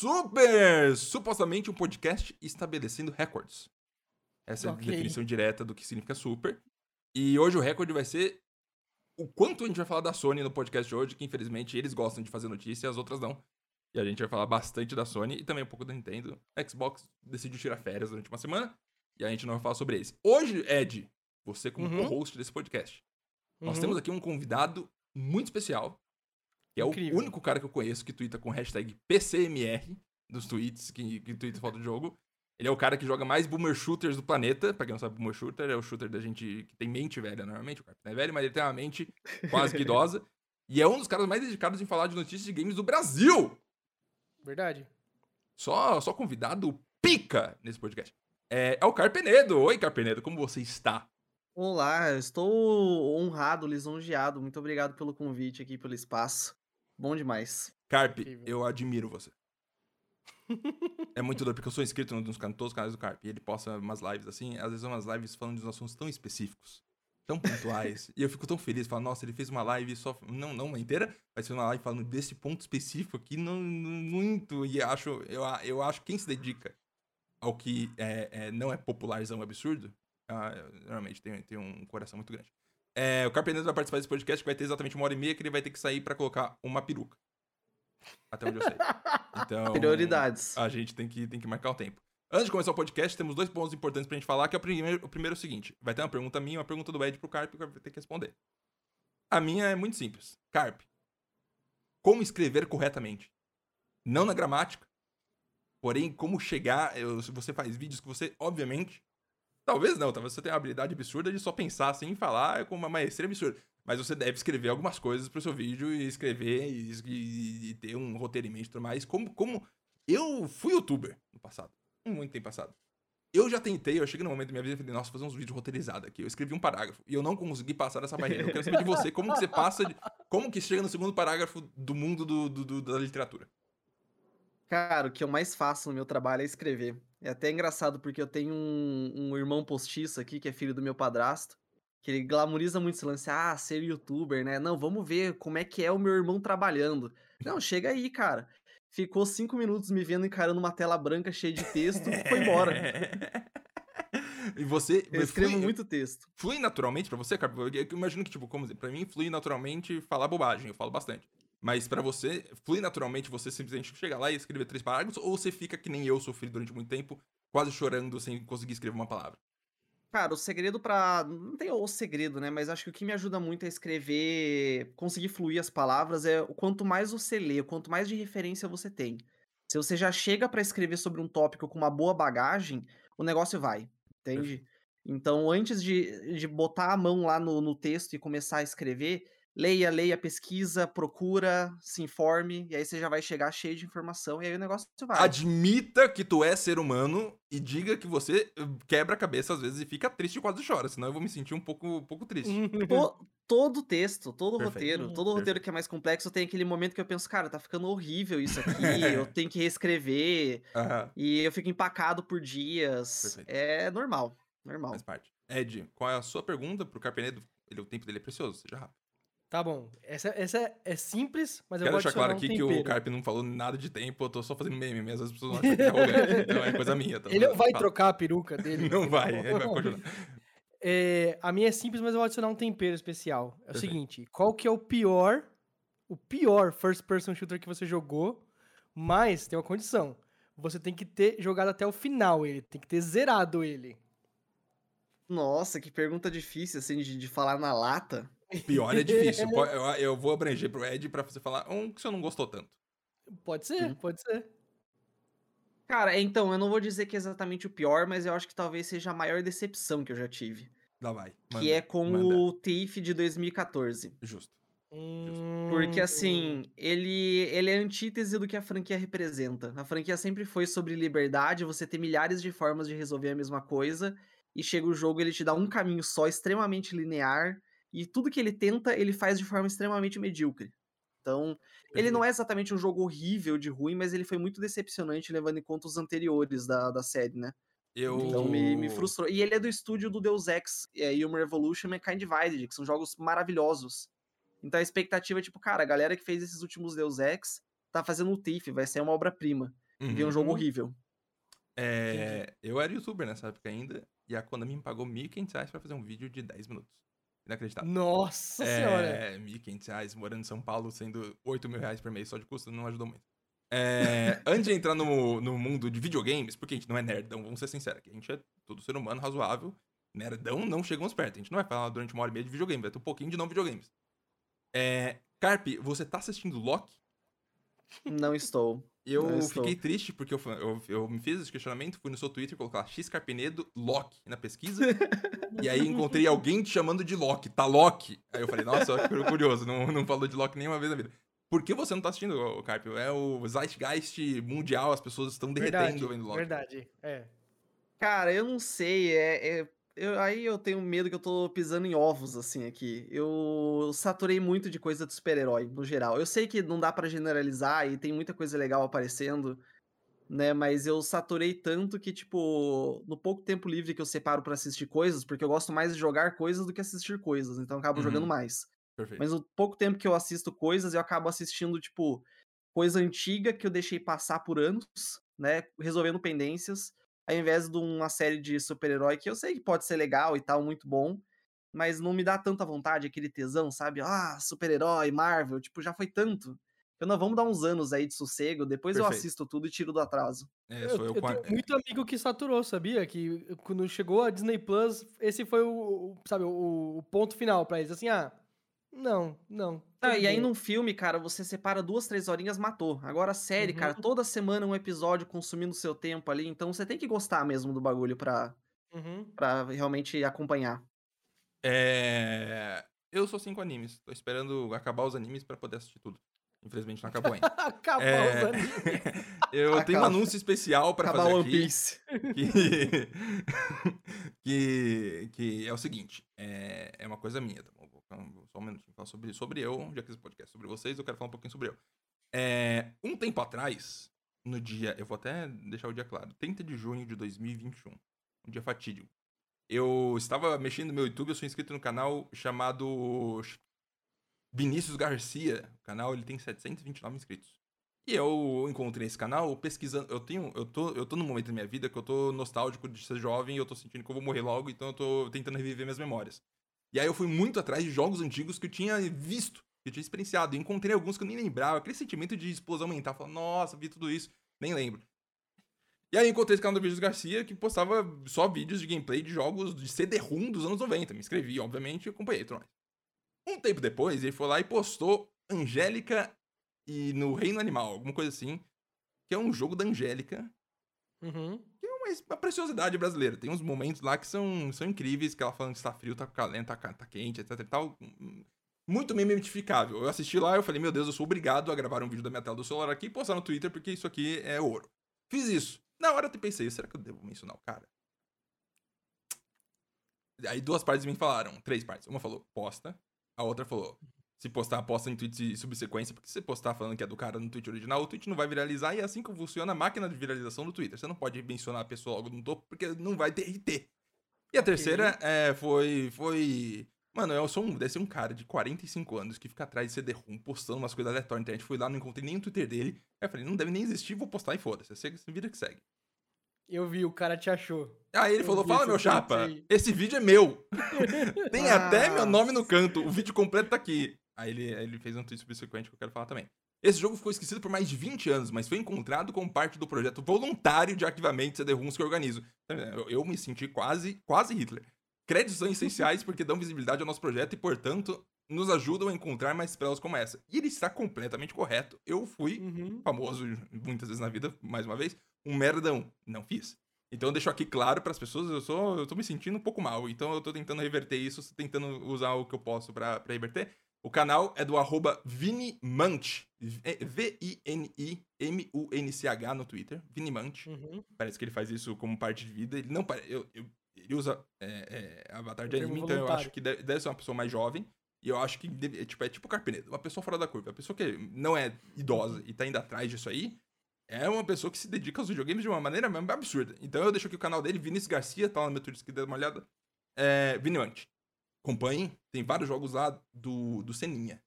Super! Supostamente um podcast estabelecendo recordes. Essa é a definição direta do que significa super. E hoje o recorde vai ser o quanto a gente vai falar da Sony no podcast de hoje, que infelizmente eles gostam de fazer notícia e as outras não. E a gente vai falar bastante da Sony e também um pouco da Nintendo. A Xbox decidiu tirar férias durante uma semana e a gente não vai falar sobre eles. Hoje, Ed, você como Uhum. co-host desse podcast, nós Uhum. temos aqui um convidado muito especial, que é Incrível. o único cara que eu conheço que twitta com hashtag PCMR dos tweets, que, que twitta foto de jogo. Ele é o cara que joga mais boomer shooters do planeta. Pra quem não sabe, boomer shooter é o shooter da gente que tem mente velha, normalmente. O cara não é velho, mas ele tem uma mente quase que idosa. E é um dos caras mais dedicados em falar de notícias de games do Brasil. Verdade. Só, só convidado pica nesse podcast. É, é o Carpenedo. Oi, Carpenedo, como você está? Olá, estou honrado, lisonjeado. Muito obrigado pelo convite aqui, pelo espaço. Bom demais. Carpe, Incrível. eu admiro você. é muito doido, porque eu sou inscrito nos todos os canais do Carpe. E ele posta umas lives assim, às vezes umas lives falando de uns assuntos tão específicos, tão pontuais. e eu fico tão feliz, falo, nossa, ele fez uma live só. Não, não uma inteira, mas fez uma live falando desse ponto específico aqui, não, não- muito. E acho, eu, a- eu acho que quem se dedica ao que é, é, não é popularzão absurdo, ah, normalmente tem, tem um coração muito grande. É, o Carpenedo vai participar desse podcast que vai ter exatamente uma hora e meia que ele vai ter que sair pra colocar uma peruca. Até onde eu sei. Então, Prioridades. a gente tem que, tem que marcar o tempo. Antes de começar o podcast, temos dois pontos importantes pra gente falar, que é o primeiro, o primeiro é o seguinte. Vai ter uma pergunta minha uma pergunta do Ed pro Carpe, que vai ter que responder. A minha é muito simples. Carpe, como escrever corretamente? Não na gramática, porém, como chegar... eu- se você faz vídeos que você, obviamente... Talvez não, talvez você tenha uma habilidade absurda de só pensar assim e falar com uma maestria absurda. Mas você deve escrever algumas coisas pro seu vídeo e escrever e, e- e ter um mente e tudo mais. Como, como eu fui youtuber no passado, muito tempo passado. Eu já tentei, eu cheguei no momento da minha vida e falei, nossa, vou fazer uns vídeos roteirizados aqui. Eu escrevi um parágrafo e eu não consegui passar dessa barreira. Eu quero saber de você, como que você passa, de, como que chega no segundo parágrafo do mundo do, do- do- da literatura? Cara, o que eu mais faço no meu trabalho é escrever. É até engraçado porque eu tenho um, um irmão postiço aqui, que é filho do meu padrasto, que ele glamoriza muito esse lance, ah, ser youtuber, né? Não, vamos ver como é que é o meu irmão trabalhando. Não, chega aí, cara. Ficou cinco minutos me vendo encarando uma tela branca cheia de texto e foi embora. e você. Eu escrevo flui- muito texto. Flui naturalmente pra você, cara? Eu imagino que, tipo, como dizer, pra mim, flui naturalmente falar bobagem, eu falo bastante. Mas pra você, flui naturalmente você simplesmente chegar lá e escrever três parágrafos, ou você fica que nem eu sofri durante muito tempo, quase chorando sem conseguir escrever uma palavra? Cara, o segredo pra. Não tem o segredo, né? Mas acho que o que me ajuda muito a escrever, conseguir fluir as palavras, é o quanto mais você lê, o quanto mais de referência você tem. Se você já chega pra escrever sobre um tópico com uma boa bagagem, o negócio vai, entende? Então, antes de, de botar a mão lá no, no texto e começar a escrever, leia, leia, pesquisa, procura, se informe, e aí você já vai chegar cheio de informação, e aí o negócio vai. Admita que tu é ser humano e diga que você eh, quebra a cabeça às vezes e fica triste e quase chora, senão eu vou me sentir um pouco, um pouco triste. To- todo texto, todo Perfeito. roteiro, todo roteiro que é mais complexo tem aquele momento que eu penso, cara, tá ficando horrível isso aqui, eu tenho que reescrever, e eu fico empacado por dias. Perfeito. É normal, normal. faz parte. Ed, qual é a sua pergunta pro Carpenedo? Ele, o tempo dele é precioso, seja rápido. Tá bom. Essa, essa é simples, mas eu Quero vou deixar adicionar claro um aqui que o. Carpe não falou nada de tempo, eu tô só fazendo meme mesmo, as pessoas vão achar que é arrogante, então é coisa minha. Tá? Ele vai Fala. trocar a peruca dele. Não vai, ele vai continuar. É, a minha é simples, mas eu vou adicionar um tempero especial. É o Perfeito. seguinte, qual que é o pior, o pior first person shooter que você jogou, mas tem uma condição. Você tem que ter jogado até o final ele, tem que ter zerado ele. Nossa, que pergunta difícil, assim, de, de falar na lata. Pior é difícil. Eu, eu vou abranger pro Ed pra você falar um que você não gostou tanto. Pode ser, Uhum. pode ser. Cara, então, eu não vou dizer que é exatamente o pior, mas eu acho que talvez seja a maior decepção que eu já tive. Lá vai. que manda, é com manda. o Thief de 2014. Justo. Porque Hum, assim, ele, ele é a antítese do que a franquia representa. A franquia sempre foi sobre liberdade, você ter milhares de formas de resolver a mesma coisa, e chega o jogo, ele te dá um caminho só, extremamente linear, e tudo que ele tenta, ele faz de forma extremamente medíocre. Então, ele não é exatamente um jogo horrível de ruim, mas ele foi muito decepcionante, levando em conta os anteriores da, da série, né? Eu... Então me, me frustrou. E ele é do estúdio do Deus Ex, é, Human Revolution e Kind Divided, que são jogos maravilhosos. Então a expectativa é tipo, cara, a galera que fez esses últimos Deus Ex tá fazendo o TIFF, vai ser uma obra-prima. E vem um jogo Uhum. horrível. É, eu era youtuber nessa época ainda, e a Konami me pagou 1.500 reais pra fazer um vídeo de 10 minutos. Inacreditável. Nossa senhora. É, 1.500 reais, morando em São Paulo, sendo 8 mil reais por mês só de custo, não ajudou muito. É, antes de entrar no, no mundo de videogames, porque a gente não é nerdão, vamos ser sinceros, a gente é todo ser humano razoável, nerdão não chegamos perto, a gente não vai falar durante uma hora e meia de videogame, vai ter um pouquinho de não videogames. É, Carpe, você tá assistindo Loki? Não estou. Eu Não estou. fiquei triste porque eu, eu, eu me fiz esse questionamento, fui no seu Twitter colocar X Carpenedo Loki na pesquisa. e aí encontrei alguém te chamando de Loki, tá Loki. Aí eu falei, nossa, que curioso, não, não falou de Loki nenhuma vez na vida. Por que você não tá assistindo, ô, Carpio? É o Zeitgeist mundial, as pessoas estão derretendo Verdade, vendo Loki. verdade. É. Cara, eu não sei, é, é- eu- aí eu tenho medo que eu tô pisando em ovos, assim, aqui. Eu saturei muito de coisa de super-herói, no geral. Eu sei que não dá pra generalizar e tem muita coisa legal aparecendo, né, mas eu saturei tanto que, tipo, no pouco tempo livre que eu separo pra assistir coisas, porque eu gosto mais de jogar coisas do que assistir coisas, então eu acabo Uhum. jogando mais. Perfeito. Mas no pouco tempo que eu assisto coisas, eu acabo assistindo, tipo, coisa antiga que eu deixei passar por anos, né? Resolvendo pendências, ao invés de uma série de super-herói que eu sei que pode ser legal e tal, muito bom, mas não me dá tanta vontade, aquele tesão, sabe? Ah, super-herói, Marvel, tipo, já foi tanto. Eu não, vamos dar uns anos aí de sossego, depois eu Perfeito. assisto tudo e tiro do atraso. É, sou eu, eu a- tenho muito amigo que saturou, sabia? Que quando chegou a Disney Plus, esse foi o, o- sabe, o, o ponto final pra eles. Assim, ah, não, não. Ah, e aí num filme, cara, você separa duas, três horinhas, matou. Agora, série, cara, Uhum. toda semana um episódio consumindo seu tempo ali, então você tem que gostar mesmo do bagulho pra, Uhum. pra realmente acompanhar. É... Eu sou cinco animes. Tô esperando acabar os animes pra poder assistir tudo. Infelizmente não acabou ainda. Acabou É, os animes. Eu tenho um Acaba. anúncio especial pra Acabar fazer One aqui. Piece. que, que, que é o seguinte, é, é uma coisa minha, tá só um minutinho falar sobre, sobre eu, já que esse podcast sobre vocês, eu quero falar um pouquinho sobre eu. É, um tempo atrás, no dia, eu vou até deixar o dia claro, 30 de junho de 2021, um dia fatídico. Eu estava mexendo no meu YouTube, eu sou inscrito no canal chamado Vinícius Garcia. O canal ele tem 729 inscritos. E eu encontrei esse canal pesquisando. Eu tenho. Eu tô, eu tô num momento da minha vida que eu tô nostálgico de ser jovem eu tô sentindo que eu vou morrer logo, então eu tô tentando reviver minhas memórias. E aí eu fui muito atrás de jogos antigos que eu tinha visto, que eu tinha experienciado. E encontrei alguns que eu nem lembrava. Aquele sentimento de explosão mental. Falando, nossa, vi tudo isso. Nem lembro. E aí encontrei esse canal do Vídeos Garcia que postava só vídeos de gameplay de jogos de CD-ROM dos anos 90. Me inscrevi, obviamente, e acompanhei tudo mais. Um tempo depois, ele foi lá e postou Angélica e no Reino Animal, alguma coisa assim, que é um jogo da Angélica, Uhum. que é uma, preciosidade brasileira. Tem uns momentos lá que são, são incríveis, que ela falando que está frio, tá calento, tá, tá quente, etc tal. Muito meme identificável. Eu assisti lá eu falei, meu Deus, eu sou obrigado a gravar um vídeo da minha tela do celular aqui e postar no Twitter, porque isso aqui é ouro. Fiz isso. Na hora eu pensei, será que eu devo mencionar o cara? Aí duas partes me falaram, três partes. Uma falou, posta. A outra falou, se postar, posta em tweets de subsequência, porque se você postar falando que é do cara no tweet original, o tweet não vai viralizar e é assim que funciona a máquina de viralização do Twitter. Você não pode mencionar a pessoa logo no topo, porque não vai ter RT. E a terceira é, foi, foi... Mano, eu sou um, deve ser um cara de 45 anos que fica atrás de CD-ROM postando umas coisas aleatórias na internet. Fui lá, não encontrei nem o Twitter dele. Aí eu falei, não deve nem existir, vou postar e foda-se. Você vira que segue. Eu vi, o cara te achou. Aí ele Eu falou, fala meu tweet chapa, aí." esse vídeo é meu. Tem até meu Ah. nome no canto, o vídeo completo tá aqui. Aí ele, ele fez um tweet subsequente que eu quero falar também. Esse jogo ficou esquecido por mais de 20 anos, mas foi encontrado como parte do projeto voluntário de arquivamento de CD-ROMs que eu organizo. Eu, eu me senti quase, quase Hitler. Créditos são essenciais porque dão visibilidade ao nosso projeto e, portanto, nos ajudam a encontrar mais pérolas como essa. E ele está completamente correto. Eu fui Uhum. famoso muitas vezes na vida, mais uma vez, um merdão. Não fiz. Então eu deixo aqui claro para as pessoas, eu sou, eu tô me sentindo um pouco mal, então eu tô tentando reverter isso, tentando usar o que eu posso pra reverter. O canal é do arroba Vinimunch, V-I-N-I-M-U-N-C-H no Twitter, Vinimunch. Uhum. Parece que ele faz isso como parte de vida. Ele não eu, Ele usa é, é, avatar de anime, então eu acho que deve, deve ser uma pessoa mais jovem. E eu acho que deve- é, tipo, é tipo Carpenedo, uma pessoa fora da curva. A pessoa que não é idosa e tá indo atrás disso aí, é uma pessoa que se dedica aos videogames de uma maneira mesmo absurda. Então eu deixo aqui o canal dele, Vinícius Garcia, tá lá no meu Twitter, se quiser dar uma olhada. É, Viniante. Acompanhem, tem vários jogos lá do, do Seninha.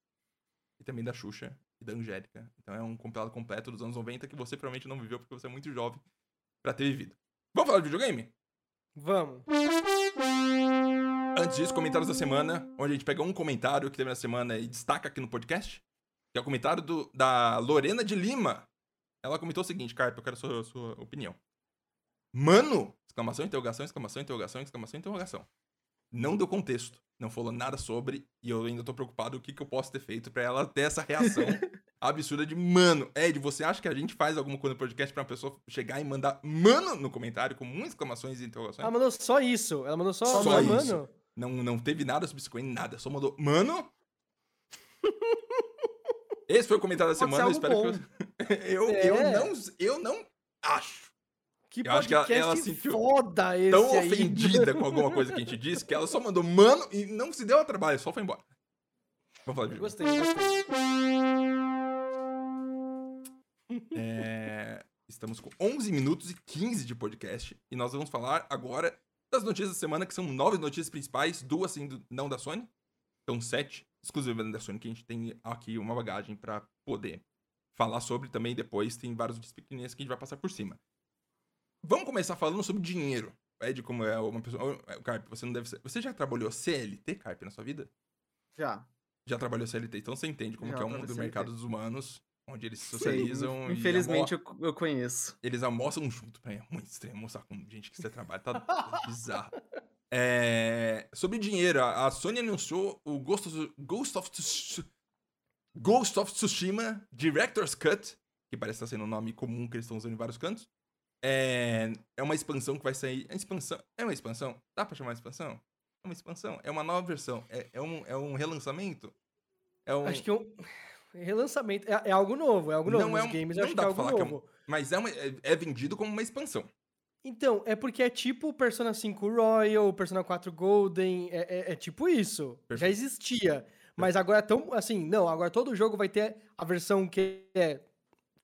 E também da Xuxa. e da Angélica. Então é um compilado completo dos anos 90 que você provavelmente não viveu porque você é muito jovem pra ter vivido. Vamos falar de videogame? Vamos. Antes disso, comentários da semana, onde a gente pega um comentário que teve na semana e destaca aqui no podcast, que é o comentário do, da Lorena de Lima. Ela comentou o seguinte, Carpe, eu quero a sua, a sua opinião. Mano! Exclamação, interrogação, exclamação, interrogação, exclamação, interrogação. Não deu contexto, não falou nada sobre, e eu ainda tô preocupado o que, que eu posso ter feito pra ela ter essa reação absurda de mano. Ed, você acha que a gente faz alguma coisa no podcast pra uma pessoa chegar e mandar mano no comentário com muitas exclamações e interrogações? Ela mandou só isso. Ela mandou só, Só só isso. mano. Não, não teve nada subsequente, nada. Só mandou, mano. Esse foi o comentário da Pode semana. Eu espero algo que. eu, eu, É. não, eu não acho. Que Eu acho que ela- podcast ela sentiu foda esse Tão aí. ofendida com alguma coisa que a gente disse que ela só mandou mano e não se deu ao trabalho, só foi embora. Vamos falar de jogo. Gostei, gostei. É, Estamos com 11 minutos e 15 de podcast e nós vamos falar agora das notícias da semana, que são nove notícias principais, duas sendo não da Sony, então sete exclusivamente da Sony, que a gente tem aqui uma bagagem pra poder falar sobre também depois, tem várias notícias pequenininhas que a gente vai passar por cima. Vamos começar falando sobre dinheiro. Ed, como é uma pessoa... Ô, Carpe, você não deve ser... Você já trabalhou CLT, Carpe, na sua vida? Já. Já trabalhou CLT, então você entende como Já que é o mundo do CLT. mercado dos humanos, onde eles se socializam e Infelizmente eu, eu conheço. eles almoçam junto. É muito estranho almoçar com gente que você trabalha. Tá bizarro. É, Sobre dinheiro, a Sony anunciou o Ghost of, Ghost of, Tsush- Ghost of Tsushima Director's Cut, que parece estar sendo um nome comum que eles estão usando em vários cantos. É, é uma expansão que vai sair. É expansão. É uma expansão? Dá pra chamar de expansão? É uma expansão. É uma nova versão. É, é um, é um relançamento? É um... Acho que é um relançamento. É, é algo novo, é algo novo. Não é Nos um- games não acho que dá é pra algo falar que é um- novo. Mas é, uma- é- é vendido como uma expansão. Então, é porque é tipo Persona 5 Royal, Persona 4 Golden, é, é- é tipo isso. Já Perfeito. existia. Mas agora é tão assim, não, agora todo jogo vai ter a versão que é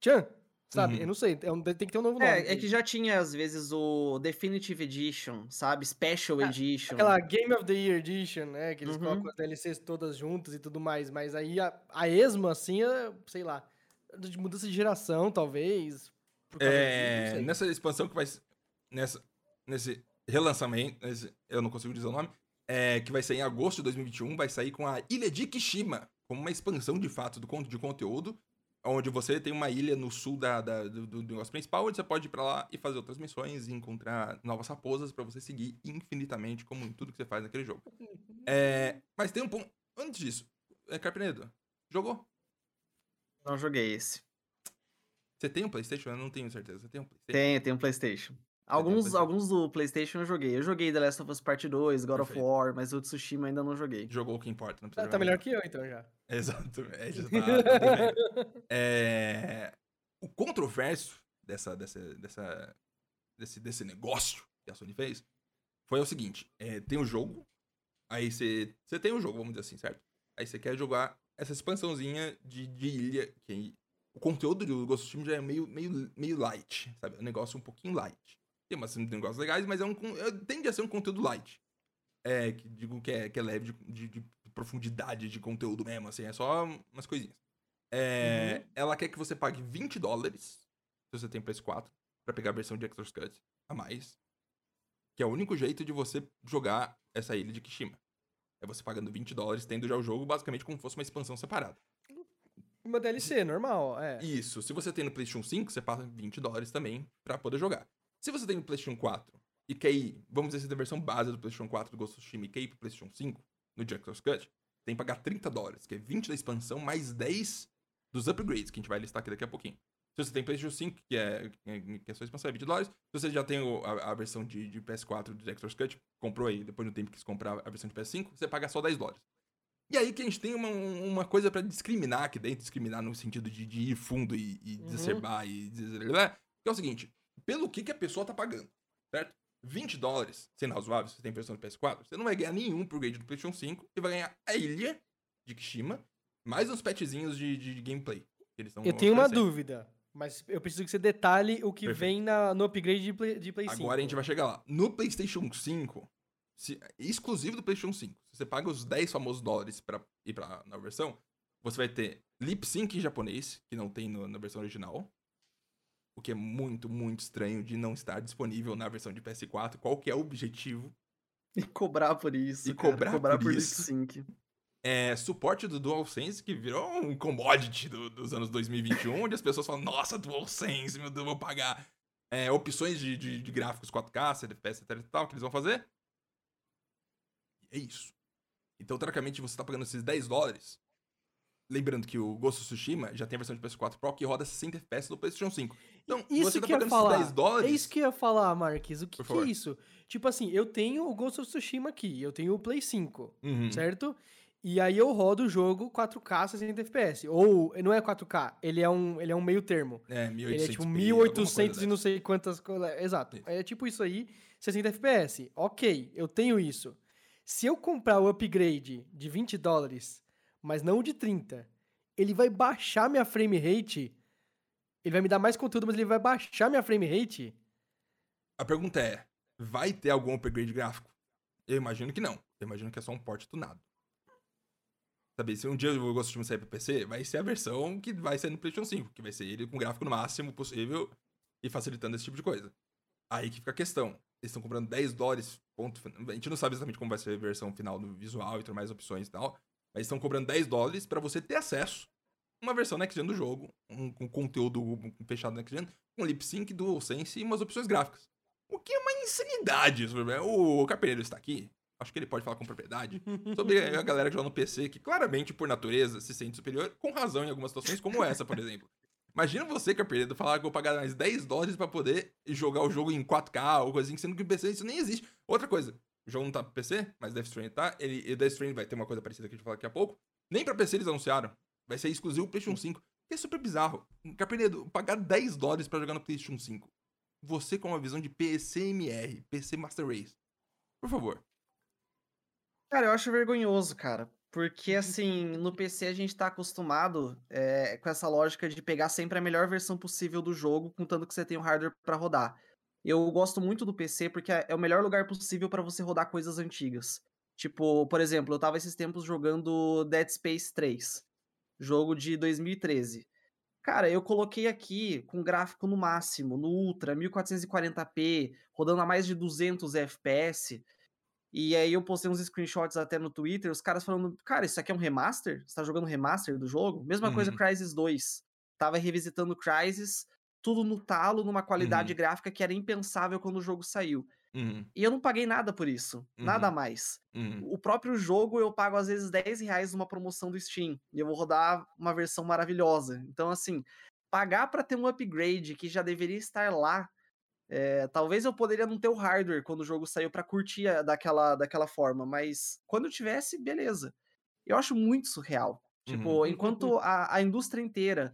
Chan, sabe? Uhum. Eu não sei, é um- tem que ter um novo nome. É, é que já tinha, às vezes, o Definitive Edition, sabe? Special Ah, Edition. Aquela Game of the Year Edition, né? Que eles Uhum. colocam as DLCs todas juntas e tudo mais. Mas aí a, a esmo, assim, é, sei lá, de mudança de geração, talvez. disso, É, nessa expansão que vai. Nessa, nesse relançamento, nesse- eu não consigo dizer o nome, é, que vai sair em agosto de 2021, vai sair com a Ilha de Kishima, como uma expansão de fato do conto de conteúdo, onde você tem uma ilha no sul da, da- do, do negócio principal, onde você pode ir pra lá e fazer outras missões e encontrar novas raposas pra você seguir infinitamente, como em tudo que você faz naquele jogo. É, mas tem um ponto. Antes disso, é, Carpenedo, jogou? Não joguei esse. Você tem um PlayStation? Eu não tenho certeza. Você tem um PlayStation? Tem, tem um PlayStation. Um Alguns, alguns do PlayStation eu joguei. Eu joguei The Last of Us Part 2, God Perfeito. of War, mas o Tsushima ainda não joguei. Jogou o que importa, não precisa Ah, tá melhor que eu, então, já. Exato. É, já tá, tá. É, o controverso dessa, dessa, dessa, desse, desse negócio que a Sony fez foi o seguinte: é, tem o jogo, aí você, você tem o jogo, vamos dizer assim, certo? Aí você quer jogar essa expansãozinha de, de ilha, que aí o conteúdo do Ghost of Tsushima já é meio, meio, meio light, sabe? É um negócio um pouquinho light. Tem umas negócios legais, mas é um, é- tende a ser um conteúdo light. É, que digo que é, que é leve de, de- de profundidade de conteúdo mesmo, assim, é só umas coisinhas. É, Ela quer que você pague 20 dólares, se você tem PS4, pra pegar a versão de Director's Cut a mais. Que é o único jeito de você jogar essa ilha de Kishima. É você pagando 20 dólares, tendo já o jogo basicamente como se fosse uma expansão separada. Uma DLC, normal, é. Isso. Se você tem no PlayStation 5, você paga 20 dólares também pra poder jogar. Se você tem no PlayStation 4 e quer ir, vamos dizer, se tem a versão base do PlayStation 4 do Ghost of Tsushima e quer ir pro PlayStation 5, no Director's Cut, tem que pagar 30 dólares, que é 20 da expansão mais 10 dos upgrades, que a gente vai listar aqui daqui a pouquinho. Se você tem PlayStation 5, que é, que é, sua expansão, é 20 dólares. Se você já tem o- a, a versão de, de PS4 do Director's Cut, comprou aí, depois do tempo que quis comprar a versão de PS5, você paga só 10 dólares. E aí que a gente tem uma, uma coisa pra discriminar aqui dentro, discriminar no sentido de, de ir fundo e, e Uhum. desacerbar e dizer, que é o seguinte, pelo que, que a pessoa tá pagando, certo? 20 dólares, sendo razoável, se você tem versão do PS4, você não vai ganhar nenhum upgrade do PlayStation 5 e vai ganhar a ilha de Kishima, mais uns patchzinhos de, de gameplay. que eles Eu tenho uma dúvida, mas eu preciso que você detalhe o que Perfeito. vem na, no upgrade de Play, de Play 5. Agora a gente vai chegar lá. No PlayStation 5, se- exclusivo do PlayStation 5, se você paga os 10 famosos dólares pra ir pra na versão, Você vai ter lip sync em japonês, que não tem no- na versão original. O que é muito, muito estranho de não estar disponível na versão de PS4. Qual que é o objetivo? E cobrar por isso. E cara, cobrar cobrar por por isso. sync. É suporte do DualSense, que virou um commodity do- dos anos 2021, onde as pessoas falam, nossa, DualSense, meu Deus, vou pagar. É, opções de, de, de gráficos 4K, 70fps, etc e tal, que eles vão fazer. E é isso. Então, teoricamente, você tá pagando esses 10 dólares. Lembrando que o Ghost of Tsushima já tem a versão de PS4 Pro que roda 60 FPS no PlayStation 5. Então, Isso você tá que ia pagando falar. esses 10 dólares. É isso que eu ia falar, Marques. O que, que é isso? Tipo assim, eu tenho o Ghost of Tsushima aqui, eu tenho o Play 5, Uhum. certo? E aí eu rodo o jogo 4K 60 FPS. Ou, não é 4K, ele é um, ele é um meio termo. É, 1800 Ele é tipo p, 1800 alguma e não sei quantas. co- Exato. Isso. É tipo isso aí, 60 FPS. Ok, eu tenho isso. Se eu comprar o upgrade de 20 dólares, mas não o de 30, ele vai baixar minha frame rate. Ele vai me dar mais conteúdo, mas ele vai baixar minha frame rate. A pergunta é: vai ter algum upgrade gráfico? Eu imagino que não. Eu imagino que é só um porte tunado. Sabe, se um dia o Ghost of Tsushima sair pra PC, vai ser a versão que vai sair no PlayStation 5, que vai ser ele com gráfico no máximo possível e facilitando esse tipo de coisa. Aí que fica a questão. Eles estão comprando 10 dólares, ponto. A gente não sabe exatamente como vai ser a versão final do visual e ter mais opções e tal. Mas estão cobrando 10 dólares pra você ter acesso uma versão next gen do jogo, um, com conteúdo fechado next gen, com lip sync, DualSense e umas opções gráficas. O que é uma insanidade. O Carpeneiro está aqui. Acho que ele pode falar com propriedade sobre a galera que joga no PC, que claramente, por natureza, se sente superior, com razão em algumas situações, como essa, por exemplo. Imagina você, Carpeneiro, falar que eu vou pagar mais 10 dólares pra poder jogar o jogo em 4K ou coisa assim, sendo que no PC isso nem existe. Outra coisa, o jogo não tá pro PC, mas Death Stranding tá. Ele, e Death Stranding vai ter uma coisa parecida que a gente vai falar daqui a pouco. Nem pra PC eles anunciaram. Vai ser exclusivo PlayStation 5. Que é super bizarro. Carpeneiro, pagar 10 dólares pra jogar no PlayStation 5. Você com uma visão de PCMR, PC Master Race. Por favor. Cara, eu acho vergonhoso, cara. Porque, assim, no PC a gente tá acostumado é, com essa lógica de pegar sempre a melhor versão possível do jogo, contando que você tem um hardware pra rodar. Eu gosto muito do PC porque é é o melhor lugar possível pra você rodar coisas antigas. Tipo, por exemplo, eu tava esses tempos jogando Dead Space 3, jogo de 2013. Cara, eu coloquei aqui com gráfico no máximo, no Ultra, 1440p, rodando a mais de 200 FPS. E aí eu postei uns screenshots até no Twitter, os caras falando, cara, isso aqui é um remaster? Você tá jogando remaster do jogo? Mesma coisa Uhum. Crysis 2. Tava revisitando Crysis, tudo no talo, numa qualidade Uhum. gráfica que era impensável quando o jogo saiu. Uhum, E eu não paguei nada por isso, nada Uhum. mais. uhum. O próprio jogo eu pago às vezes 10 reais numa promoção do Steam. E eu vou rodar uma versão maravilhosa. Então, assim, pagar pra ter um upgrade que já deveria estar lá. é, talvez eu poderia não ter o hardware quando o jogo saiu pra curtir daquela, daquela forma, mas quando eu tivesse, beleza. Eu acho muito surreal. Tipo, Uhum. enquanto a, a indústria inteira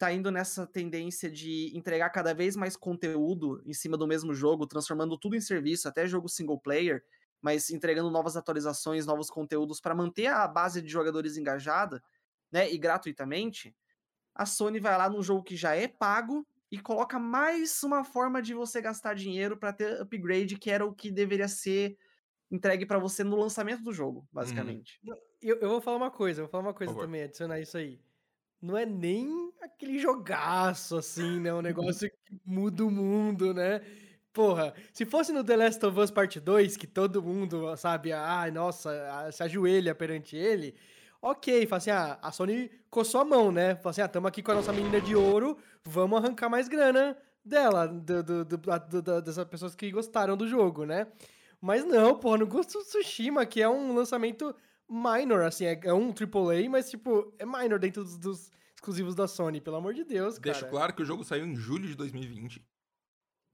tá indo nessa tendência de entregar cada vez mais conteúdo em cima do mesmo jogo, transformando tudo em serviço, até jogo single player, mas entregando novas atualizações, novos conteúdos para manter a base de jogadores engajada, né, e gratuitamente, a Sony vai lá num jogo que já é pago e coloca mais uma forma de você gastar dinheiro para ter upgrade, que era o que deveria ser entregue para você no lançamento do jogo, basicamente. Eu, eu vou falar uma coisa, eu vou falar uma coisa também, adicionar isso aí. Não é nem aquele jogaço, assim, né? Um negócio que muda o mundo, né? Porra, se fosse no The Last of Us Part 2, que todo mundo, sabe, ai, nossa, a- se ajoelha perante ele, ok, fala assim, ah, a Sony coçou a mão, né? Fala assim, ah, tamo aqui com a nossa menina de ouro, vamos arrancar mais grana dela, do, do, do- dessas pessoas que gostaram do jogo, né? Mas não, porra, no Ghost of Tsushima, que é um lançamento minor, assim, é, é um AAA, mas, tipo, é minor dentro dos, dos exclusivos da Sony, pelo amor de Deus, cara. Deixo claro que o jogo saiu em julho de 2020.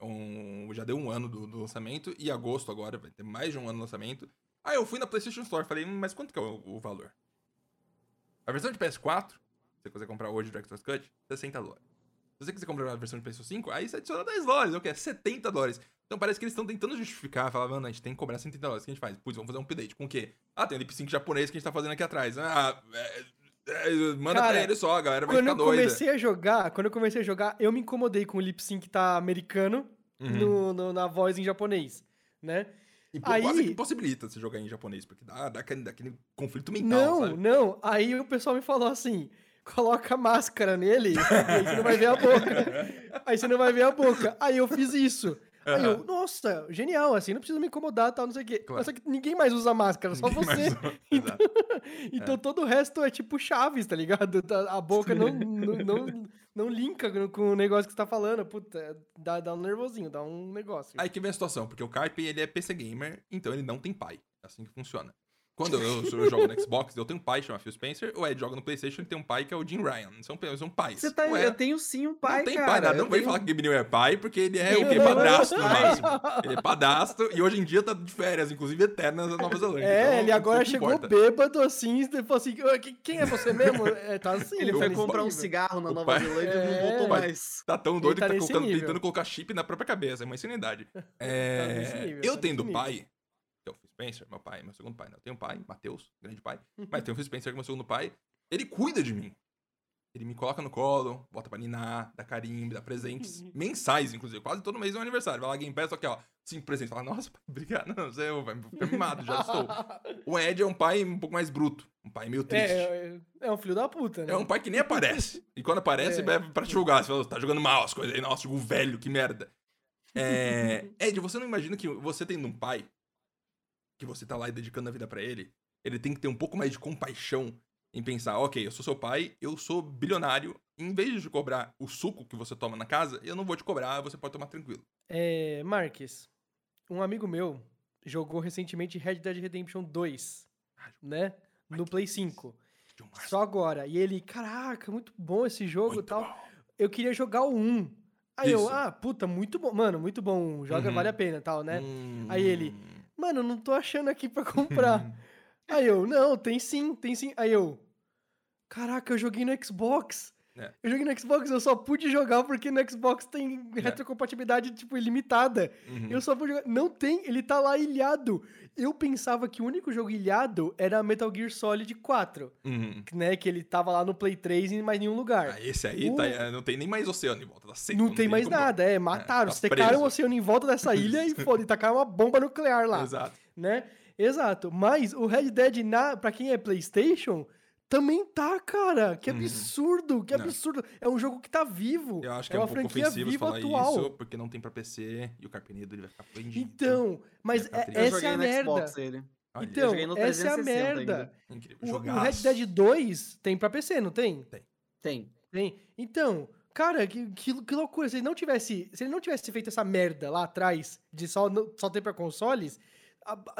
Um, já deu um ano do, do lançamento. E agosto agora, vai ter mais de um ano de lançamento. Aí eu fui na PlayStation Store falei, "Hum, mas quanto que é o, o valor? A versão de PS4, se você quiser comprar hoje o Director's Cut, 60 dólares. Se você quiser comprar a versão de PlayStation 5, aí você adiciona 10 dólares, é o que? É 70 dólares. Então parece que eles estão tentando justificar, falar, mano, a gente tem que cobrar 70 dólares. O que a gente faz? Putz, vamos fazer um update. Com o quê? Ah, tem o lip sync japonês que a gente tá fazendo aqui atrás. Ah, é, é, manda Cara, pra ele só, a galera vai Quando ficar eu doida. comecei a jogar, quando eu comecei a jogar, eu me incomodei com o lip sync tá americano Uhum. no, no- na voz em japonês, né? E pô, Aí- quase que impossibilita você jogar em japonês, porque dá, dá aquele, daquele conflito mental, Não, sabe? não. Aí o pessoal me falou assim: coloca máscara nele, aí você não vai ver a boca. Aí você não vai ver a boca. Aí eu fiz isso. Aí eu, nossa, genial, assim, não precisa me incomodar, tal, não sei o quê. Claro. Só que ninguém mais usa máscara, só Ninguém você. mais exato. Então todo o resto é tipo Chaves, tá ligado? Tá- A boca não, não, não, não linka com- com o negócio que você tá falando. Puta, dá, dá um nervosinho, dá um negócio. Aí que vem a situação, porque o Carpe, ele é PC gamer, então ele não tem pai. É assim que funciona. Quando eu, eu jogo no Xbox, eu tenho um pai, chama Phil Spencer, o Ed joga no Playstation e tem um pai que é o Jim Ryan. São, são pais. Você tá, Ué, eu tenho sim um pai, não tem cara. pai, nada. Não vem tenho- falar que Gabe New é pai, porque ele é o quê? é Padrasto, no pai. máximo. Ele é padrasto e hoje em dia tá de férias, inclusive eternas na Nova Zelândia. É, então, ele agora chegou importa. bêbado assim, e falou assim: "Ah, que- quem é você mesmo? É, tá assim. Ele foi o comprar um cigarro na o Nova Zelândia e É. não voltou Pai- mais. Tá tão doido tá que tá colocando- tentando colocar chip na própria cabeça. É uma insanidade. nesse É, nível, eu tá tendo pai, que é o Phil Spencer, meu pai, meu segundo pai. Não, eu tenho um pai, Matheus, grande pai. Mas tem o Phil Spencer, que é meu segundo pai. Ele cuida de mim. Ele me coloca no colo, bota pra ninar, dá carinho, dá presentes. mensais, inclusive. Quase todo mês é um aniversário. Vai lá Game Pass, só que, ó, cinco presentes. Fala, nossa, pai, obrigado. Não, você vai ficar mimado, já estou. O Ed é um pai um pouco mais bruto. Um pai meio triste. É, é, é um filho da puta, né? É um pai que nem aparece. E quando aparece, É. é pra te julgar. Você fala, tá jogando mal as coisas aí. Nossa, jogo velho, que merda. É... Ed, você não imagina que você tendo um pai, que você tá lá e dedicando a vida pra ele, ele tem que ter um pouco mais de compaixão em pensar, ok, eu sou seu pai, eu sou bilionário, em vez de cobrar o suco que você toma na casa, eu não vou te cobrar, você pode tomar tranquilo. É, Marques, um amigo meu jogou recentemente Red Dead Redemption 2, né? No Play 5. John Marston, Só agora. E ele, caraca, muito bom esse jogo e muito tal. bom. Eu queria jogar o 1. Aí eu, Isso. ah, puta, muito bom. Mano, muito bom. Joga, Uhum. vale a pena tal, né? Hum. Aí ele, Mano, não tô achando aqui pra comprar. Aí eu, não, tem sim, tem sim. Aí eu, caraca, eu joguei no Xbox. É. Eu joguei no Xbox, eu só pude jogar porque no Xbox tem retrocompatibilidade, tipo, ilimitada. Uhum. Eu só pude jogar. Não tem, ele tá lá ilhado. Eu pensava que o único jogo ilhado era Metal Gear Solid 4, Uhum. né? Que ele tava lá no Play 3 e em mais nenhum lugar. Ah, esse aí O- tá- é, não tem nem mais oceano em volta, tá seco. não tem mais como- nada, é, mataram. tá secaram o oceano em volta dessa ilha e foda, e tacaram uma bomba nuclear lá Exato. né? Exato. Mas o Red Dead, na, pra quem é PlayStation, também tá, cara. Que Uhum. absurdo, que Não. absurdo. É um jogo que tá vivo. Eu acho que é, uma um pouco franquia ofensivo viva falar atual. isso, porque não tem pra PC e o Carpenedo ele vai ficar prendido. Então, mas é- essa é joguei a no merda. Xbox ele. Olha, Então, joguei no essa é a 360 merda. O, o. Red Dead 2 tem pra PC, não tem? Tem. Tem. Então, cara, que, que, que loucura. Se ele não tivesse, se ele não tivesse feito essa merda lá atrás de só, não- só ter pra consoles,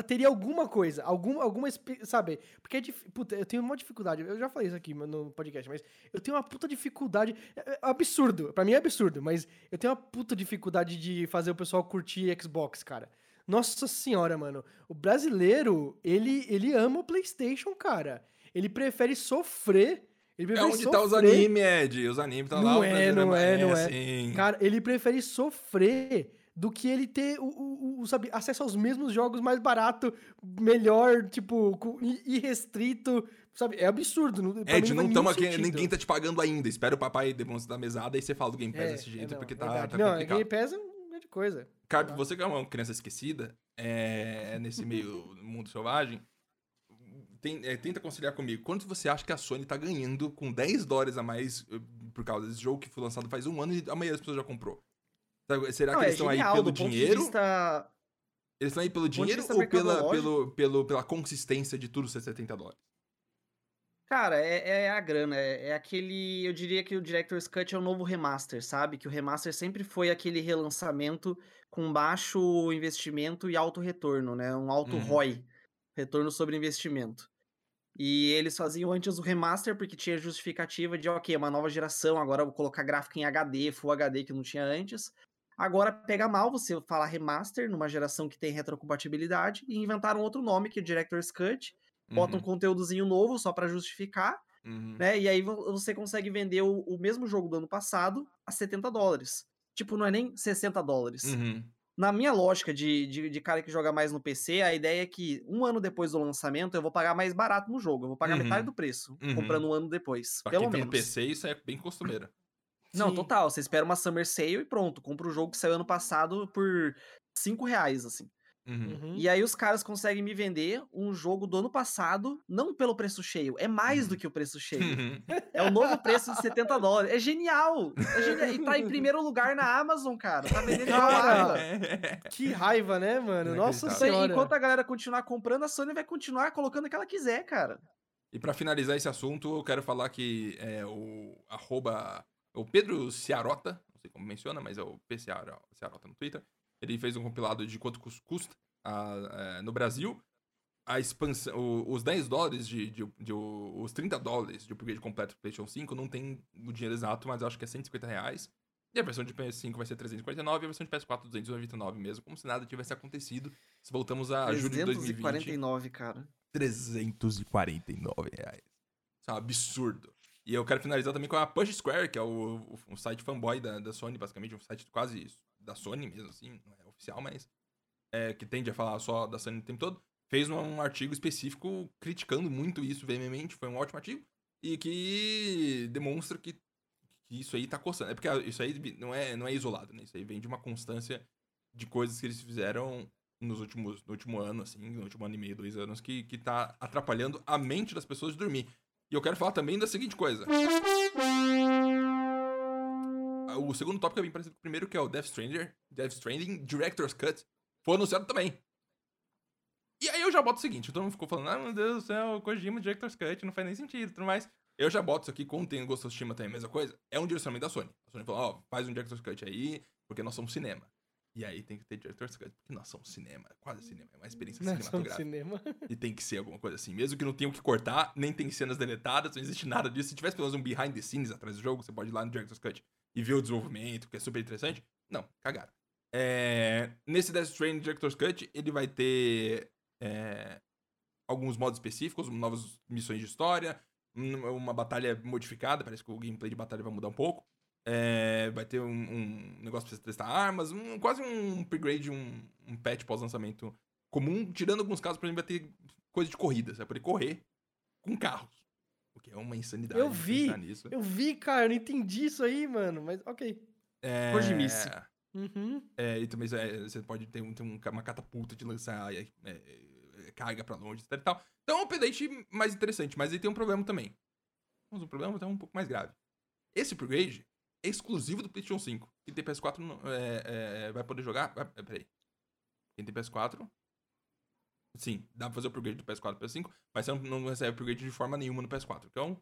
teria alguma coisa, algum, alguma, espe- sabe? Porque é dif- puta, eu tenho uma dificuldade. Eu já falei isso aqui no podcast, mas eu tenho uma puta dificuldade, é, é absurdo. Pra mim é absurdo, mas eu tenho uma puta dificuldade de fazer o pessoal curtir Xbox, cara. Nossa senhora, mano. O brasileiro, ele, ele ama o PlayStation, cara. Ele prefere sofrer. Ele É prefere onde tá os sofrer. animes, Ed. Os animes tá lá. Não é, não é, não é. assim. Cara, ele prefere sofrer do que ele ter o, o- o, sabe, acesso aos mesmos jogos mais barato, melhor, tipo, com- irrestrito, sabe? É absurdo. Não, pra Ed, não estamos aqui, sentido. ninguém tá te pagando ainda. Espera o papai demonstrar da mesada e você fala do Game Pass É, desse é, jeito, não, porque tá, verdade. tá não, complicado. Game Pass é um grande coisa. Carpe, você que é uma criança esquecida, é, nesse meio mundo selvagem, tem- é, tenta conciliar comigo. Quanto você acha que a Sony tá ganhando com 10 dólares a mais eh, por causa desse jogo que foi lançado faz um ano e a maioria das pessoas já comprou? Será Não, que é eles estão aí pelo dinheiro? vista- Eles estão aí pelo dinheiro ou pela, pelo, pelo, pela consistência de tudo ser 70 dólares? Cara, é, é a grana, é, é aquele. Eu diria que o Director's Cut é o novo remaster, sabe? Que o remaster sempre foi aquele relançamento com baixo investimento e alto retorno, né? Um alto Uhum. ROI, retorno sobre investimento. E eles faziam antes o remaster porque tinha justificativa de, ok, uma nova geração, agora eu vou colocar gráfico em HD, Full HD que não tinha antes. Agora pega mal você falar remaster numa geração que tem retrocompatibilidade e inventaram outro nome que é Director's Cut. Bota um conteúdozinho novo só pra justificar, Uhum. né? E aí vo- você consegue vender o, o mesmo jogo do ano passado a 70 dólares. Tipo, não é nem 60 dólares. Uhum. Na minha lógica de, de, de cara que joga mais no PC, a ideia é que um ano depois do lançamento eu vou pagar mais barato no jogo. Eu vou pagar Uhum. metade do preço, Uhum. comprando um ano depois. Pra pelo quem tá menos. no PC, isso é bem costumeiro. Não, Sim. total. Você espera uma Summer Sale e pronto. Compra o jogo que saiu ano passado por 5 reais, assim. Uhum. Uhum. E aí os caras conseguem me vender um jogo do ano passado, não pelo preço cheio, é mais do que o preço cheio. Uhum. É o novo preço de 70 dólares. É genial! É genial. E tá em primeiro lugar na Amazon, cara. Tá vendendo Cara. Que raiva, né, mano? Nossa senhora. enquanto a galera continuar comprando, a Sony vai continuar colocando o que ela quiser, cara. E pra finalizar esse assunto, eu quero falar que é, o arroba, o Pedro Ciarota, não sei como menciona, mas é o P Ciarota no Twitter, ele fez um compilado de quanto cus- custa a- é, no Brasil a expansão, o- os 10 dólares de, de- de- os 30 dólares de upgrade completo do PlayStation 5, não tem o dinheiro exato, mas eu acho que é 150 reais. E a versão de PS5 vai ser 349 e a versão de PS4 299 mesmo, como se nada tivesse acontecido. Se voltamos a julho de 2020. 349, cara. 349 reais. Isso é um absurdo. E eu quero finalizar também com a Push Square, que é o, o- um site fanboy da, da Sony, basicamente, um site quase da Sony mesmo, assim, não é oficial, mas é, que tende a falar só da Sony o tempo todo. Fez um, um artigo específico criticando muito isso veementemente, foi um ótimo artigo, e que demonstra que, que isso aí tá coçando. É porque isso aí não é, não é isolado, né? Isso aí vem de uma constância de coisas que eles fizeram nos últimos, no último ano, assim, no último ano e meio, dois anos, que, que tá atrapalhando a mente das pessoas de dormir. E eu quero falar também da seguinte coisa. O segundo tópico é bem parecido com o primeiro, que é o Death Stranger, Death Stranding Director's Cut. Foi anunciado também. E aí eu já boto o seguinte, todo mundo ficou falando, ah, meu Deus do céu, Kojima Director's Cut, não faz nem sentido, tudo mais. Eu já boto isso aqui, como tem o Ghost of Tsushima também, mesma coisa, é um direcionamento da Sony. A Sony falou, ó, faz um Director's Cut aí, porque nós somos cinema. E aí tem que ter Director's Cut, porque nós somos cinema, quase cinema, é uma experiência Nós somos cinematográfica. cinema. E tem que ser alguma coisa assim. Mesmo que não tenham que cortar, nem tem cenas deletadas, não existe nada disso. Se tivesse pelo menos um behind the scenes atrás do jogo, você pode ir lá no Director's Cut e ver o desenvolvimento, que é super interessante. Não, cagaram. É, Nesse Death Stranding Director's Cut, ele vai ter é, alguns modos específicos, novas missões de história, um- uma batalha modificada, parece que o gameplay de batalha vai mudar um pouco. É, vai ter um, um negócio pra você testar armas, um- quase um upgrade, um, um patch pós-lançamento comum, tirando alguns casos, por exemplo, vai ter coisa de corrida, você vai poder correr com carros. O que é uma insanidade. Eu vi. Eu vi, cara, eu não entendi isso aí, mano. Mas ok. É, Kojimice. Uhum. É, e também é, você pode ter, um, ter um uma catapulta de lançar é, é, carga pra longe, etc e tal. Então é um update mais interessante, mas ele tem um problema também. Mas um problema até um pouco mais grave. Esse upgrade é exclusivo do PlayStation 5. Quem tem PS4 não- é, é, vai poder jogar. é, peraí. Quem tem PS4. Sim, dá pra fazer o upgrade do PS4 pro PS5, mas você não, não recebe upgrade de forma nenhuma no PS4. Então,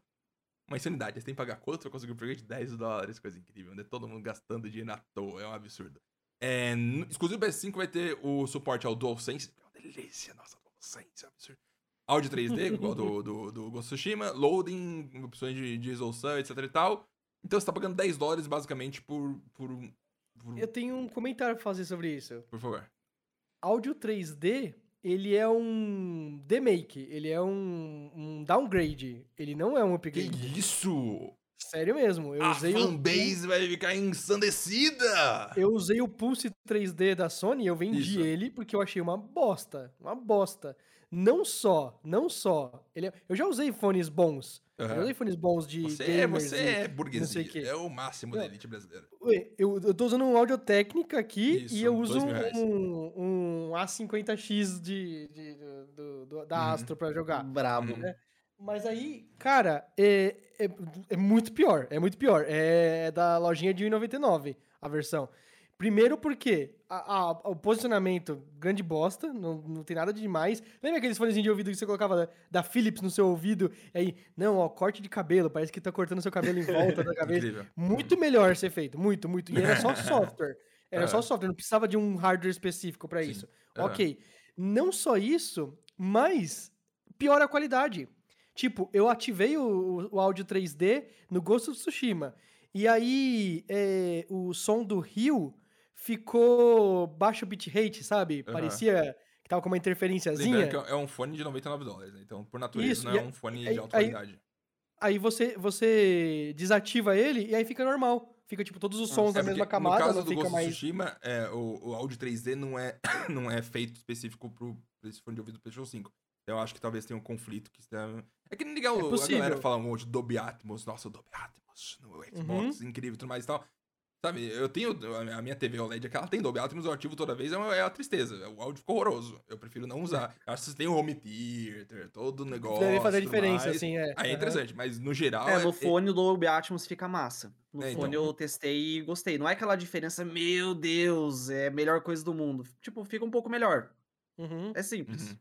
uma insanidade. Você tem que pagar quanto pra conseguir um upgrade de 10 dólares, coisa incrível, né? Todo mundo gastando dinheiro à toa, é um absurdo. É, no- exclusivo PS5 vai ter o suporte ao DualSense, que é uma delícia, nossa, DualSense é um absurdo. Áudio 3D, igual do, do, do Ghost Tsushima, loading, opções de, de resolução, etc e tal. Então você tá pagando 10 dólares basicamente por. por, por, Eu tenho um comentário pra fazer sobre isso. por favor. Áudio 3D, ele é um demake, ele é um, um downgrade. Ele não é um Que upgrade. isso? Sério mesmo. Eu A usei o fanbase vai ficar ensandecida! Eu usei o Pulse 3D da Sony e eu vendi Isso. ele porque eu achei uma bosta. Uma bosta. Não só, não só. Ele é- Eu já usei fones bons. Eu já Aham. usei fones bons de Você, é, gamers você e- é não sei o burguesia. quê. É o máximo Não. da elite brasileira. Ué, Eu, eu tô usando um Audio Técnica aqui Isso, e eu uso um, um A50X de, de- do- do- da Uhum. Astro pra jogar. Brabo. Uhum. Mas aí, cara, é, é, é muito pior. É muito pior. É da lojinha de 1,99 a versão. Primeiro porque a- a- o posicionamento, grande bosta, não, não tem nada de demais. Lembra aqueles fonezinhos de ouvido que você colocava da, da Philips no seu ouvido? E aí, não, ó, corte de cabelo, parece que tá cortando seu cabelo em volta da cabeça. Incrível. Muito melhor ser feito, muito, muito. E era só software. Era É. só software, não precisava de um hardware específico pra Sim. isso. É. Ok. Não só isso, mas piora a qualidade. Tipo, eu ativei o, o- o áudio 3D no Ghost of Tsushima. E aí, é, o som do Rio ficou baixo bitrate, sabe? Aham. Parecia que tava com uma interferenciazinha. Lembrando que é um fone de 99 dólares, né? Então, por natureza, Isso, não é a- um fone aí- de alta aí- qualidade. Aí você, você desativa ele e aí fica normal. Fica, tipo, todos os sons É da mesma camada, No caso não do fica Ghost mais... Tsushima, é, o, o áudio 3D não é, não é feito específico pro, pra esse fone de ouvido do PlayStation 5. Então, eu acho que talvez tenha um conflito que está... É que nem ligar o, a possível. galera fala um monte de Dolby Atmos. Nossa, o Dolby Atmos no Xbox, incrível e tudo mais e tal. Sabe, eu tenho. A minha TV OLED aqui, ela tem Dolby Atmos, eu ativo toda vez, é uma, é uma tristeza. O áudio ficou horroroso. Eu prefiro não usar. Eu acho que vocês têm o home theater, todo o negócio. Deve fazer diferença, mais. assim, é. Aí é interessante, mas no geral. É, no fone o Dolby Atmos fica massa. No É, fone então. eu testei e gostei. Não é aquela diferença, meu Deus, é a melhor coisa do mundo. Tipo, fica um pouco melhor. Uhum. É simples. Uhum.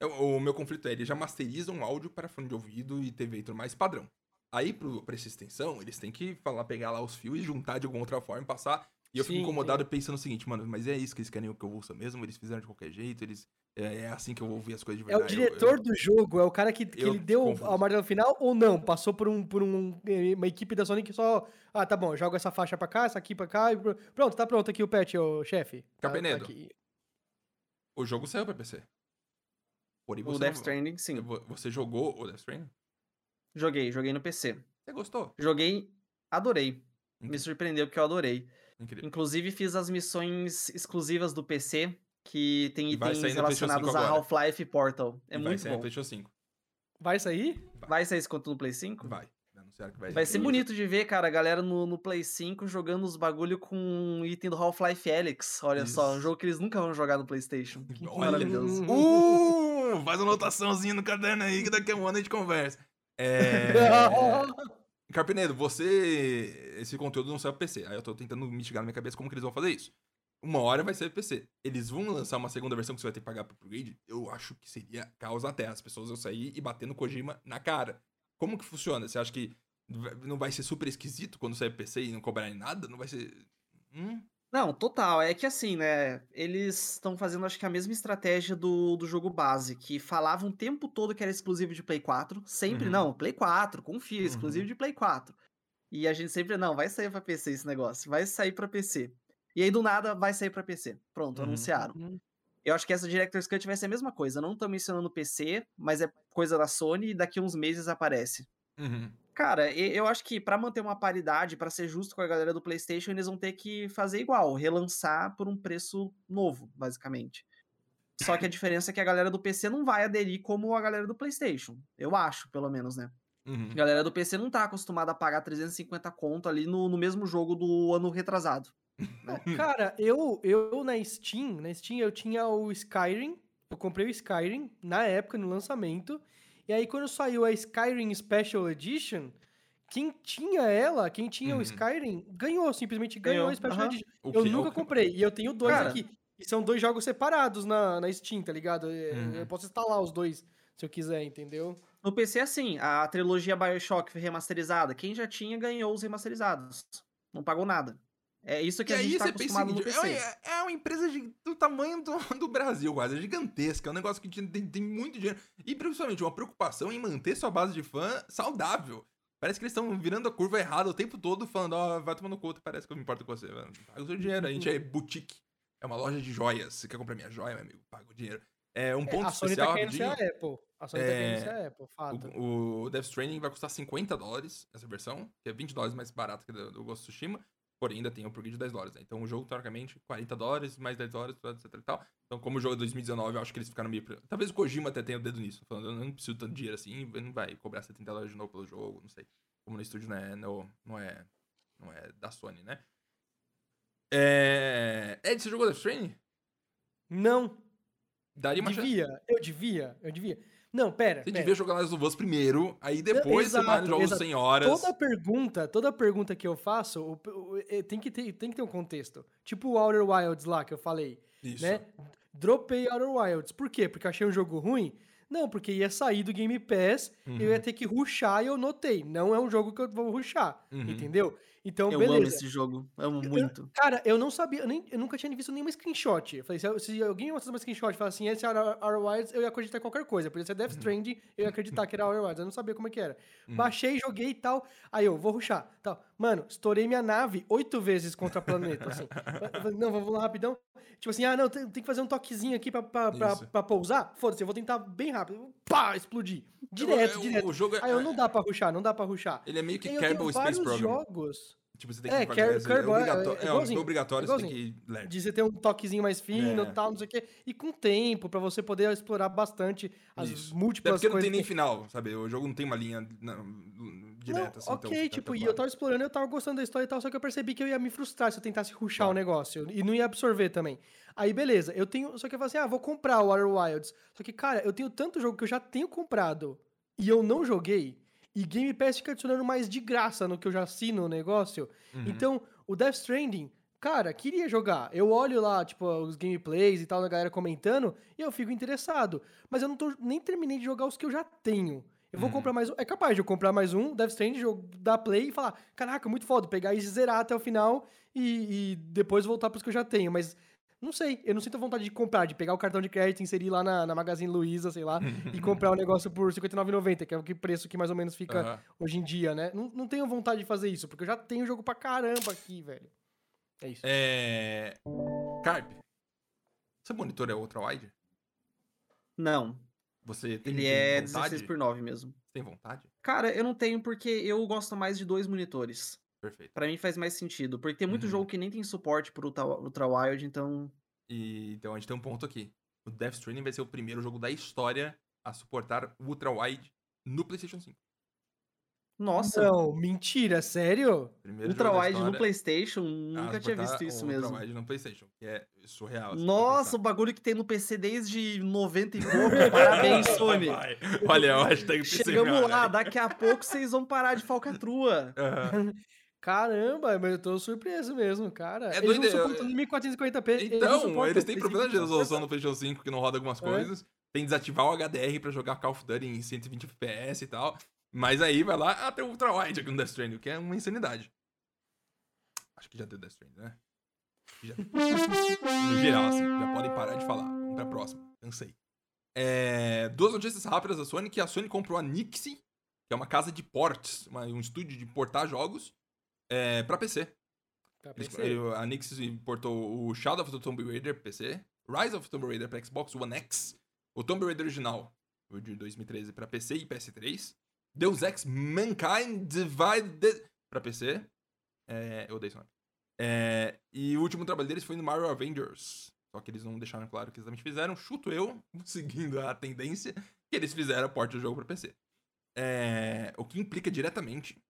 Eu- O meu conflito é, eles já masterizam áudio para fone de ouvido e TV e tudo mais padrão. Aí, pro, pra essa extensão, eles têm que falar, pegar lá os fios e juntar de alguma outra forma e passar. E eu fico Sim, incomodado pensando o seguinte, mano, mas é isso que eles querem que eu ouça mesmo? Eles fizeram de qualquer jeito, eles. É, é assim que eu vou ouvir as coisas de É o verdade. Eu- eu- diretor do jogo, é o cara que, que ele deu confuso. ao martelo final ou não? Passou por, um, por um, uma equipe da Sony que só. Ah, tá bom, joga essa faixa pra cá, essa aqui pra cá. E... pr- Pronto, tá pronto aqui o patch, ô chefe. Tá- tá Capenedo. aqui. O jogo saiu pra PC. Porém, O você, Death não- Stranding, sim. vo- você jogou o Death Stranding? Joguei, joguei no PC. Você gostou? Joguei, adorei. Me Incrível. surpreendeu porque eu adorei. Incrível. Inclusive, fiz as missões exclusivas do PC, que tem E vai itens sair no relacionados 5 a. Half-Life e Portal. É E vai muito sair no bom. PlayStation 5. Vai sair? Vai sair esse conto no Play 5? Vai. Anunciaram que vai Vai ser bonito de ver, cara, a galera no, no Play 5 jogando os bagulho com um item do Half-Life Alyx. Olha só, um Isso. jogo que eles nunca vão jogar no PlayStation. Que Olha. maravilhoso. Uh, faz uma anotaçãozinha no caderno aí que daqui a um ano a gente conversa. É... Carpinedo, você. Esse conteúdo não pro PC. Aí eu tô tentando mitigar na minha cabeça como que eles vão fazer isso. Uma hora vai ser PC. Eles vão lançar uma segunda versão que você vai ter que pagar pro upgrade? Eu acho que seria caos na terra. As pessoas vão sair e bater no Kojima na cara. Como que funciona? Você acha que não vai ser super esquisito quando sair PC e não cobrarem nada? Não vai ser. Hum? Não, total. É que assim, né? Eles estão fazendo, acho que a mesma estratégia do, do jogo base, que falavam o tempo todo que era exclusivo de Play 4. Sempre, Uhum. não, Play 4, confia, exclusivo Uhum. de Play 4. E a gente sempre, não, vai sair pra PC esse negócio, vai sair pra PC. E aí, do nada, vai sair pra PC. Pronto, Uhum. anunciaram. Uhum. Eu acho que essa Director's Cut vai ser a mesma coisa. Não estão mencionando PC, mas é coisa da Sony e daqui uns meses aparece. Uhum. Cara, e- eu acho que pra manter uma paridade, pra ser justo com a galera do PlayStation, eles vão ter que fazer igual, relançar por um preço novo, basicamente. Só que a diferença é que a galera do PC não vai aderir como a galera do PlayStation. Eu acho, pelo menos, né? Uhum. A galera do PC não tá acostumada a pagar 350 conto ali no, no mesmo jogo do ano retrasado. Cara, eu, eu na Steam, na Steam eu tinha o Skyrim, eu comprei o Skyrim na época, no lançamento, e aí quando saiu a Skyrim Special Edition, quem tinha ela, quem tinha Uhum. o Skyrim, ganhou, simplesmente ganhou, Ganhou, a Special aham. Edition. O Eu que- nunca comprei, e eu tenho dois Cara. aqui. E são dois jogos separados na, na Steam, tá ligado? É, Uhum. Eu posso instalar os dois se eu quiser, entendeu? No PC, assim, a trilogia Bioshock foi remasterizada. Quem já tinha ganhou os remasterizados. Não pagou nada. É isso que E a aí gente tá você pensa o acostumado seguinte, PC. é, é uma empresa de- do tamanho do, do Brasil, quase, é gigantesca, é um negócio que tem, tem muito dinheiro. E principalmente uma preocupação em manter sua base de fã saudável. Parece que eles estão virando a curva errada o tempo todo, falando, ó, vai tomando conta, parece que eu me importo com você. mano. Paga o seu dinheiro, a gente é boutique. É uma loja de joias. Você quer comprar minha joia, meu amigo? Paga o dinheiro. É um É, ponto a Sony especial, tá querendo ser a Apple. A Sony tá É, querendo ser a Apple, fato. O, o Death Stranding vai custar 50 dólares, essa versão, que é 20 dólares mais barato que a do, do Ghost of Tsushima, porém ainda tem o upgrade de 10 dólares, né? Então o jogo, teoricamente, 40 dólares, mais 10 dólares, etc e tal. Então, como o jogo é 2019, eu acho que eles ficaram meio... Talvez o Kojima até tenha o dedo nisso, falando, eu não preciso tanto dinheiro assim, não vai cobrar 70 dólares de novo pelo jogo, não sei. Como no estúdio não é, no, não é, não é da Sony, né? É... Ed, você jogou Death Stranding? Não, Daria uma chance. devia, eu devia, eu devia. Não, pera, Você pera. devia jogar Last of Us primeiro, aí depois você vai exato, nos jogos exato. 100 horas. Toda pergunta, toda pergunta que eu faço, é, tem, que ter, tem que ter um contexto. Tipo o Outer Wilds lá que eu falei, Isso. né? Dropei Outer Wilds. Por quê? Porque eu achei um jogo ruim? Não, porque ia sair do Game Pass, eu Uhum. ia ter que ruxar e eu notei. Não é um jogo que eu vou ruxar, Uhum. entendeu? Então, Eu beleza. amo esse jogo. Amo muito. Cara, eu não sabia, eu, nem, eu nunca tinha visto nenhuma screenshot. Eu falei, se, se alguém mostrasse uma screenshot e falasse assim, esse é Outer Wilds, eu ia acreditar em qualquer coisa. Podia ser Death Stranding, eu ia acreditar que era Outer Wilds. Eu não sabia como é que era. Uhum. Baixei, joguei e tal. Aí eu, vou ruxar. Tal. Mano, estourei minha nave oito vezes contra planeta, assim. Eu não, vamos lá rapidão. Tipo assim, ah, não, tem, tem que fazer um toquezinho aqui pra, pra, pra, pra pousar. Foda-se, eu vou tentar bem rápido. Pá, explodir. Direto, O- o- direto. O jogo é, Aí eu, não dá pra ruxar, não dá pra ruxar. ele é meio que eu Kerbal Space Program. jogos. Tipo, você tem É, que Care- é, é- obrigatório, é é, igualzinho, obrigatório é você tem que lerdo. De você ter um toquezinho mais fino É. e tal, não sei o quê. E com tempo, pra você poder explorar bastante as Isso. Até múltiplas porque não tem nem que- final, sabe? O jogo não tem uma linha na- direta, assim. Não, então ok, fica tipo, e eu tava explorando, eu tava gostando da história e tal, só que eu percebi que eu ia me frustrar se eu tentasse rushar Claro. o negócio. E não ia absorver também. Aí, beleza, eu tenho. Só que eu falei assim, ah, vou comprar o Outer Wilds. Só que, cara, eu tenho tanto jogo que eu já tenho comprado e eu não joguei. E Game Pass fica adicionando mais de graça no que eu já assino o negócio. Uhum. Então, o Death Stranding, cara, queria jogar. Eu olho lá, tipo, os gameplays e tal, da galera comentando, e eu fico interessado. Mas eu não tô nem terminei de jogar os que eu já tenho. Eu vou Uhum. comprar mais um. É capaz de eu comprar mais um, Death Stranding, jogo, dar play e falar, caraca, muito foda, pegar e zerar até o final e, e depois voltar pros que eu já tenho. Mas não sei, eu não sinto vontade de comprar, de pegar o cartão de crédito, inserir lá na, na Magazine Luiza, sei lá, e comprar o negócio por R$ 59,90, que é o que preço que mais ou menos fica Aham. hoje em dia, né? Não, não tenho vontade de fazer isso, porque eu já tenho jogo pra caramba aqui, velho. É isso. É... Carp, seu monitor é ultra-wide? Não, Você tem, ele tem é vontade? 16 por 9 mesmo. Tem vontade? Cara, eu não tenho porque eu gosto mais de dois monitores. Perfeito. Pra mim faz mais sentido, porque tem muito Uhum. jogo que nem tem suporte pro Ultra, Ultra Wild, então E, então a gente tem um ponto aqui. O Death Stranding vai ser o primeiro jogo da história a suportar o ultra-wide no PlayStation 5. nossa, Não, mentira, sério? Primeiro Ultra Wide no PlayStation, nunca tinha visto isso o mesmo. Ultra-wide no PlayStation, que é surreal. assim, Nossa, o bagulho que tem no PC desde 90 e pouco. Parabéns, Sony. Olha, eu acho que tem Chegamos lá, daqui a pouco vocês vão parar de falcatrua. Caramba, mas eu tô surpreso mesmo, cara. É Eles doido, não suportam 1440p. eles não Então, suportam eles têm problema de 320p. resolução no PlayStation 5 que não roda algumas É. coisas. Tem que desativar o HDR pra jogar Call of Duty em 120 FPS e tal. Mas aí vai lá, ah, tem o Ultra Wide aqui no Death Stranding, o que é uma insanidade. Acho que já deu Death Stranding, né? Já. No geral, assim, já podem parar de falar. Vamos pra próxima. Cansei. É, duas notícias rápidas da Sony, que a Sony comprou a Nixie, que é uma casa de ports, uma- um estúdio de portar jogos, é, pra PC. Pra Eles- PC. ele- a Nix importou o Shadow of the Tomb Raider pra PC, Rise of the Tomb Raider pra Xbox One X, o Tomb Raider original, o de 2013, pra PC e PS3, Deus Ex Mankind Divided pra PC, é, eu odeio esse nome. É, e o último trabalho deles foi no Mario Avengers. Só que eles não deixaram claro o que exatamente fizeram. Chuto eu, seguindo a tendência, que eles fizeram a porta do jogo pra PC. É, o que implica diretamente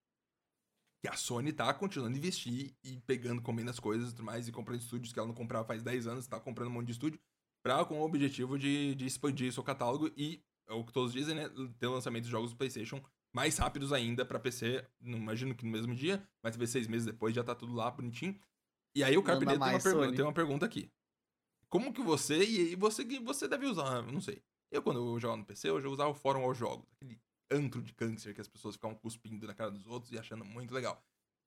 que a Sony tá continuando a investir e pegando, comendo as coisas e tudo mais, e comprando estúdios que ela não comprava faz 10 anos, tá comprando um monte de estúdio, pra, com o objetivo de, de expandir seu catálogo e, é o que todos dizem, né, ter lançamento de jogos do PlayStation mais rápidos ainda pra PC, não imagino que no mesmo dia, mas talvez seis meses depois já tá tudo lá bonitinho. E aí o Carpinete tem, uma pergunta- tem uma pergunta aqui. Como que você, e você, que você deve usar, não sei. Eu, quando eu jogava no PC, eu já usava o fórum aos jogos, aquele antro de câncer que as pessoas ficavam cuspindo na cara dos outros e achando muito legal.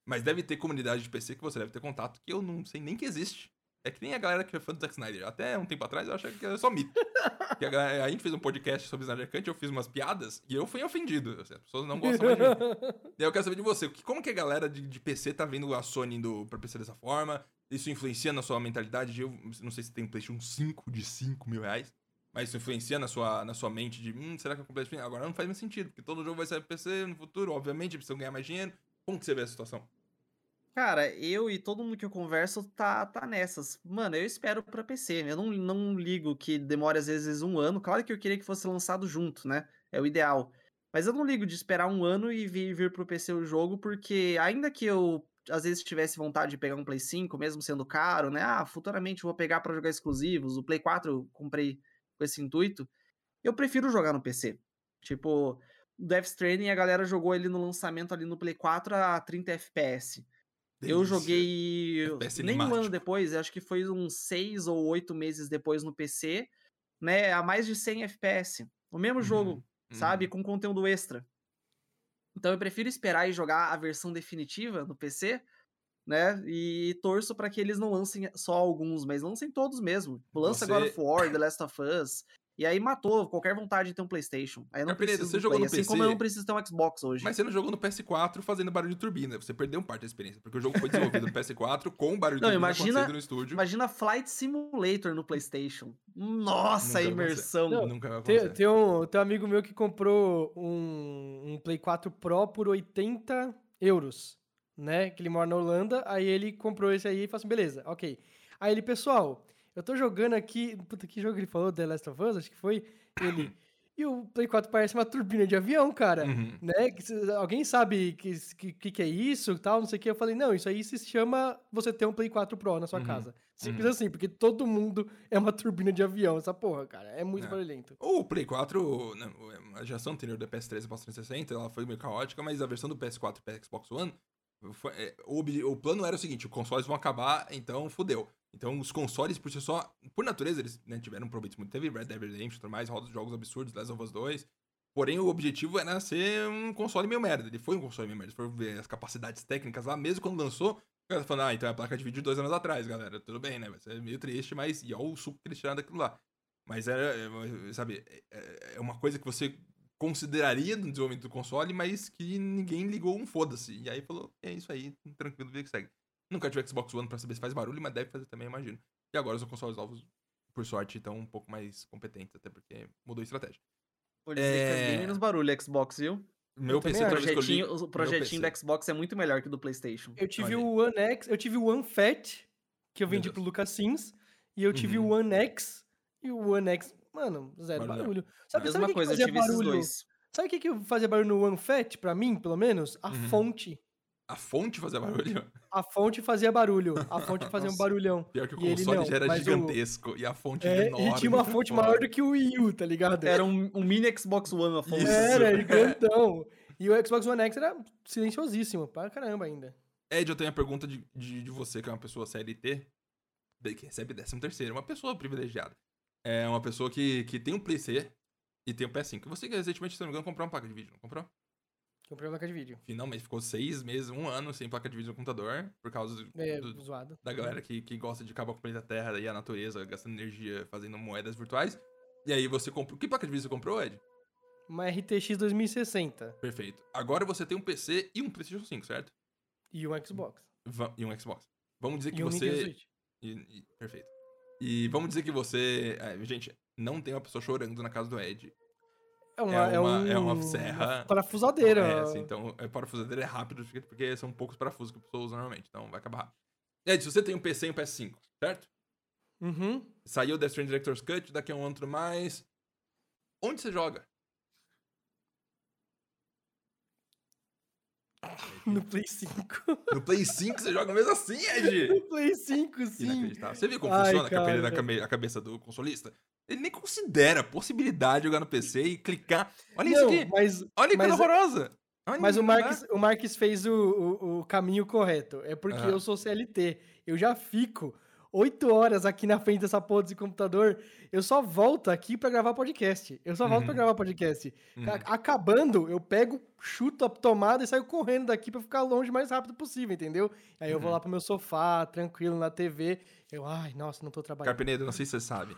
Mas deve ter comunidade de PC que você deve ter contato que eu não sei nem que existe. É que nem a galera que é fã do Zack Snyder. Até um tempo atrás eu achava que era só mito. Que a, galera- a gente fez um podcast sobre Snyder Cut, eu fiz umas piadas e eu fui ofendido. Assim, as pessoas não gostam mais de mim. Eu quero saber de você. Como que a galera de, de PC tá vendo a Sony indo pra PC dessa forma? Isso influencia na sua mentalidade de... Eu não sei se tem um PlayStation 5 de 5 mil reais. Mas isso influencia na sua, na sua mente de... Hum, será que eu comprei PlayStation? Agora não faz mais sentido. Porque todo jogo vai sair pro PC no futuro. Obviamente, precisam ganhar mais dinheiro. Como que você vê a situação? Cara, eu e todo mundo que eu converso tá, tá nessas. Mano, eu espero pra PC. Eu não, não ligo que demore às vezes um ano. Claro que eu queria que fosse lançado junto, né? É o ideal. Mas eu não ligo de esperar um ano e vir, vir pro PC o jogo, porque ainda que eu às vezes tivesse vontade de pegar um Play 5, mesmo sendo caro, né? Ah, futuramente eu vou pegar pra jogar exclusivos. O Play 4 eu comprei com esse intuito. Eu prefiro jogar no PC. Tipo, o Death Stranding a galera jogou ele no lançamento ali no Play 4 a 30 FPS. Eu Delícia. joguei FPS nem um ano depois, acho que foi uns seis ou oito meses depois no PC, né? A mais de 100 FPS. O mesmo jogo, Uhum, sabe? uhum. Com conteúdo extra. Então eu prefiro esperar e jogar a versão definitiva no PC, né? E torço pra que eles não lancem só alguns, mas lancem todos mesmo. Lança Você- God of War, The Last of Us. E aí matou qualquer vontade de ter um PlayStation. Aí eu não preciso você jogou Play, no assim como eu PC? não preciso ter um Xbox hoje. Mas você não jogou no PS4 fazendo barulho de turbina. Você perdeu um parte da experiência. Porque o jogo foi desenvolvido no PS4 com barulho de Não, turbina imagina- acontecendo no estúdio. Imagina Flight Simulator no PlayStation. Nossa, a Nunca imersão. Não, Nunca vai Tem, acontecer. tem um, tem um amigo meu que comprou um, um Play 4 Pro por 80 euros né? Que ele mora na Holanda. Aí ele comprou esse aí e falou assim: beleza, ok. Aí ele, pessoal, eu tô jogando aqui. Puta, que jogo ele falou? The Last of Us? Acho que foi. Ele. E o Play 4 parece uma turbina de avião, cara. Uhum. Né? Alguém sabe que, que, que que é isso tal, não sei o que. Eu falei, não, isso aí se chama você ter um Play 4 Pro na sua Uhum. casa. Simples Uhum. assim, porque todo mundo é uma turbina de avião, essa porra, cara. É muito É. barulhento. O Play 4, né, a geração anterior da PS3 e PS 360, ela foi meio caótica, mas a versão do PS4 e PS Xbox One, o, obje- o plano era o seguinte, os consoles vão acabar, então fudeu. Então os consoles, por si só, por natureza, eles né, tiveram proveitos muito. Teve Red Dead Redemption e mais, roda de jogos absurdos, Last of Us 2. Porém, o objetivo era ser um console meio merda. Ele foi um console meio merda. Se for ver as capacidades técnicas lá, mesmo quando lançou, o cara tá falando, ah, então é a placa de vídeo de dois anos atrás, galera. Tudo bem, né? Vai ser meio triste, mas e olha o suco que eles tiraram daquilo lá. Mas era, é, sabe, é- é uma coisa que você consideraria no desenvolvimento do console, mas que ninguém ligou um foda-se. E aí falou, é isso aí, tranquilo, vida que segue. Nunca tive Xbox One pra saber se faz barulho, mas deve fazer também, imagino. E agora os consoles novos, por sorte, estão um pouco mais competentes, até porque mudou a estratégia. Vou dizer que faz É. bem menos barulho Xbox, viu? Meu PC, eu projetinho, ligo- o projetinho PC. do Xbox é muito melhor que o do PlayStation. Eu tive Olha o One X, eu tive o One Fat, que eu vendi pro Lucas Sims, e eu tive Uhum. o One X, e o One X, mano, zero Barulhão. barulho. Sabe, Mesma sabe o que, coisa, que eu esses barulho? dois. Sabe o que, que fazia barulho no One Fat, pra mim, pelo menos? A Uhum. fonte. A fonte fazia barulho? A fonte fazia barulho. A fonte fazia um Nossa. barulhão. Pior que o E ele console não, já era mas o- gigantesco e a fonte É, enorme. e tinha uma fonte maior do que o Wii U, tá ligado? Era um, um mini Xbox One a fonte. Isso. Era, gigantão. E o Xbox One X era silenciosíssimo, pra caramba ainda. Ed, eu tenho a pergunta de, de, de você, que é uma pessoa CLT, que recebe 13 terceiro, uma pessoa privilegiada. É uma pessoa que, que tem um PC e tem um PS5. Você que recentemente, se não me engano, comprou uma placa de vídeo, não comprou? Comprei uma placa de vídeo. Finalmente ficou seis meses, um ano sem placa de vídeo no computador, por causa do- É, do- zoado. da galera que, que gosta de acabar com o planeta Terra e a natureza, gastando energia, fazendo moedas virtuais. E aí você comprou. Que placa de vídeo você comprou, Ed? Uma RTX 2060 Perfeito. Agora você tem um PC e um PlayStation 5, certo? e um Xbox. Va- E um Xbox. Vamos dizer que E um Nintendo você. E- e- perfeito. E vamos dizer que você. é, gente, não tem uma pessoa chorando na casa do Ed. É uma, É é uma- um, é uma serra- uma parafusadeira. É, assim, então, é, parafusadeira é rápido, porque- são poucos parafusos que a pessoa usa normalmente. Então vai acabar rápido. Ed, se você tem um PC e um PS5, certo? Uhum. Saiu Death Stranding Director's Cut, daqui a um outro mais. Onde você joga? No Play 5. No Play 5 você joga mesmo assim, Ed? no Play 5, sim. Você viu como Ai, funciona cara. a cabe- a cabeça do consolista? Ele nem considera a possibilidade de jogar no PC e clicar. Olha isso Não, aqui. mas, Olha que coisa mas- horrorosa. Olha mas o coisa Marques, o Marques fez o, o, o caminho correto. É porque eu sou CLT. Eu já fico oito horas aqui na frente dessa porra desse computador. Eu só volto aqui pra gravar podcast. Eu só volto pra Uhum. gravar podcast. Uhum. Acabando, eu pego, chuto a tomada e saio correndo daqui pra ficar longe o mais rápido possível, entendeu? Aí eu vou Uhum. lá pro meu sofá, tranquilo, na TV. Eu, ai, nossa, não tô trabalhando. Carpenedo, não sei se você sabe.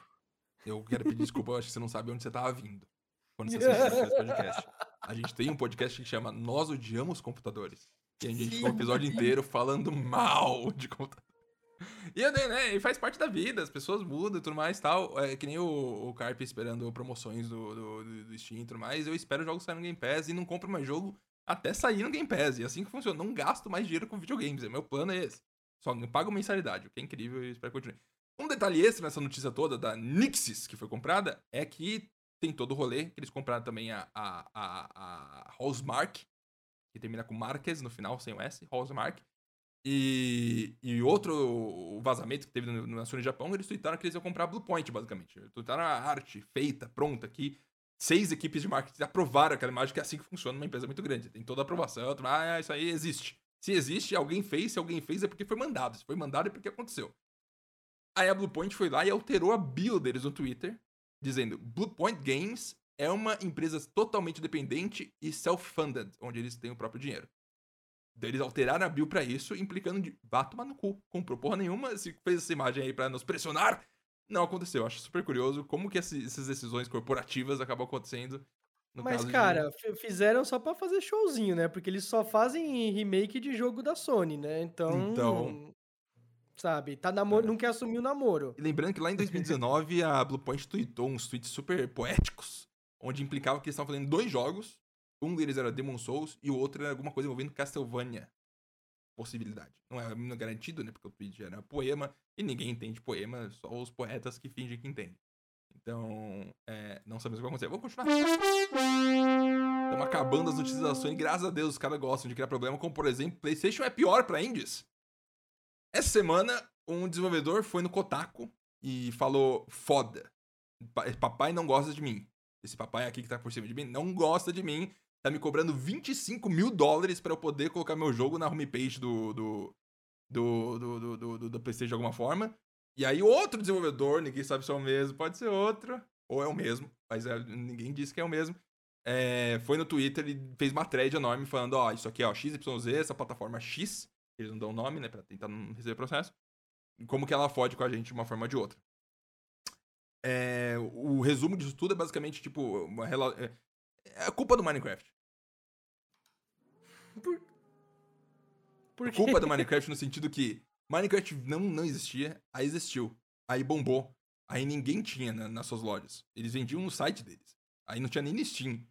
Eu quero pedir desculpa, eu acho que você não sabe onde você tava vindo. Quando você esse podcast. A gente tem um podcast que chama Nós Odiamos Computadores. E a gente ficou o episódio inteiro falando mal de computador. E, né, e faz parte da vida, as pessoas mudam e tudo mais tal. É que nem o, o Carp esperando promoções do, do, do- Steam e tudo mais. Eu espero jogos saírem no Game Pass e não compro mais jogo até sair no Game Pass. E assim que funciona. Não gasto mais dinheiro com videogames. Meu plano é esse. Só pago mensalidade, o que é incrível e espero que continue. Um detalhe extra nessa notícia toda da Nixis, que foi comprada, é que tem todo o rolê, que eles compraram também a, a, a, a que termina com Marques no final, sem o S, Housemark. E, e outro vazamento que teve no Sony Japão, eles tweetaram que eles iam comprar a Bluepoint, basicamente. Tweetaram a arte feita, pronta, que seis equipes de marketing aprovaram aquela imagem, que é assim que funciona numa empresa muito grande. Tem toda a aprovação, ah, isso aí existe. Se existe, alguém fez, se alguém fez é porque foi mandado. Se foi mandado é porque aconteceu. Aí a Bluepoint foi lá e alterou a bio deles no Twitter, dizendo: Bluepoint Games é uma empresa totalmente independente e self-funded, onde eles têm o próprio dinheiro. Daí eles alteraram a bio pra isso, implicando de vá tomar no cu. Comprou porra nenhuma, se fez essa imagem aí pra nos pressionar. Não aconteceu. Acho super curioso como que essas decisões corporativas acabam acontecendo. No Mas, de- cara, f- fizeram só pra fazer showzinho, né? Porque eles só fazem remake de jogo da Sony, né? Então. Então- Sabe, tá namoro, É. não quer assumir o namoro. E lembrando que lá em 2019 a Bluepoint tweetou uns tweets super poéticos, onde implicava que eles estavam fazendo dois jogos. Um deles era Demon Souls e o outro era alguma coisa envolvendo Castlevania. possibilidade. Não é, é garantido, né? Porque o tweet era poema e ninguém entende poema, só os poetas que fingem que entendem. Então, é, não sabemos o que vai acontecer. Vamos continuar. Estamos acabando as utilizações. Graças a Deus os caras gostam de criar problema, como por exemplo, PlayStation é pior para indies. Essa semana, um desenvolvedor foi no Kotaku e falou: foda. Papai não gosta de mim. Esse papai aqui que tá por cima de mim não gosta de mim. Tá me cobrando 25 mil dólares para eu poder colocar meu jogo na homepage do, do, do, do, do, do, do, do PC de alguma forma. E aí outro desenvolvedor, ninguém sabe se é o mesmo, pode ser outro, ou é o mesmo, mas é, ninguém disse que é o mesmo. É, foi no Twitter e fez uma thread enorme falando, ó, isso aqui é XYZ, essa plataforma X, eles não dão nome, né, pra tentar não receber processo, como que ela fode com a gente de uma forma ou de outra. É, o resumo disso tudo é basicamente, tipo, uma é, a culpa do Minecraft. Por... Por quê? Culpa do Minecraft no sentido que Minecraft não, não existia, aí existiu. Aí bombou. Aí ninguém tinha na, nas suas lojas. Eles vendiam no site deles. Aí não tinha nem no Steam.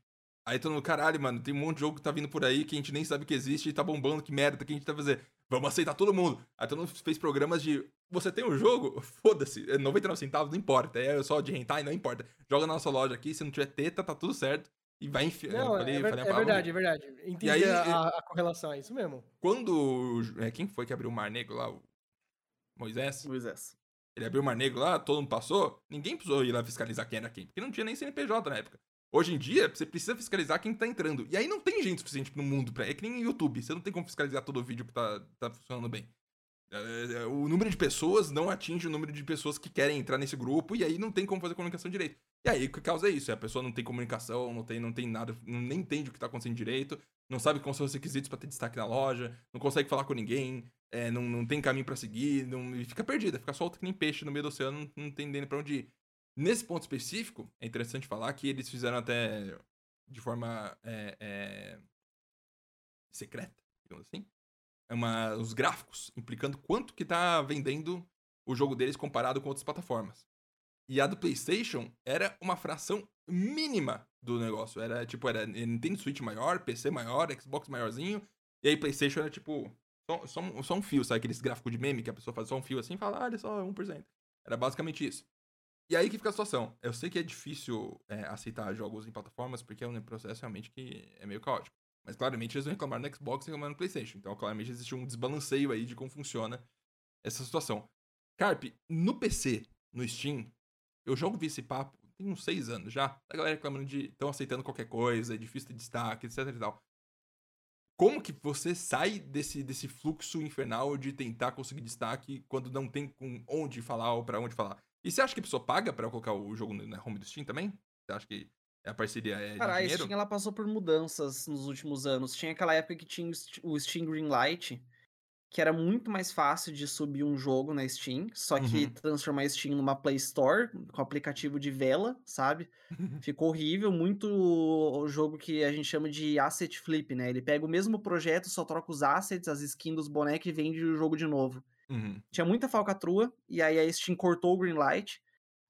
Aí todo mundo, caralho, mano, tem um monte de jogo que tá vindo por aí que a gente nem sabe que existe e tá bombando, que merda que a gente tá fazendo. Vamos aceitar todo mundo. Aí todo mundo fez programas de. Você tem um jogo? Foda-se. 99 é centavos, não importa. É só de rentar e não importa. Joga na nossa loja aqui, se não tiver teta, tá tudo certo. E vai enfiar. Não, falei, é, ver, é verdade, é verdade. Entendi aí, a, a, correlação, é isso mesmo. Quando. É, quem foi que abriu o Mar Negro lá? O Moisés? Moisés. Ele abriu o Mar Negro lá, todo mundo passou. Ninguém precisou ir lá fiscalizar quem era quem, porque não tinha nem CNPJ na época. Hoje em dia, você precisa fiscalizar quem tá entrando. E aí não tem gente suficiente no mundo pra. É que nem YouTube. Você não tem como fiscalizar todo o vídeo que tá, tá funcionando bem. É, é, o número de pessoas não atinge o número de pessoas que querem entrar nesse grupo, e aí não tem como fazer comunicação direito. E aí o que causa isso? É a pessoa não tem comunicação, não tem, não tem nada, nem entende o que tá acontecendo direito, não sabe quais são os requisitos para ter destaque na loja, não consegue falar com ninguém, é, não, não tem caminho para seguir, não, e fica perdida, fica solto que nem peixe no meio do oceano, não, não entendendo pra onde ir. Nesse ponto específico, é interessante falar que eles fizeram até de forma é, é, secreta, digamos assim, uma, os gráficos, implicando quanto que tá vendendo o jogo deles comparado com outras plataformas. E a do PlayStation era uma fração mínima do negócio. Era tipo, era Nintendo Switch maior, PC maior, Xbox maiorzinho. E aí PlayStation era tipo, só, só, só um fio, sabe? Aqueles gráficos de meme que a pessoa faz só um fio assim e fala, ah, olha só, 1%. Era basicamente isso. E aí que fica a situação. Eu sei que é difícil é, aceitar jogos em plataformas, porque é um processo realmente que é meio caótico. Mas claramente eles vão reclamar no Xbox e reclamar no PlayStation. Então, claramente existe um desbalanceio aí de como funciona essa situação. Carp, no PC, no Steam, eu jogo vi esse papo tem uns seis anos já. A galera reclamando de estão aceitando qualquer coisa, é difícil ter destaque, etc e tal. Como que você sai desse, desse fluxo infernal de tentar conseguir destaque quando não tem com onde falar ou para onde falar? E você acha que a pessoa paga para colocar o jogo na home do Steam também? Você acha que a parceria é Cara, a Steam ela passou por mudanças nos últimos anos. Tinha aquela época que tinha o Steam Greenlight, que era muito mais fácil de subir um jogo na Steam, só que uhum. transformar a Steam numa Play Store com aplicativo de vela, sabe? Ficou horrível, muito o jogo que a gente chama de asset flip, né? Ele pega o mesmo projeto, só troca os assets, as skins dos bonecos e vende o jogo de novo. Uhum. Tinha muita falcatrua, e aí a Steam cortou o Greenlight,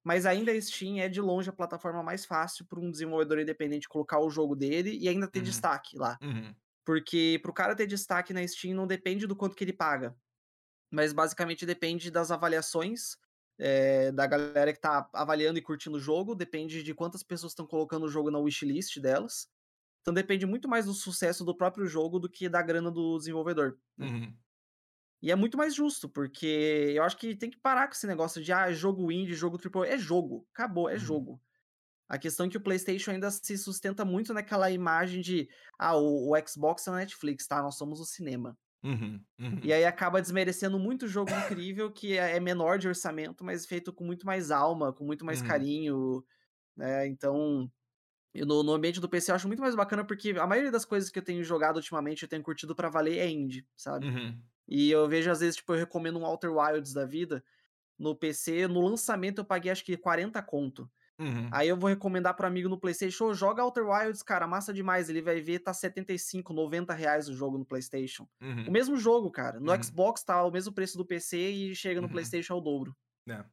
mas ainda a Steam é de longe a plataforma mais fácil para um desenvolvedor independente colocar o jogo dele e ainda ter uhum. destaque lá. Uhum. Porque pro cara ter destaque na Steam não depende do quanto que ele paga, mas basicamente depende das avaliações é, da galera que tá avaliando e curtindo o jogo, depende de quantas pessoas estão colocando o jogo na wishlist delas. Então depende muito mais do sucesso do próprio jogo do que da grana do desenvolvedor. Uhum. E é muito mais justo, porque eu acho que tem que parar com esse negócio de ah, jogo indie, jogo AAA. É jogo, acabou, é uhum. jogo. A questão é que o PlayStation ainda se sustenta muito naquela imagem de ah, o, o Xbox é a Netflix, tá? Nós somos o cinema. Uhum, uhum. E aí acaba desmerecendo muito jogo incrível que é, é menor de orçamento, mas feito com muito mais alma, com muito mais uhum. carinho. Né? Então, no, no ambiente do PC eu acho muito mais bacana porque a maioria das coisas que eu tenho jogado ultimamente, eu tenho curtido para valer é indie, sabe? Uhum. E eu vejo, às vezes, tipo, eu recomendo um Outer Wilds da vida. No PC, no lançamento eu paguei acho que 40 conto. Uhum. Aí eu vou recomendar pro amigo no Playstation, joga Outer Wilds, cara, massa demais. Ele vai ver, tá 75, 90 reais o jogo no Playstation. Uhum. O mesmo jogo, cara. No uhum. Xbox tá o mesmo preço do PC e chega no uhum. Playstation ao dobro. É.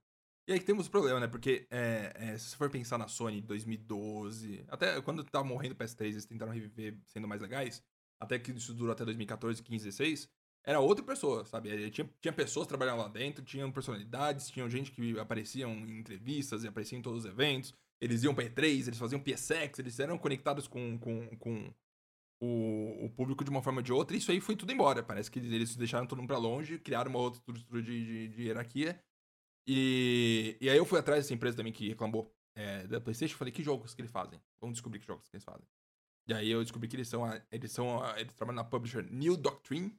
E aí que temos o problema, né? Porque é, é, se você for pensar na Sony 2012, até quando tava morrendo o PS3, eles tentaram reviver sendo mais legais, até que isso durou até 2014, 15, 16, era outra pessoa, sabe? Tinha, tinha pessoas trabalhando lá dentro, tinham personalidades, tinham gente que apareciam em entrevistas e apareciam em todos os eventos. Eles iam pra E3, eles faziam PSX, eles eram conectados com, com, com o, o, público de uma forma ou de outra, e isso aí foi tudo embora. Parece que eles deixaram todo mundo pra longe, criaram uma outra estrutura de, de, de hierarquia. E, e aí eu fui atrás dessa empresa também que reclamou é, da PlayStation. Falei, que jogos que eles fazem? Vamos descobrir que jogos que eles fazem. E aí eu descobri que eles são, a, eles são, a, eles trabalham na publisher New Doctrine.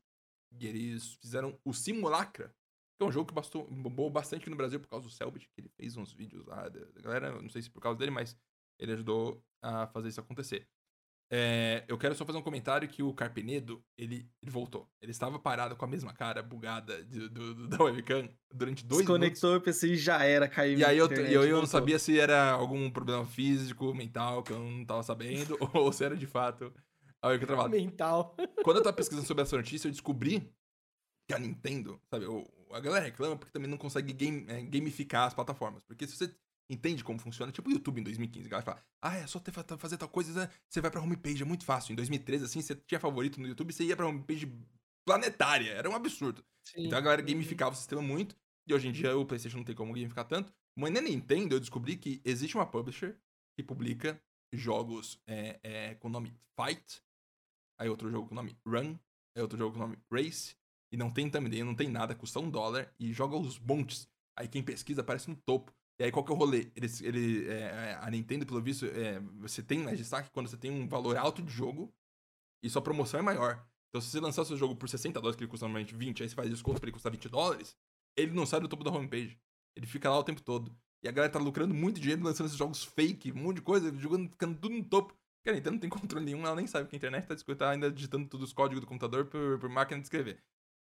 E eles fizeram o Simulacra, que é um jogo que bastou, bombou bastante no Brasil por causa do Selbit, que ele fez uns vídeos lá da, galera, não sei se por causa dele, mas ele ajudou a fazer isso acontecer. É, eu quero só fazer um comentário que o Carpenedo, ele, ele voltou. Ele estava parado com a mesma cara bugada de, do, do, da webcam durante dois Desconectou minutos. Desconectou o PC e já era, caiu E aí eu, internet, eu, eu não sabia se era algum problema físico, mental, que eu não estava sabendo, ou se era de fato que eu trabalho. Mental. Quando eu tava pesquisando sobre essa notícia, eu descobri que a Nintendo, sabe, a galera reclama porque também não consegue game, é, gamificar as plataformas. Porque se você entende como funciona. Tipo o YouTube em 2015. A galera fala, ah, é só ter, fazer tal coisa, né? você vai pra homepage, é muito fácil. Em 2013, assim, você tinha favorito no YouTube, você ia pra homepage planetária. Era um absurdo. Sim. Então a galera gamificava o sistema muito. E hoje em dia o PlayStation não tem como gamificar tanto. Mas na Nintendo eu descobri que existe uma publisher que publica jogos é, é, com o nome Fight. Aí outro jogo com o nome Run. Aí outro jogo com o nome Race. E não tem thumbnail, não tem nada, custa um dólar. E joga os montes. Aí quem pesquisa aparece no topo. E aí, qual que é o rolê? Ele, é, a Nintendo, pelo visto, é, você tem mais destaque quando você tem um valor alto de jogo e sua promoção é maior. Então, se você lançar seu jogo por 60 dólares, que ele custa normalmente 20, aí você faz desconto pra ele custar 20 dólares, ele não sai do topo da homepage. Ele fica lá o tempo todo. E a galera tá lucrando muito dinheiro lançando esses jogos fake, um monte de coisa, jogando, ficando tudo no topo. Porque a Nintendo não tem controle nenhum, ela nem sabe que a internet tá, tá ainda digitando todos os códigos do computador por, por máquina de escrever.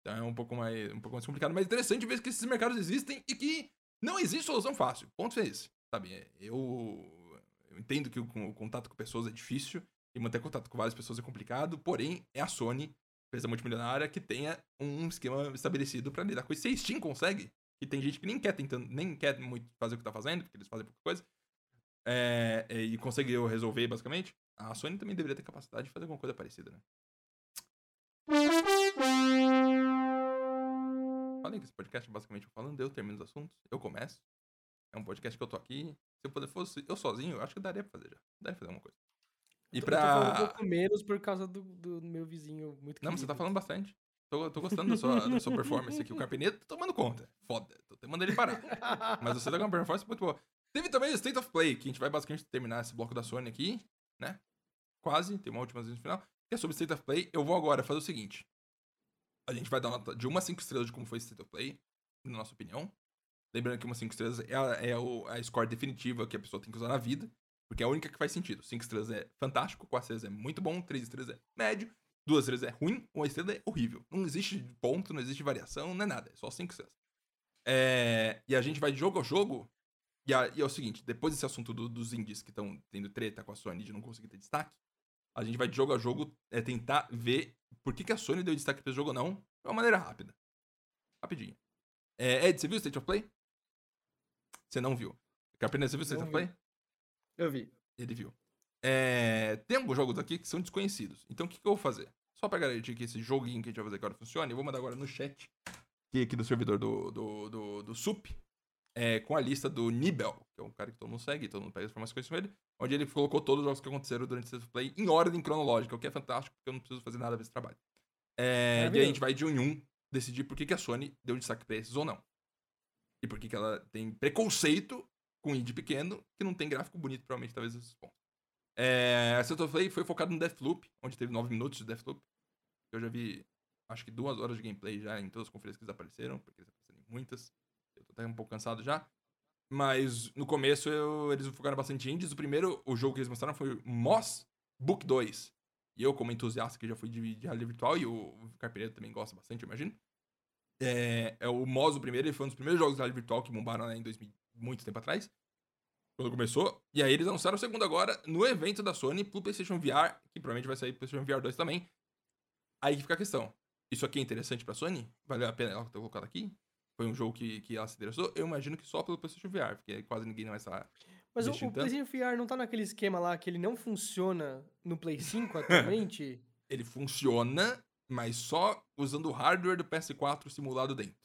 Então é um pouco mais, um pouco mais complicado, mas interessante ver que esses mercados existem e que não existe solução fácil. Ponto é esse. Sabe, é, eu, eu entendo que o, o, contato com pessoas é difícil e manter contato com várias pessoas é complicado, porém é a Sony, empresa multimilionária, que tenha um esquema estabelecido para lidar com isso. Se a Steam consegue, e tem gente que nem quer tentando, nem quer muito fazer o que tá fazendo, porque eles fazem pouca coisa, é, é, e conseguiu resolver basicamente, a Sony também deveria ter capacidade de fazer alguma coisa parecida, né? Falei que esse podcast é basicamente eu falando, eu termino os assuntos, eu começo. É um podcast que eu tô aqui. Se eu puder fosse eu sozinho, eu acho que daria pra fazer já. Daria pra fazer alguma coisa. E eu pra. Eu tô falando um pouco menos por causa do, do meu vizinho muito Não, mas você tá falando bastante. Tô, tô gostando da sua, da sua performance aqui. O Carpeneto tá tomando conta. Foda. Tô até mandando ele parar. mas você tá com uma performance muito boa. Teve também o State of Play, que a gente vai basicamente terminar esse bloco da Sony aqui, né? Quase, tem uma última vez no final. Que é sobre State of Play. Eu vou agora fazer o seguinte. A gente vai dar nota de uma 5 estrelas de como foi State of Play, na nossa opinião. Lembrando que uma 5 estrelas é, a, é a score definitiva que a pessoa tem que usar na vida, porque é a única que faz sentido. 5 estrelas é fantástico, 4 estrelas é muito bom, 3 estrelas é médio, 2 estrelas é ruim, 1 estrela é horrível. Não existe ponto, não existe variação, não é nada, é só 5 estrelas. É, e a gente vai de jogo a jogo, e, a, e é o seguinte, depois desse assunto do, dos indies que estão tendo treta com a Sony de não conseguir ter destaque, a gente vai de jogo a jogo é, tentar ver por que, que a Sony deu destaque pra esse jogo ou não, de uma maneira rápida. Rapidinho. É, Ed, você viu o State of Play? Você não viu. Carpena, você viu o State of Play? Eu vi. Ele viu. É, tem alguns jogos aqui que são desconhecidos. Então o que, que eu vou fazer? Só pra garantir que esse joguinho que a gente vai fazer agora funcione, eu vou mandar agora no chat, que aqui do servidor do, do, do, do SUP, é, com a lista do Nibel, que é um cara que todo mundo segue, todo mundo pega informações com ele, onde ele colocou todos os jogos que aconteceram durante o State of Play em ordem cronológica, o que é fantástico, porque eu não preciso fazer nada desse trabalho. É, e aí a gente vai de um em um decidir por que, que a Sony deu destaque pra esses ou não. E por que, que ela tem preconceito com indie pequeno, que não tem gráfico bonito, provavelmente, talvez esses pontos. É, a State of Play foi focado no Deathloop, onde teve 9 minutos de Deathloop. Eu já vi, acho que duas horas de gameplay já em todas as conferências que eles apareceram, porque eles apareceram em muitas. Até um pouco cansado já. Mas no começo eu, eles focaram bastante em indies. O primeiro, o jogo que eles mostraram foi Moss Book 2. E eu, como entusiasta que já fui de, de realidade virtual, e o Carpeneiro também gosta bastante, eu imagino. É, é o Moss, o primeiro, ele foi um dos primeiros jogos de realidade virtual que bombaram né, em 2000, muito tempo atrás. Quando começou. E aí eles anunciaram o segundo agora no evento da Sony pro PlayStation VR, que provavelmente vai sair pro PlayStation VR 2 também. Aí que fica a questão. Isso aqui é interessante pra Sony? Valeu a pena ela ter colocado aqui? Foi um jogo que, que ela se interessou, eu imagino que só pelo PlayStation VR, porque quase ninguém vai estar. Mas o, o PlayStation VR não tá naquele esquema lá que ele não funciona no Play 5 atualmente? ele funciona mas só usando o hardware do PS4 simulado dentro.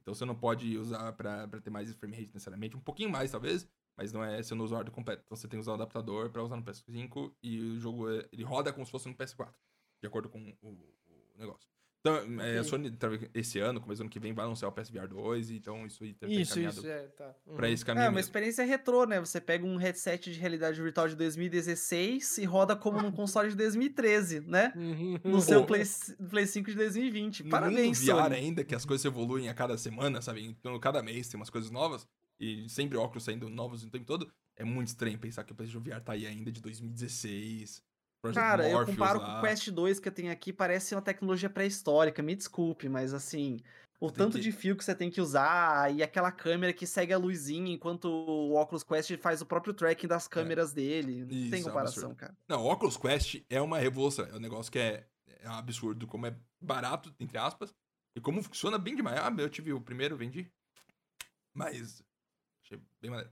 Então você não pode usar pra, pra ter mais frame rate necessariamente, um pouquinho mais talvez, mas não é você não usa o hardware completo. Então você tem que usar o adaptador pra usar no PS5 e o jogo é- ele roda como se fosse no PS4, de acordo com o, o negócio. Então, é, a. Sony tá- esse ano, começo do ano que vem, vai anunciar o PSVR 2, então isso aí tá Isso, isso, é, tá. pra Uhum. esse É caminho uma mesmo. experiência retrô, né? Você pega um headset de realidade virtual de 2016 e roda como num console de 2013, né? Uhum. No seu Pô. Play, Play 5 de 2020. No Parabéns, mundo VR Sony. ainda, que as coisas evoluem a cada semana, sabe? Então, cada mês tem umas coisas novas. E sempre óculos saindo novos o tempo todo. É muito estranho pensar que o PlayStation VR tá aí ainda de 2016. Project Cara, eu Morpheus comparo lá. com o Quest 2 que eu tenho aqui, parece uma tecnologia pré-histórica, me desculpe, mas assim, o tem tanto que- de fio que você tem que usar e aquela câmera que segue a luzinha enquanto o Oculus Quest faz o próprio tracking das câmeras dele. Não É. Isso, é tem um comparação, absurdo. cara. Não, o Oculus Quest é uma revolução. É um negócio que é, é um absurdo, como é barato, entre aspas, e como funciona bem demais. Ah, eu tive o primeiro, vendi. Mas achei bem maneiro.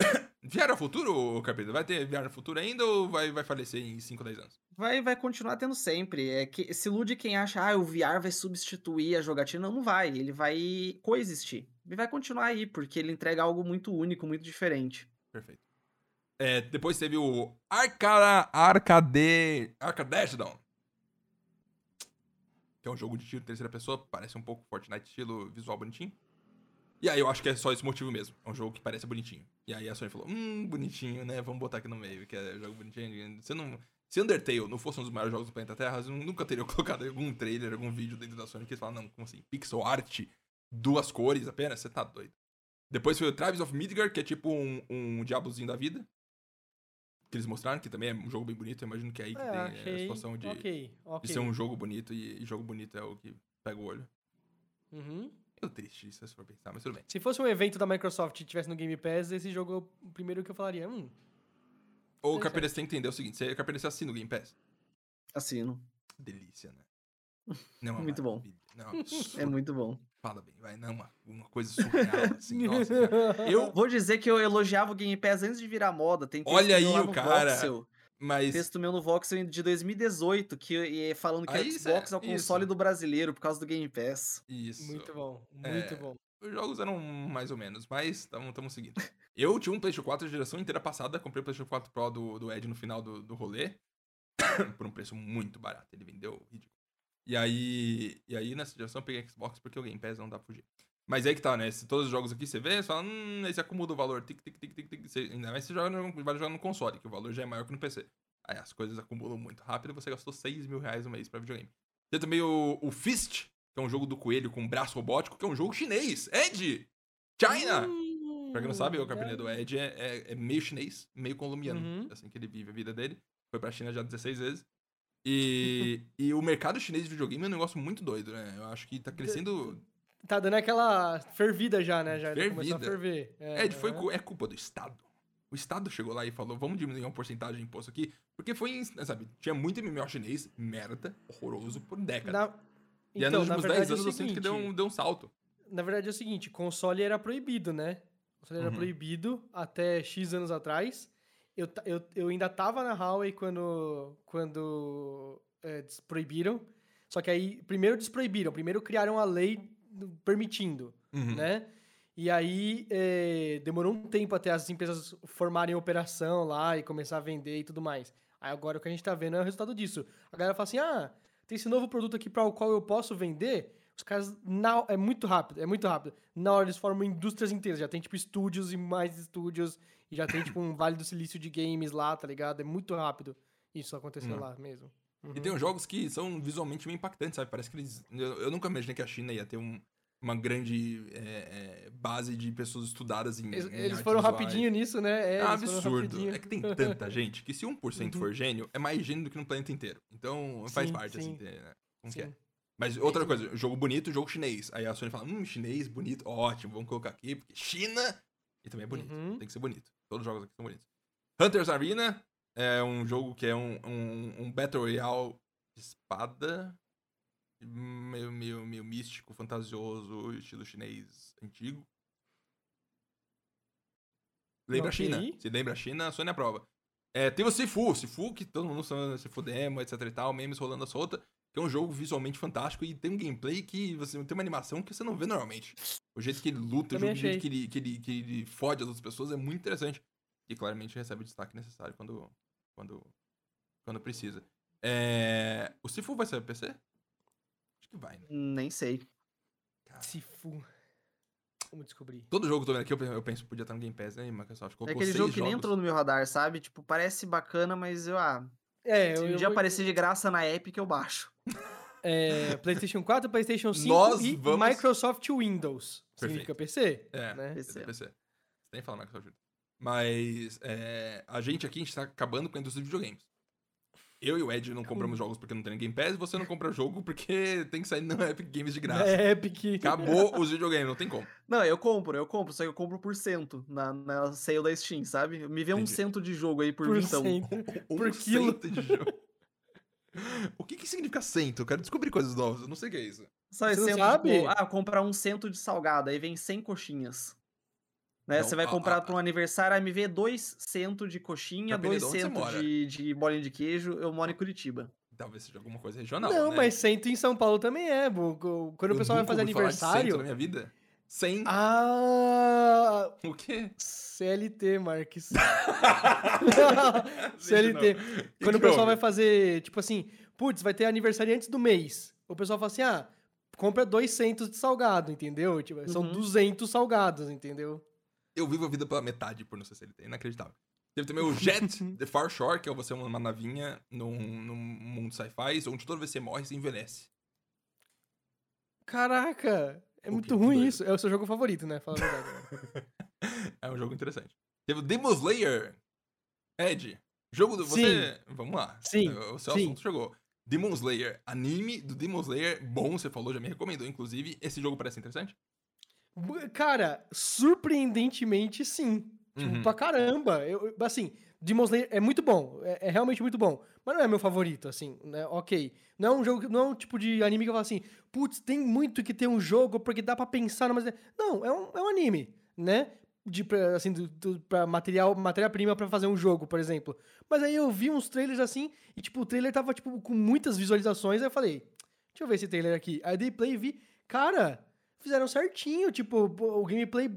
VR ao futuro, Carpeta? Vai ter VR no futuro ainda ou vai, vai falecer em 5 ou 10 anos? Vai, vai continuar tendo sempre. É que se ilude quem acha, ah, o VR vai substituir a jogatina. Não, não vai. Ele vai coexistir. Ele vai continuar aí, porque ele entrega algo muito único, muito diferente. Perfeito. É, depois teve o Arca... Arcade... Arcadashdown. Que é um jogo de tiro em terceira pessoa. Parece um pouco Fortnite, estilo visual bonitinho. E aí eu acho que é só esse motivo mesmo. É um jogo que parece bonitinho. E aí a Sony falou, hum, bonitinho, né? Vamos botar aqui no meio, que é jogo bonitinho. Você não... Se Undertale não fosse um dos maiores jogos do planeta Terra, eu nunca teria colocado algum trailer, algum vídeo dentro da Sony que eles falam, não, como assim? Pixel art, duas cores apenas? Você tá doido. Depois foi o Tribes of Midgard, que é tipo um, um Diablozinho da vida. Que eles mostraram, que também é um jogo bem bonito. Eu imagino que é aí que É, tem a situação de, Ok, ok. de ser um jogo bonito. E, e jogo bonito é o que pega o olho. Uhum. Eu triste isso, se for pensar, mas tudo bem. Se fosse um evento da Microsoft e tivesse no Game Pass, esse jogo é o primeiro que eu falaria. Hum, Ou o você tem que entender o seguinte: você, Carpeira, você assina o Game Pass. Assino. Delícia, né? Não, Muito bom. Não, é. É muito bom. Fala bem, vai. Não, uma, uma coisa surreal, assim. Nossa. Eu, Vou dizer que eu elogiava o Game Pass antes de virar moda. Tem Olha aí o cara. Voxel, mas. texto meu no Voxel de 2018, que e falando que Aí o é- Xbox é o console isso. do brasileiro por causa do Game Pass. Isso. muito bom, É. muito bom. Os jogos eram mais ou menos, mas estamos seguindo. Eu tinha um PlayStation 4 a geração inteira passada, comprei o PlayStation 4 Pro do, do Ed no final do, do rolê, por um preço muito barato. Ele vendeu ridículo. E aí, e aí nessa geração eu peguei Xbox porque o Game Pass não dá pra fugir. Mas aí que tá, né? Se todos os jogos aqui você vê, você fala, hum, você acumula o valor, tic, tic, tic, tic, tic. Você, ainda mais se você joga no, vai jogar no console, que o valor já é maior que no PC. Aí as coisas acumulam muito rápido e você gastou 6 mil reais no mês pra videogame. Tem também o, o Fist, que é um jogo do coelho com braço robótico, que é um jogo chinês. Ed! China! Pra quem não sabe, o capitão do Ed é, é- é meio chinês, meio colombiano. Uhum. Assim que ele vive a vida dele. Foi pra China já 16 vezes. E, e o mercado chinês de videogame é um negócio muito doido, né? Eu acho que tá crescendo. Tá dando aquela fervida já, né? Já começou a Fervida. ferver. É, Ed, foi, cu- é culpa do Estado. O Estado chegou lá e falou: vamos diminuir uma porcentagem de imposto aqui. Porque foi, sabe, tinha muito MMO chinês, merda, horroroso, por décadas. Na- e Então, nos últimos verdade, 10 é anos eu sinto que deu um, seguinte, deu um salto. Na verdade é o seguinte, console era proibido, né? Console era Uhum. proibido até X anos atrás. Eu, eu, eu ainda tava na Huawei quando, quando é, proibiram. Só que aí, primeiro desproibiram, primeiro criaram a lei permitindo, Uhum. né? E aí é, demorou um tempo até as empresas formarem operação lá e começar a vender e tudo mais. Aí agora o que a gente tá vendo é o resultado disso. A galera fala assim: ah, tem esse novo produto aqui para o qual eu posso vender. Os caras, na, é muito rápido, é muito rápido. Na hora eles formam indústrias inteiras, já tem tipo estúdios e mais estúdios, e já tem tipo um Vale do Silício de games lá, tá ligado? É muito rápido isso acontecer Hum. lá mesmo. E tem uns jogos que são visualmente bem impactantes, sabe? Parece que eles. Eu, eu nunca imaginei que a China ia ter um- uma grande é, é, base de pessoas estudadas em. Eles, em eles foram visuais. rapidinho nisso, né? É, É um absurdo. É que tem tanta gente que se 1% Uhum. for gênio, é mais gênio do que no planeta inteiro. Então faz Sim, parte, assim, sim. né? Como que é? Mas outra coisa, jogo bonito, jogo chinês. Aí a Sony fala, hum, chinês, bonito, ótimo, vamos colocar aqui, porque China. E também é bonito. Uhum. Tem que ser bonito. Todos os jogos aqui são bonitos. Hunter's Arena é um jogo que é um, um, um Battle Royale de espada. Meio, meio, meio místico, fantasioso, estilo chinês antigo. Lembra a China? Se lembra a China, a Sony aprova. É, tem o Sifu, Sifu, que todo mundo chama Sifu Demo, etc e tal, memes rolando a solta, que é um jogo visualmente fantástico e tem um gameplay que você tem uma animação que você não vê normalmente. O jeito que ele luta, o, jogo, jeito que ele, que, ele, que ele fode as outras pessoas é muito interessante. E claramente recebe o destaque necessário quando, quando, quando precisa. É... O Sifu vai sair pra PC? Acho que vai, né? Nem sei. Cara, Sifu. Vamos descobrir. Todo jogo que eu tô vendo aqui, eu pe- eu penso que podia estar no Game Pass, né? Microsoft É colocou aquele seis jogo que nem jogos. entrou no meu radar, sabe? Tipo, parece bacana, mas eu, ah, É, se eu, um eu dia vou- aparecer de graça na Epic, eu baixo. é, PlayStation 4, PlayStation 5 Nós e vamos- Microsoft Windows. Significa PC? É, né? PC. PC. Você tem que falar Microsoft. Mas é, a gente aqui, a gente tá acabando com a indústria de videogames. Eu e o Ed não compramos jogos porque não tem Game Pass, e você não compra jogo porque tem que sair no Epic Games de graça. É Epic. Acabou os videogames, não tem como. Não, eu compro, eu compro, só que eu compro por cento na, na sale da Steam, sabe? Me vê um Entendi. cento de jogo aí por, Por vintão. cento. Um Por quilo. cento de jogo. O que que significa cento? Eu quero descobrir coisas novas, eu não sei o que é isso. Sabe, Você cento, sabe? tipo, ah, comprar um cento de salgado, aí vem 100 coxinhas. Né? Não, você vai a- comprar para um aniversário, aí me vê dois cento de coxinha, dois cento de, de bolinha de queijo. Eu moro em Curitiba. Talvez seja alguma coisa regional, Não, né? mas cento em São Paulo também é. Quando o Eu pessoal vai fazer ouvi falar de cento aniversário. na minha vida. 100. Ah! O quê? CLT, Marques. CLT. não. Quando o pessoal vai fazer, tipo assim, putz, vai ter aniversário antes do mês. O pessoal fala assim, ah, compra 200 de salgado, entendeu? Tipo, São Uhum. 200 salgados, entendeu? Eu vivo a vida pela metade por não ser CLT. Inacreditável. Teve também o Jet, The Far Shore, que é você uma navinha num, num mundo sci-fi, onde toda vez que você morre, você envelhece. Caraca, é O muito ruim isso. É o seu jogo favorito, né? Fala a verdade. né? É um jogo interessante. Teve o Demon Slayer. Ed, jogo do... Você... Vamos lá. Sim, O seu sim. assunto chegou. Demon Slayer, anime do Demon Slayer, bom, você falou, já me recomendou, inclusive. Esse jogo parece interessante? Cara, surpreendentemente sim. Tipo, Uhum. pra caramba. Eu, assim, Demon Slayer é muito bom. É, é realmente muito bom. Mas não é meu favorito, assim, né? Ok. Não é um jogo, não é um tipo de anime que eu falo assim, putz, tem muito que ter um jogo porque dá pra pensar, mas não, é um, é um anime, né? De, pra, assim, do, do, pra material, matéria-prima pra fazer um jogo, por exemplo. Mas aí eu vi uns trailers assim, e tipo, o trailer tava, tipo, com muitas visualizações, aí eu falei, deixa eu ver esse trailer aqui. Aí dei play e vi, cara, fizeram certinho, tipo, o gameplay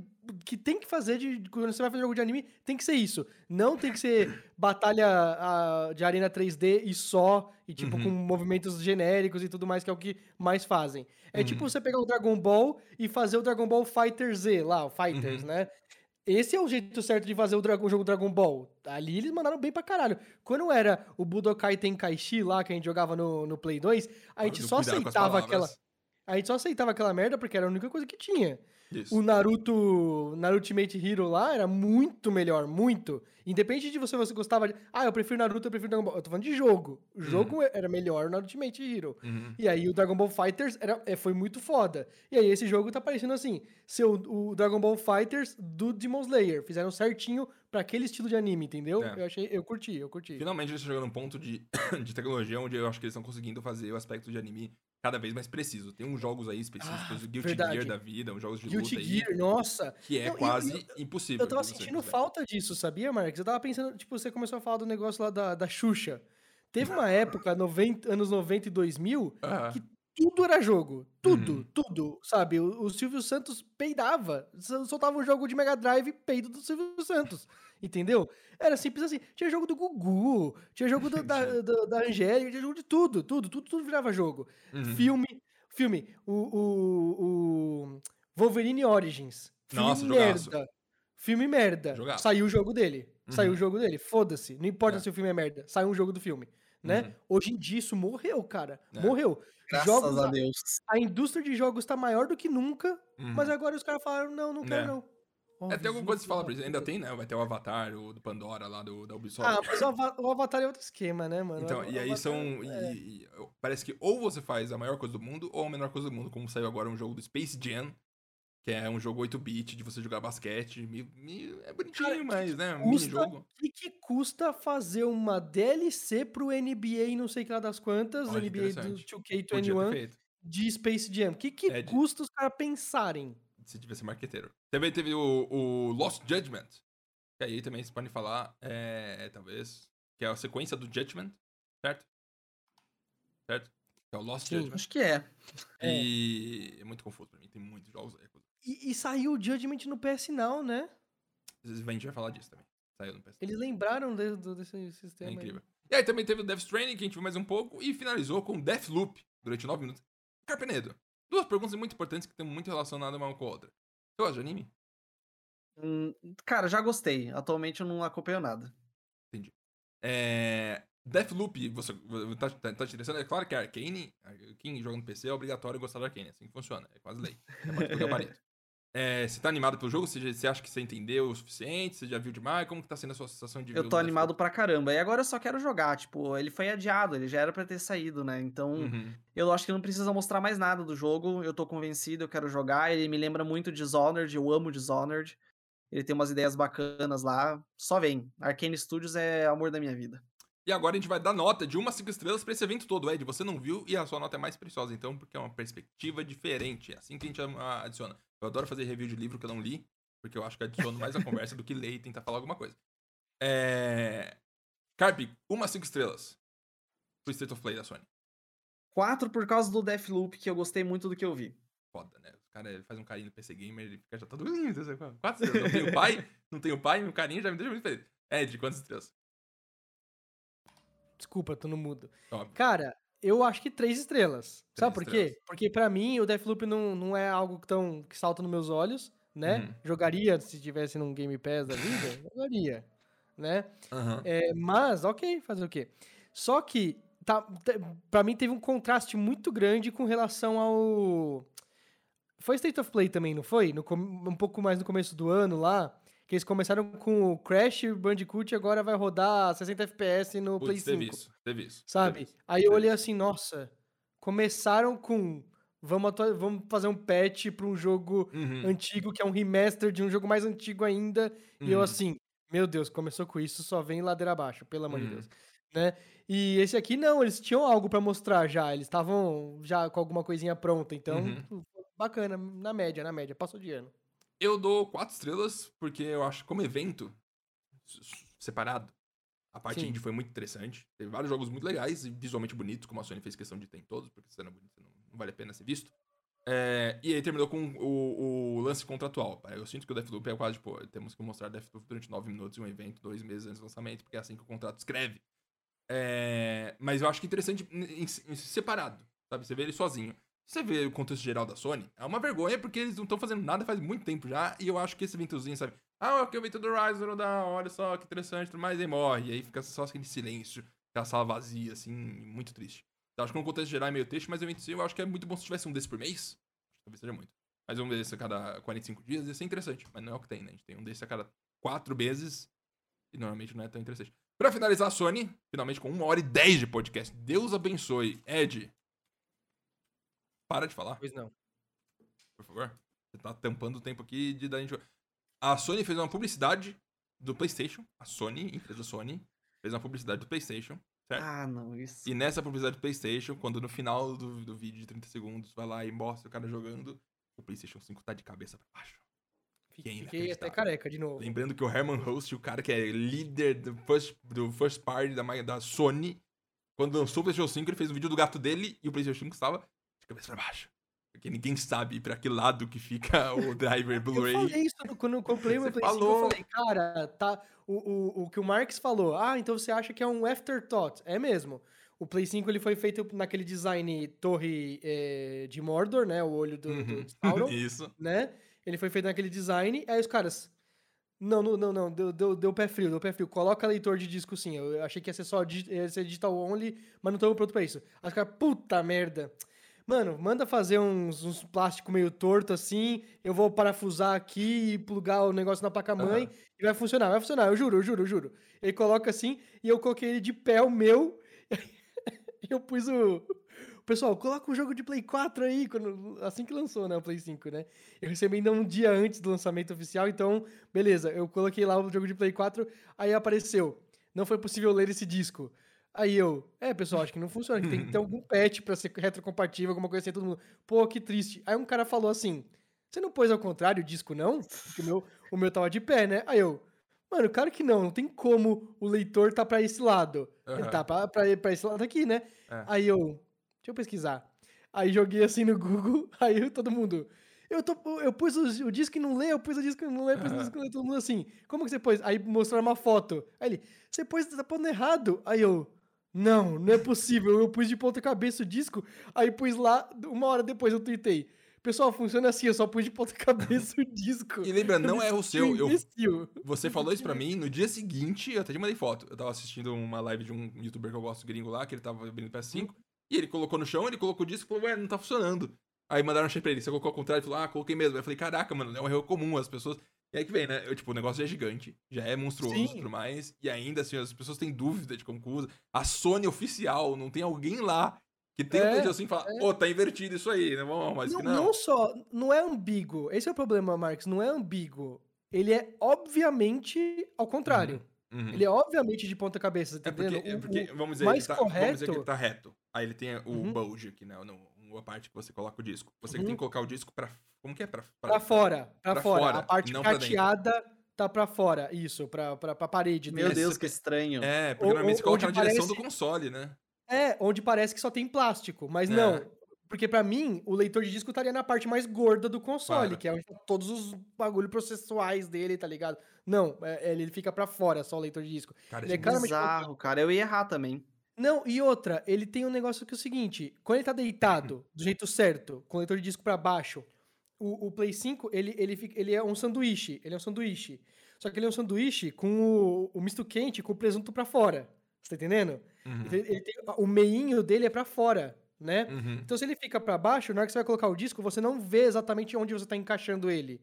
que tem que fazer de quando você vai fazer jogo de anime, tem que ser isso. Não tem que ser batalha ah, de arena 3D e só, e tipo, Uhum. com movimentos genéricos e tudo mais, que é o que mais fazem. É Uhum. tipo você pegar o Dragon Ball e fazer o Dragon Ball Fighter Z lá, o Fighters, Uhum. né? Esse é o jeito certo de fazer o, o jogo Dragon Ball. Ali eles mandaram bem pra caralho. Quando era o Budokai Tenkaichi lá, que a gente jogava no, no Play 2, a gente Cuidado só aceitava aquela... A gente só aceitava aquela merda porque era a única coisa que tinha. Isso. O Naruto, Naruto Ultimate Hero lá era muito melhor, muito. Independente de você, você gostava de. Ah, eu prefiro Naruto, eu prefiro Dragon Ball. Eu tô falando de jogo. O jogo era melhor no Naruto Ultimate Hero. Uhum. E aí o Dragon Ball Fighters era, é, foi muito foda. E aí esse jogo tá parecendo assim, ser o, o Dragon Ball Fighters do Demon Slayer. Fizeram certinho pra aquele estilo de anime, entendeu? É. Eu achei, eu curti, eu curti. Finalmente eles estão chegando num ponto de, de tecnologia onde eu acho que eles estão conseguindo fazer o aspecto de anime cada vez mais preciso. Tem uns jogos aí específicos, Ah, Guilty verdade. Gear da vida, uns jogos de Guilty luta Gear, aí, nossa. que é Não, quase impossível. Eu tava de você sentindo falta disso, sabia, Marcos? Eu tava pensando, tipo, você começou a falar do negócio lá da, da Xuxa. Teve uma época, 90, anos 90 e 2000, Ah, que tudo era jogo. Tudo, Uhum. tudo, sabe? O, o Silvio Santos peidava. Sol- Soltava um jogo de Mega Drive peido do Silvio Santos. Entendeu? Era simples assim. Tinha jogo do Gugu, tinha jogo do- da, da, da Angélica, tinha jogo de tudo, tudo, tudo, tudo virava jogo. uhum. Filme, filme, o, o, o Wolverine Origins. Filme Nossa, jogaço. merda. Filme merda. Jogaço. Saiu o jogo dele. Saiu Uhum. o jogo dele. Foda-se. Não importa É. se o filme é merda. Saiu um jogo do filme. Né? Uhum. Hoje em dia isso morreu, cara. É. Morreu. Graças Jogos, a Deus. a indústria de jogos tá maior do que nunca, Uhum. mas agora os caras falaram, não, não quero É. não. É, tem alguma coisa que você fala pra eles. Ainda tem, né? Vai ter o Avatar, o do Pandora lá do, da Ubisoft. Ah, mas o Ava- o Avatar é outro esquema, né, mano? Então, O e aí Avatar são. é- e- e- parece que ou você faz a maior coisa do mundo ou a menor coisa do mundo, como saiu agora um jogo do Space Jam, que é um jogo 8-bit de você jogar basquete. meio- meio- é bonitinho, Cara, mas, né? Um mini-jogo. O que, custa fazer uma DLC pro NBA, não sei que lá das quantas, Olha, NBA do interessante. Podia ter 2K21, feito. de Space Jam? O que, que É de- custa os caras pensarem? Se devia ser marqueteiro. Também teve o, o Lost Judgment. Que aí também vocês podem falar, é, talvez, que é a sequência do Judgment, certo? Certo? Que é o Lost Sim. Judgment. Acho que é. E é muito confuso pra mim, tem muitos jogos. É, E, e saiu o Judgment no PS Now, né? A gente vai falar disso também. Saiu no PS. Eles lembraram de- do- desse É sistema. aí. incrível. E aí também teve o Death Stranding, que a gente viu mais um pouco, e finalizou com Deathloop, durante 9 minutos. Carpenedo, duas perguntas muito importantes que estão muito relacionadas uma com a outra. Você gosta de anime? Hum, Cara, já gostei. Atualmente eu não acompanho nada. É... Deathloop, você tá, tá, tá te interessando? É claro que a Arcane, quem joga no PC é obrigatório gostar da Arcane, é assim que funciona, é quase lei. É parte do gabarito. É, você tá animado pelo jogo? Você, você acha que você entendeu o suficiente? Você já viu demais? Como que tá sendo a sua sensação de Eu tô animado pra caramba. E agora eu só quero jogar. Tipo, ele foi adiado, ele já era pra ter saído, né? Então, Uhum. eu acho que não precisa mostrar mais nada do jogo. Eu tô convencido, eu quero jogar. Ele me lembra muito Dishonored, eu amo Dishonored. Ele tem umas ideias bacanas lá. Só vem. Arcane Studios é amor da minha vida. E agora a gente vai dar nota de uma a cinco estrelas pra esse evento todo, Ed. Você não viu e a sua nota é mais preciosa, então, porque é uma perspectiva diferente. É assim que a gente adiciona. Eu adoro fazer review de livro que eu não li, porque eu acho que adiciono mais a conversa do que ler e tentar falar alguma coisa. É... Carpe, uma a cinco estrelas pro State of Play da Sony. Quatro por causa do Deathloop, que eu gostei muito do que eu vi. Foda, né? O cara ele faz um carinho no PC Gamer, ele fica já todo. "Ih, Quatro estrelas. Não tenho pai, não tenho pai, meu carinho já me deixa muito feliz. Ed, quantas estrelas? Desculpa, tô no mudo. Óbvio. Cara, eu acho que três estrelas. Sabe por Três estrelas. quê? Porque pra mim o Deathloop não, não é algo tão que salta nos meus olhos, né? Uhum. Jogaria se tivesse num Game Pass da vida, jogaria, né? Aham. É, mas, ok, fazer o quê? Só que, tá, pra mim teve um contraste muito grande com relação ao... Foi State of Play também, não foi? No, um pouco mais no começo do ano lá, que eles começaram com o Crash Bandicoot e agora vai rodar 60 FPS no Play Putz, 5. teve isso, teve isso. Sabe? teve isso. Aí eu olhei assim, nossa, começaram com. Vamos, vamos fazer um patch pra um jogo Uhum, antigo, que é um remaster de um jogo mais antigo ainda. E eu uhum. assim, meu Deus, começou com isso, só vem ladeira abaixo, pelo amor de Uhum. Deus. Né? E esse aqui não, eles tinham algo pra mostrar já, eles estavam já com alguma coisinha pronta, então Uhum. bacana, na média, na média, passou de ano. Eu dou quatro estrelas, porque eu acho que como evento separado, a parte Sim. indie foi muito interessante. Teve vários jogos muito legais e visualmente bonitos, como a Sony fez questão de ter em todos, porque se não é bonito, não, não vale a pena ser visto. É, e aí terminou com o, o lance contratual. Eu sinto que o Deathloop é quase, tipo, temos que mostrar Deathloop durante nove minutos em um evento, dois meses antes do lançamento, porque é assim que o contrato escreve. É, mas eu acho que é interessante em, em separado, sabe? Você vê ele sozinho. Você vê o contexto geral da Sony, é uma vergonha porque eles não estão fazendo nada faz muito tempo já, e eu acho que esse eventozinho, sabe? Ah, ok, o evento do Horizon, da olha só que interessante, mais, aí morre, e aí fica só aquele silêncio, aquela sala vazia, assim, muito triste. Então, acho que no contexto geral é meio triste, mas o evento sim, eu acho que é muito bom se tivesse um desse por mês. Talvez seja muito. Mas um desse a cada 45 dias ia ser interessante, mas não é o que tem, né? A gente tem um desse a cada 4 meses, e normalmente não é tão interessante. Pra finalizar, a Sony, finalmente com 1 hora e 10 de podcast. Deus abençoe. Ed, para de falar Pois não. por favor. Você tá tampando o tempo aqui de da gente. A Sony fez uma publicidade do PlayStation. A Sony, empresa Sony, fez uma publicidade do PlayStation. Certo? Ah, não, isso. E nessa publicidade do PlayStation, quando no final do, do vídeo de 30 segundos vai lá e mostra o cara jogando, o PlayStation 5 tá de cabeça pra baixo. Fiquei, Fiquei fiquei até careca de novo. Lembrando que o Herman Host, o cara que é líder do first, do first party da, da Sony, quando lançou o PlayStation 5, ele fez um vídeo do gato dele e o PlayStation 5 estava cabeça pra baixo. Porque ninguém sabe pra que lado que fica o driver Eu Blu-ray. falei isso quando eu comprei o Play 5, falou. eu falei, cara, tá, o, o, o que o Marx falou, ah, então você acha que é um afterthought. É mesmo. O Play 5 ele foi feito naquele design torre eh, de Mordor, né, o olho do, do Uhum. de Sauron, Isso. né? Ele foi feito naquele design, aí os caras... Não, não, não, não, deu, deu, deu pé frio, deu pé frio. Coloca leitor de disco sim. Eu achei que ia ser só ia ser digital only, mas não estamos pronto pra isso. Aí os caras, puta merda. Mano, manda fazer uns, uns plástico meio torto assim, eu vou parafusar aqui e plugar o negócio na placa-mãe Aham. e vai funcionar, vai funcionar, eu juro, eu juro, eu juro. Ele coloca assim e eu coloquei ele de pé, o meu, e eu pus o... Pessoal, coloca um jogo de Play 4 aí, quando, assim que lançou, né, o Play 5, né? Eu recebi ainda um dia antes do lançamento oficial, então, beleza, eu coloquei lá o jogo de Play 4, aí apareceu, não foi possível ler esse disco. Aí eu, é, pessoal, acho que não funciona, que tem que ter algum patch pra ser retrocompatível, alguma coisa assim, todo mundo, pô, que triste. Aí um cara falou assim, você não pôs ao contrário o disco, não? Porque o meu, o meu tava de pé, né? Aí eu, mano, claro que não, não tem como o leitor tá pra esse lado. Ele Aham. tá pra, pra, pra esse lado aqui, né? É. Aí eu, deixa eu pesquisar. Aí joguei assim no Google, aí todo mundo. Eu, tô, eu pus o, o disco e não lê, eu pus o disco e não lê, eu pus o disco e não lê, todo mundo assim. Como que você pôs? Aí mostraram uma foto. Aí ele, você pôs, tá pondo errado. Aí eu, não, não é possível. Eu pus de ponta cabeça o disco, aí pus lá, uma hora depois eu tuitei. Pessoal, funciona assim, eu só pus de ponta cabeça o disco. E lembra, não é o seu. Eu, você falou isso pra mim no dia seguinte, eu até te mandei foto. Eu tava assistindo uma live de um youtuber que eu gosto gringo lá, que ele tava abrindo PS5, e ele colocou no chão, ele colocou o disco e falou, ué, não tá funcionando. Aí mandaram um check pra ele, você colocou ao contrário, ele falou, ah, coloquei mesmo. Aí eu falei, caraca, mano, é um erro comum, as pessoas. E aí que vem, né? Eu, tipo, o negócio já é gigante, já é monstruoso e tudo mais. E ainda, assim, as pessoas têm dúvida de como usa. A Sony oficial, não tem alguém lá que tem É, um assim e fala, ô, tá invertido isso aí, né? Vamos isso Não, não. não só, não é ambíguo. Esse é o problema, Marcos, não é ambíguo. Ele é obviamente ao contrário. Uhum. Ele é obviamente de ponta cabeça, tá É porque, entendendo? é porque vamos, dizer, mais ele tá, vamos dizer que correto- ele tá reto. Aí ele tem o Uhum. bulge aqui, né? No, a parte que você coloca o disco. Você que Uhum. tem que colocar o disco pra. Como que é? Pra, Pra fora, pra, pra fora. fora, A parte não pra dentro. cateada tá pra fora. Isso, pra, pra, pra parede Meu. Deus, que estranho. É, porque normalmente você coloca na onde direção parece- do console, né? É, onde parece que só tem plástico. Mas É. não. Porque pra mim, o leitor de disco estaria na parte mais gorda do console, Claro. que é onde tá todos os bagulho processuais dele, tá ligado? Não, é- ele fica pra fora, só o leitor de disco. Cara, Ele é claramente Bizarro, cara. Eu ia errar também. Não, e outra, ele tem um negócio que é o seguinte: quando ele tá deitado, do jeito certo, com o leitor de disco pra baixo, o, o Play 5, ele, ele, ele é um sanduíche. Ele é um sanduíche. Só que ele é um sanduíche com o, o misto quente com o presunto pra fora. Você tá entendendo? Uhum, Ele, ele tem, o meinho dele é pra fora, né? uhum. Então, se ele fica pra baixo, na hora que você vai colocar o disco, você não vê exatamente onde você tá encaixando ele.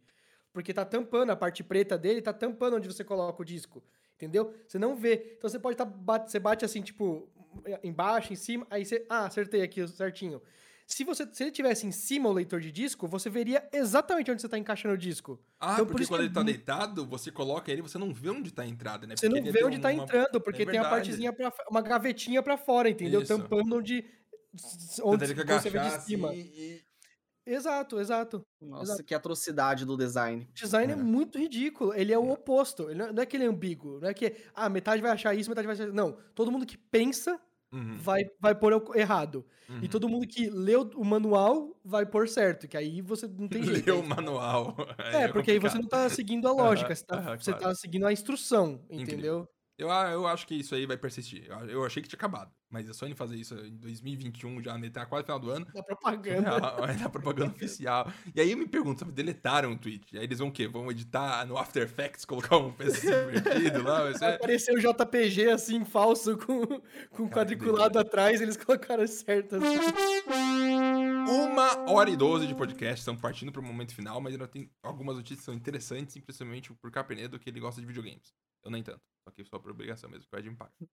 Porque tá tampando a parte preta dele, tá tampando onde você coloca o disco. Entendeu? Você não vê. Então você pode estar. bate, você bate assim, tipo, embaixo, em cima, aí você. Ah, acertei aqui certinho. Se, você, se ele tivesse em cima o leitor de disco, você veria exatamente onde você tá encaixando o disco. Ah, Então, por porque isso quando que ele tá é mu- deitado, você coloca ele, você não vê onde tá a entrada, né? Você Porque não vê tem onde tá uma- entrando, porque tem a verdade. partezinha pra, uma gavetinha pra fora, entendeu? Isso. Tampando onde. Onde quando você vê de cima. assim e... Exato, exato. Nossa, Exato. que atrocidade do design. O design é. É. muito ridículo. Ele é o oposto. Ele não é- não é que ele é ambíguo. Não é que, ah, metade vai achar isso, metade vai achar. Não. Todo mundo que pensa Uhum, vai, vai pôr errado. uhum. E todo mundo que leu o manual vai pôr certo. Que aí você não tem jeito. Leu o manual. É, porque aí você não tá seguindo a lógica. Você tá, você claro. tá seguindo a instrução, Incrível. Eu, a- eu acho que isso aí vai persistir. Eu, eu achei que tinha acabado. Mas a Sony fazer isso em 2021, já né, tá quase final do ano. Da propaganda. Vai dar propaganda oficial. E aí eu me pergunto, sabe, deletaram o tweet. Aí eles vão o quê? Vão editar no After Effects, colocar um PC invertido lá? Vai aparecer o JPG assim, falso, com, com quadriculado atrás, eles colocaram certo assim. Uma hora e doze de podcast, estamos partindo para o momento final, mas ainda tem algumas notícias que são interessantes, principalmente por Capernedo, que ele gosta de videogames. Eu nem tanto, só que só por obrigação mesmo, que é de impacto.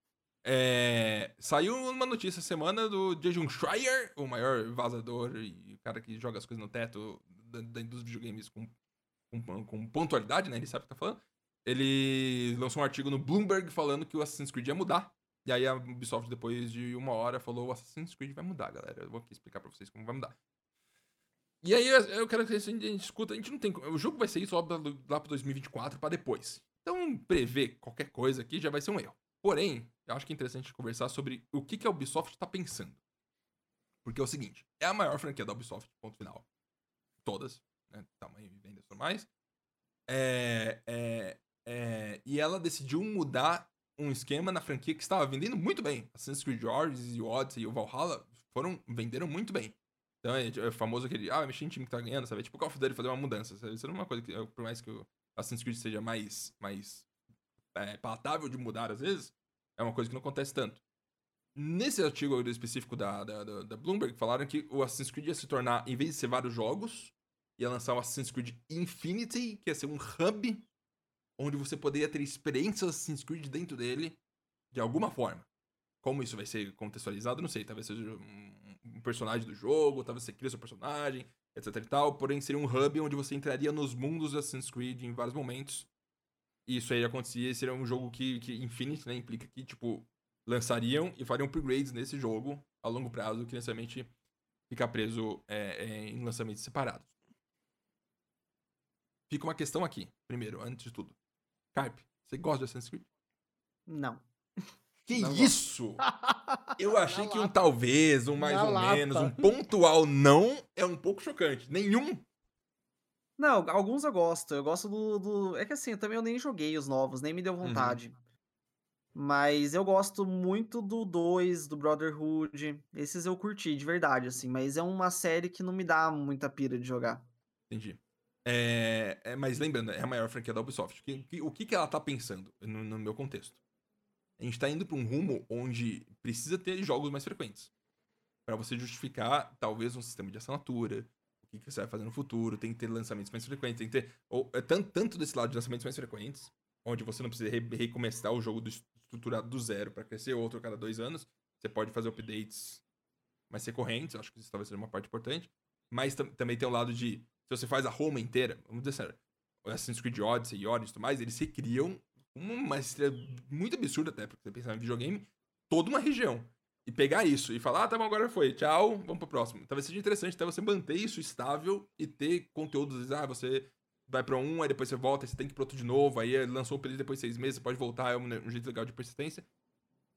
É, saiu uma notícia semana do Jejun Schreier, o maior vazador e o cara que joga as coisas no teto da, da- dos videogames com, com, com pontualidade, né? Ele sabe o que tá falando. Ele lançou um artigo no Bloomberg falando que o Assassin's Creed ia mudar. E aí a Ubisoft, depois de uma hora, falou: o Assassin's Creed vai mudar, galera. Eu vou aqui explicar pra vocês como vai mudar. E aí eu- quero que a gente, escuta. A gente não tem. O jogo vai só pra- lá pro 2024 pra depois. Então, prever qualquer coisa aqui já vai ser um erro. Porém, eu acho que é interessante conversar sobre o que, que a Ubisoft tá pensando. Porque é o seguinte: é a maior franquia da Ubisoft, ponto final. Todas, né? Tamanho vendas e tudo mais. É, é, é, e ela decidiu mudar um esquema na franquia que estava vendendo muito bem. Assassin's Creed Origins o Odyssey e o Valhalla foram, venderam muito bem. Então é, é famoso aquele, ah, mexer em time que tá ganhando, sabe? É Tipo o Call of Duty fazer uma mudança. Sabe? Isso não é uma coisa que, por mais que o Assassin's Creed seja mais, mais é, palatável de mudar às vezes, é uma coisa que não acontece tanto. Nesse artigo específico da, da, da Bloomberg, falaram que o Assassin's Creed ia se tornar, em vez de ser vários jogos, ia lançar o Assassin's Creed Infinity, que ia ser um hub onde você poderia ter experiências Assassin's Creed dentro dele de alguma forma. Como isso vai ser contextualizado, não sei. Talvez seja um, personagem do jogo, talvez você crie seu personagem, etc e tal. Porém, seria um hub onde você entraria nos mundos do Assassin's Creed em vários momentos. E isso aí acontecia, e seria um jogo que, que Infinity, né, implica que, tipo, lançariam e fariam upgrades nesse jogo a longo prazo, que necessariamente ficar preso é, é, em lançamentos separados. Fica uma questão aqui, primeiro, antes de tudo. Carpe, você gosta de Assassin's Creed? Não. Que Não isso? Eu achei que um talvez, um mais Na ou lata. menos, um pontual não é um pouco chocante. Nenhum. Não, alguns eu gosto. Eu gosto do, do- É que assim, eu também eu nem joguei os novos, nem me deu Uhum. vontade. Mas eu gosto muito do 2, do Brotherhood. Esses eu curti, de verdade, assim. Mas é uma série que não me dá muita pira de jogar. Entendi. É, é, mas lembrando, é a maior franquia da Ubisoft. Que- que- o que, que ela tá pensando no, no meu contexto? A gente tá indo pra um rumo onde precisa ter jogos mais frequentes. Pra você justificar, talvez, um sistema de assinatura. O que, que você vai fazer no futuro. Tem que ter lançamentos mais frequentes. Tem que ter. Ou, é tanto, tanto desse lado de lançamentos mais frequentes, onde você não precisa re- recomeçar o jogo do, estruturado do zero pra crescer outro a cada dois anos. Você pode fazer updates mais recorrentes. Acho que isso talvez seja uma parte importante. Mas tam- também tem o lado de se você faz a Roma inteira, vamos dizer o Assassin's Creed Odyssey e Origins e tudo mais, eles recriam uma estrela muito absurda até, porque você pensar em videogame, toda uma região. E pegar isso e falar, ah, tá bom, agora foi, tchau, vamos pro próximo. Talvez seja interessante até você manter isso estável e ter conteúdos, ah, você vai pra um, aí depois você volta, você tem que ir pro outro de novo, aí lançou o período depois de seis meses, você pode voltar, é um, um jeito legal de persistência.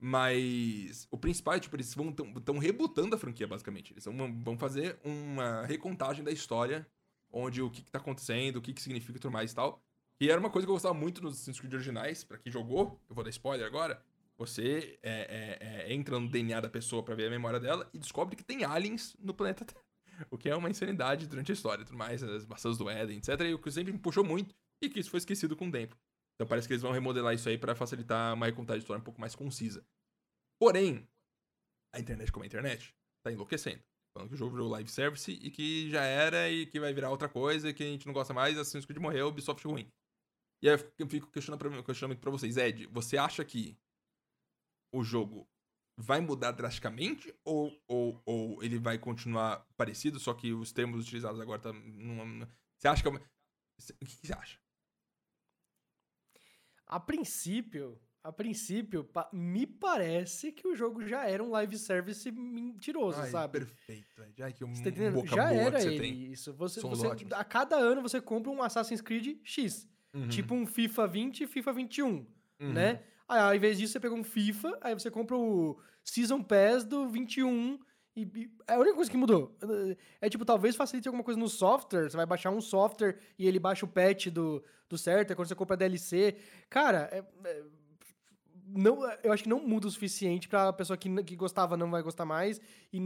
Mas o principal é, tipo, eles vão tão rebutando a franquia, basicamente. Eles vão, vão fazer uma recontagem da história, onde o que, que tá acontecendo, o que, que significa e tudo mais e tal. E era uma coisa que eu gostava muito nos Assassin's Creed originais, pra quem jogou, eu vou dar spoiler agora. Você é, é, é, entra no DNA da pessoa pra ver a memória dela e descobre que tem aliens no planeta Terra. O que é uma insanidade durante a história e tudo mais, as maçãs do Éden, etc. E o que sempre me puxou muito e que isso foi esquecido com o tempo. Então parece que eles vão remodelar isso aí pra facilitar uma recontagem de história um pouco mais concisa. Porém, a internet como a internet tá enlouquecendo. Falando que o jogo virou live service e que já era e que vai virar outra coisa, que a gente não gosta mais, Assassin's Creed morreu, Ubisoft ruim. E aí eu fico questionando pra, pra vocês. Ed, você acha que o jogo vai mudar drasticamente ou, ou, ou ele vai continuar parecido, só que os termos utilizados agora tá numa... Você acha que é uma... O que você acha? A princípio, a princípio, me parece que o jogo já era um live service mentiroso, Ai, sabe? perfeito. Ai, que um Você tá entendendo? Já boa era que você ele tem. isso. Você, você- ótimos. a cada ano você compra um Assassin's Creed X. Uhum, Tipo um FIFA 20 e FIFA 21, uhum. né? Aí, ao invés disso, você pega um FIFA, aí você compra o Season Pass do 21 e, e é a única coisa que mudou. É tipo, talvez facilite alguma coisa no software, você vai baixar um software e ele baixa o patch do, do certo, é quando você compra DLC. Cara, é- é- não, eu acho que não muda o suficiente pra pessoa que, que gostava não vai gostar mais e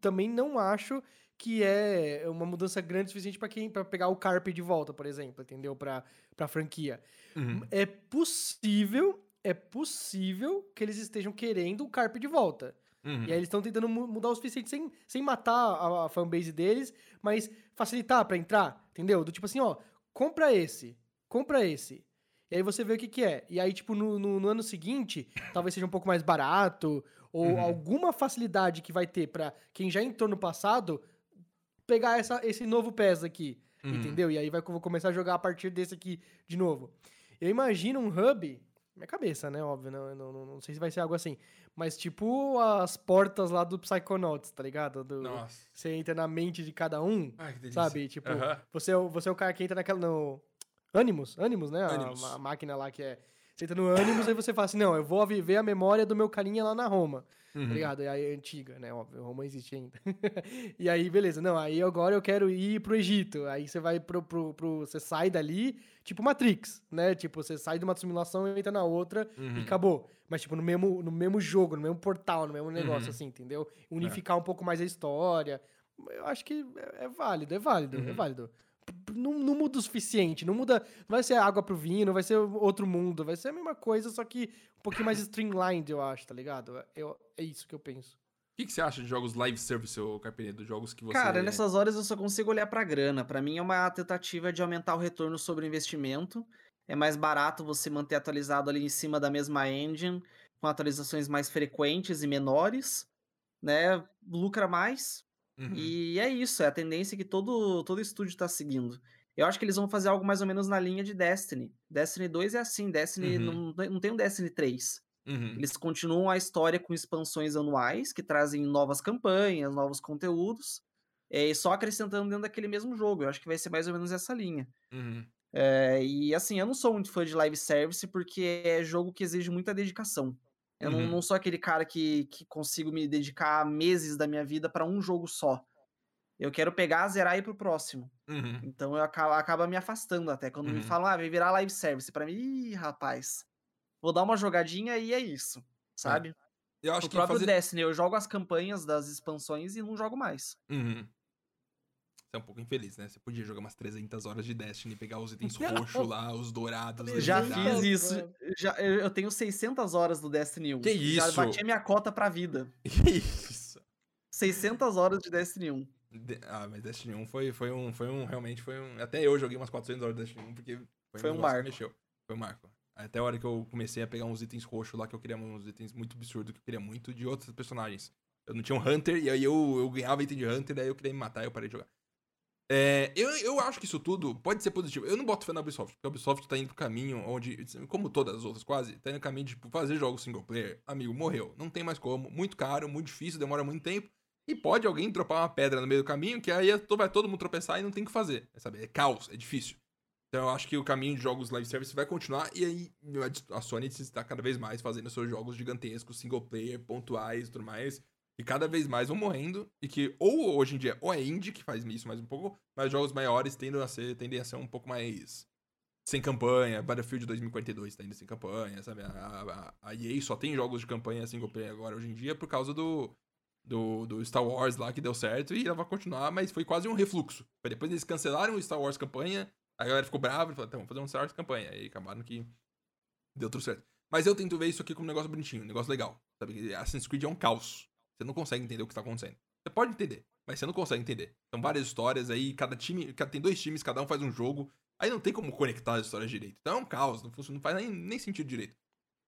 também não acho que é uma mudança grande o suficiente pra quem para pegar o Carpe de volta, por exemplo, entendeu? Para franquia. Uhum. É possível, é possível que eles estejam querendo o Carpe de volta. Uhum. E aí eles estão tentando mu- mudar o suficiente sem, sem matar a, a fanbase deles, mas facilitar pra entrar, entendeu? Do tipo assim, ó, compra esse, compra esse. E aí você vê o que que é. E aí, tipo, no, no, no ano seguinte, talvez seja um pouco mais barato, ou Uhum. alguma facilidade que vai ter pra quem já entrou no passado pegar essa, esse novo PES aqui, Uhum. entendeu? E aí vai, vou começar a jogar a partir desse aqui de novo. Eu imagino um hub, minha cabeça, né? Óbvio, não, não, não, não sei se vai ser algo assim. Mas tipo as portas lá do Psychonauts, tá ligado? Do, Nossa. Você entra na mente de cada um, Ai, que delícia. sabe? Tipo, você, é o- você é o cara que entra naquela. No... Animus, Animus, né? A- Animus. A, máquina lá que é. Você entra no Animus e você fala assim: não, eu vou viver a memória do meu carinha lá na Roma. Uhum. Tá ligado? E aí é antiga, né? Óbvio, Roma existe ainda. e aí, beleza. Não, aí agora eu quero ir pro Egito. Aí você vai pro, pro, pro- Você sai dali, tipo Matrix, né? Tipo, você sai de uma simulação e entra na outra Uhum. e acabou. Mas, tipo, no mesmo, no mesmo jogo, no mesmo portal, no mesmo negócio, Uhum. assim, entendeu? Unificar um pouco mais a história. Eu acho que é, é válido, é válido, é Uhum. válido. Não, não muda o suficiente, não muda. Não vai ser água pro vinho, não vai ser outro mundo, vai ser a mesma coisa, só que um pouquinho mais streamlined, eu acho, tá ligado? Eu, é isso que eu penso. O que, que você acha de jogos live service, ô Carpenedo? Jogos que você. Cara, nessas horas eu só consigo olhar pra grana. Pra mim é uma tentativa de aumentar o retorno sobre o investimento. É mais barato você manter atualizado ali em cima da mesma engine, com atualizações mais frequentes e menores, né? Lucra mais. Uhum. E é isso, é a tendência que todo, todo estúdio tá seguindo. Eu acho que eles vão fazer algo mais ou menos na linha de Destiny. Destiny 2 é assim, Destiny Uhum. não, não tem um Destiny 3. Uhum. Eles continuam a história com expansões anuais, que trazem novas campanhas, novos conteúdos, e só acrescentando dentro daquele mesmo jogo. Eu acho que vai ser mais ou menos essa linha. Uhum. Eh, e assim, eu não sou muito fã de live service porque é jogo que exige muita dedicação. Eu não, Uhum. não sou aquele cara que, que consigo me dedicar meses da minha vida pra um jogo só. Eu quero pegar, zerar e ir pro próximo. Uhum. Então eu acaba, acaba me afastando até. Quando me Uhum. falam, ah, vai virar live service. Pra mim, ih, rapaz. Vou dar uma jogadinha e é isso. Sabe? Eu acho o que próprio fazer... Destiny, eu jogo as campanhas das expansões e não jogo mais. Uhum. Você é um pouco infeliz, né? Você podia jogar umas 300 horas de Destiny, pegar os itens roxos lá, os dourados. os Já fiz isso. Já, eu eu tenho 600 horas do Destiny 1. Que Já isso? bati a minha cota pra vida. Que isso? 600 horas de Destiny 1. De- Ah, mas Destiny 1 foi, foi um, foi um, realmente foi um... Até eu joguei umas 400 horas de Destiny 1, porque foi, Foi um marco. mexeu. Foi um marco. Até a hora que eu comecei a pegar uns itens roxos lá, que eu queria uns itens muito absurdos, que eu queria muito, de outros personagens. Eu não tinha um Hunter, e aí eu, eu ganhava item de Hunter, daí eu queria me matar e eu parei de jogar. É, eu, eu acho que isso tudo pode ser positivo. Eu não boto fé na Ubisoft, porque a Ubisoft tá indo pro caminho onde, como todas as outras quase, tá indo no caminho de tipo, fazer jogos single player. Amigo, morreu. Não tem mais como. Muito caro, muito difícil, demora muito tempo. E pode alguém dropar uma pedra no meio do caminho, que aí é vai todo mundo tropeçar e não tem o que fazer. Sabe? É caos, é difícil. Então eu acho que o caminho de jogos live service vai continuar. E aí a Sony está cada vez mais fazendo seus jogos gigantescos, single player, pontuais e tudo mais. E cada vez mais vão morrendo. E que ou hoje em dia, ou é indie que faz isso mais um pouco, mas jogos maiores tendem a ser, tendem a ser um pouco mais sem campanha. Battlefield 2042 tá indo sem campanha, sabe? A, a, a EA só tem jogos de campanha single player agora hoje em dia por causa do, do, do Star Wars lá que deu certo e ela vai continuar, mas foi quase um refluxo. Depois eles cancelaram o Star Wars campanha, a galera ficou brava e falou, então, vamos fazer um Star Wars campanha. Aí acabaram que deu tudo certo. Mas eu tento ver isso aqui como um negócio bonitinho, um negócio legal. Sabe? Assassin's Creed é um caos. Você não consegue entender o que tá acontecendo. Você pode entender, mas você não consegue entender. São várias histórias aí, cada time, tem dois times, cada um faz um jogo. Aí não tem como conectar as histórias direito. Então é um caos, não, funciona, não faz nem, nem sentido direito.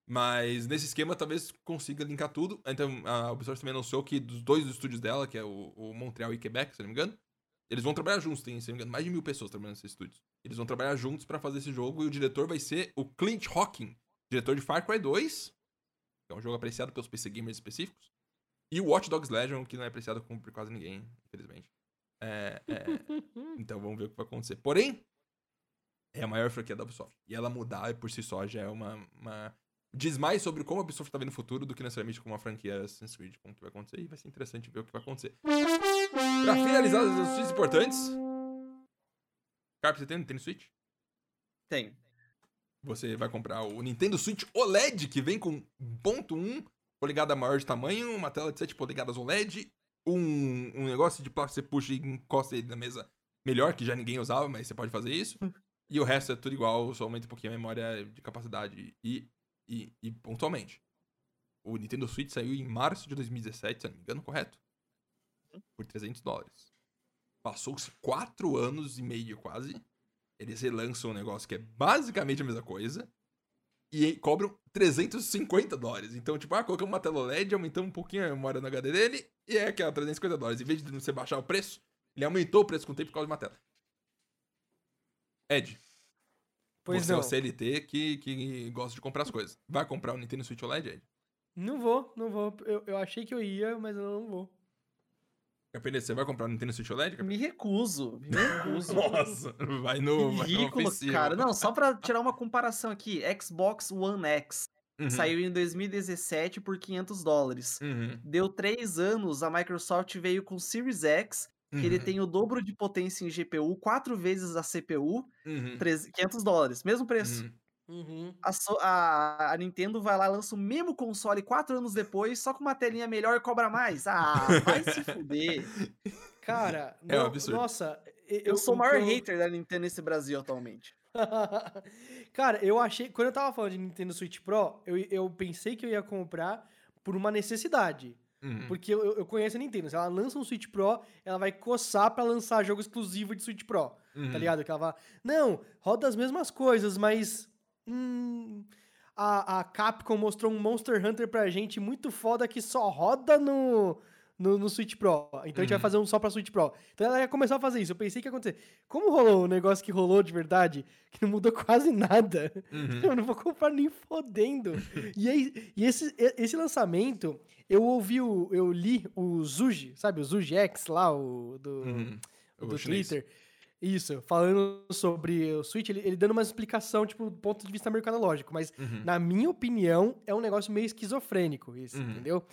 Mas nesse esquema talvez consiga linkar tudo. Então a Ubisoft também anunciou que dos dois estúdios dela, que é o, o Montreal e Quebec, se não me engano, eles vão trabalhar juntos. Tem, se não me engano, mais de mil pessoas trabalhando nesses estúdios. Eles vão trabalhar juntos pra fazer esse jogo e o diretor vai ser o Clint Hawking, diretor de Far Cry 2, que é um jogo apreciado pelos PC gamers específicos, e o Watch Dogs Legion, que não é apreciado por quase ninguém, infelizmente. É, é, então vamos ver o que vai acontecer. Porém, é a maior franquia da Ubisoft. E ela mudar por si só já é uma. uma... Diz mais sobre como a Ubisoft tá vendo o futuro do que necessariamente como uma franquia Assassin's Creed, como que vai acontecer. E vai ser interessante ver o que vai acontecer. Pra finalizar as notícias importantes. Carp, você tem um Nintendo Switch? Tem. Você vai comprar o Nintendo Switch OLED, que vem com 1.1 polegada maior de tamanho, uma tela de 7 polegadas OLED, um, um negócio de plástico que você puxa e encosta ele na mesa melhor, que já ninguém usava, mas você pode fazer isso. E o resto é tudo igual, só aumenta um pouquinho a memória de capacidade e, e, e pontualmente. O Nintendo Switch saiu em março de 2017, se não me engano, correto? Por 300 dólares. Passou-se 4 anos e meio quase. Eles relançam um negócio que é basicamente a mesma coisa. E cobram 350 dólares. Então, tipo, ah, colocamos uma tela OLED, aumentamos um pouquinho a memória no HD dele, e é aquela 350 dólares. Em vez de você baixar o preço, ele aumentou o preço com o tempo por causa de uma tela. Ed, Pois você é não. o CLT que, que gosta de comprar as coisas. Vai comprar o Nintendo Switch OLED, Ed? Não vou, não vou. Eu, eu achei que eu ia, mas eu não vou. Capelete, você vai comprar o Nintendo Switch OLED? Capelete? Me recuso. Me recuso. Nossa, vai no. vai no Ridículo, cara. Não, só pra tirar uma comparação aqui. Xbox One X Uhum, saiu em 2017 por 500 dólares. uhum, Deu três anos, a Microsoft veio com Series X, que ele uhum, tem o dobro de potência em GPU, quatro vezes a CPU, uhum, 13 500 dólares, mesmo preço. Uhum. A, so- a- a Nintendo vai lá, lança o mesmo console quatro anos depois, só com uma telinha melhor e cobra mais. Ah, vai se fuder. Cara, É um não- absurdo. nossa. e- Eu sou o maior que eu- hater da Nintendo nesse Brasil atualmente. Cara, eu achei. Quando eu tava falando de Nintendo Switch Pro, eu, eu pensei que eu ia comprar por uma necessidade. Uhum. Porque eu, eu conheço a Nintendo. Se ela lança um Switch Pro, ela vai coçar pra lançar jogo exclusivo de Switch Pro. Uhum. Tá ligado? Que ela vai. Não, roda as mesmas coisas, mas. Hum, a, a Capcom mostrou um Monster Hunter pra gente muito foda que só roda no. No, no Switch Pro. Então a gente vai Uhum. fazer um só pra Switch Pro. Então ela ia começar a fazer isso. Eu pensei que ia acontecer. Como rolou um negócio que rolou de verdade, que não mudou quase nada, Uhum. eu não vou comprar nem fodendo. e aí, e esse, esse lançamento, eu ouvi, o, eu li o Zuji, sabe? O Zuji X lá, o do, Uhum. o O do chinês. Isso, falando sobre o Switch, ele, ele dando uma explicação, tipo, do ponto de vista mercadológico, mas Uhum. na minha opinião, é um negócio meio esquizofrênico isso, Uhum. entendeu?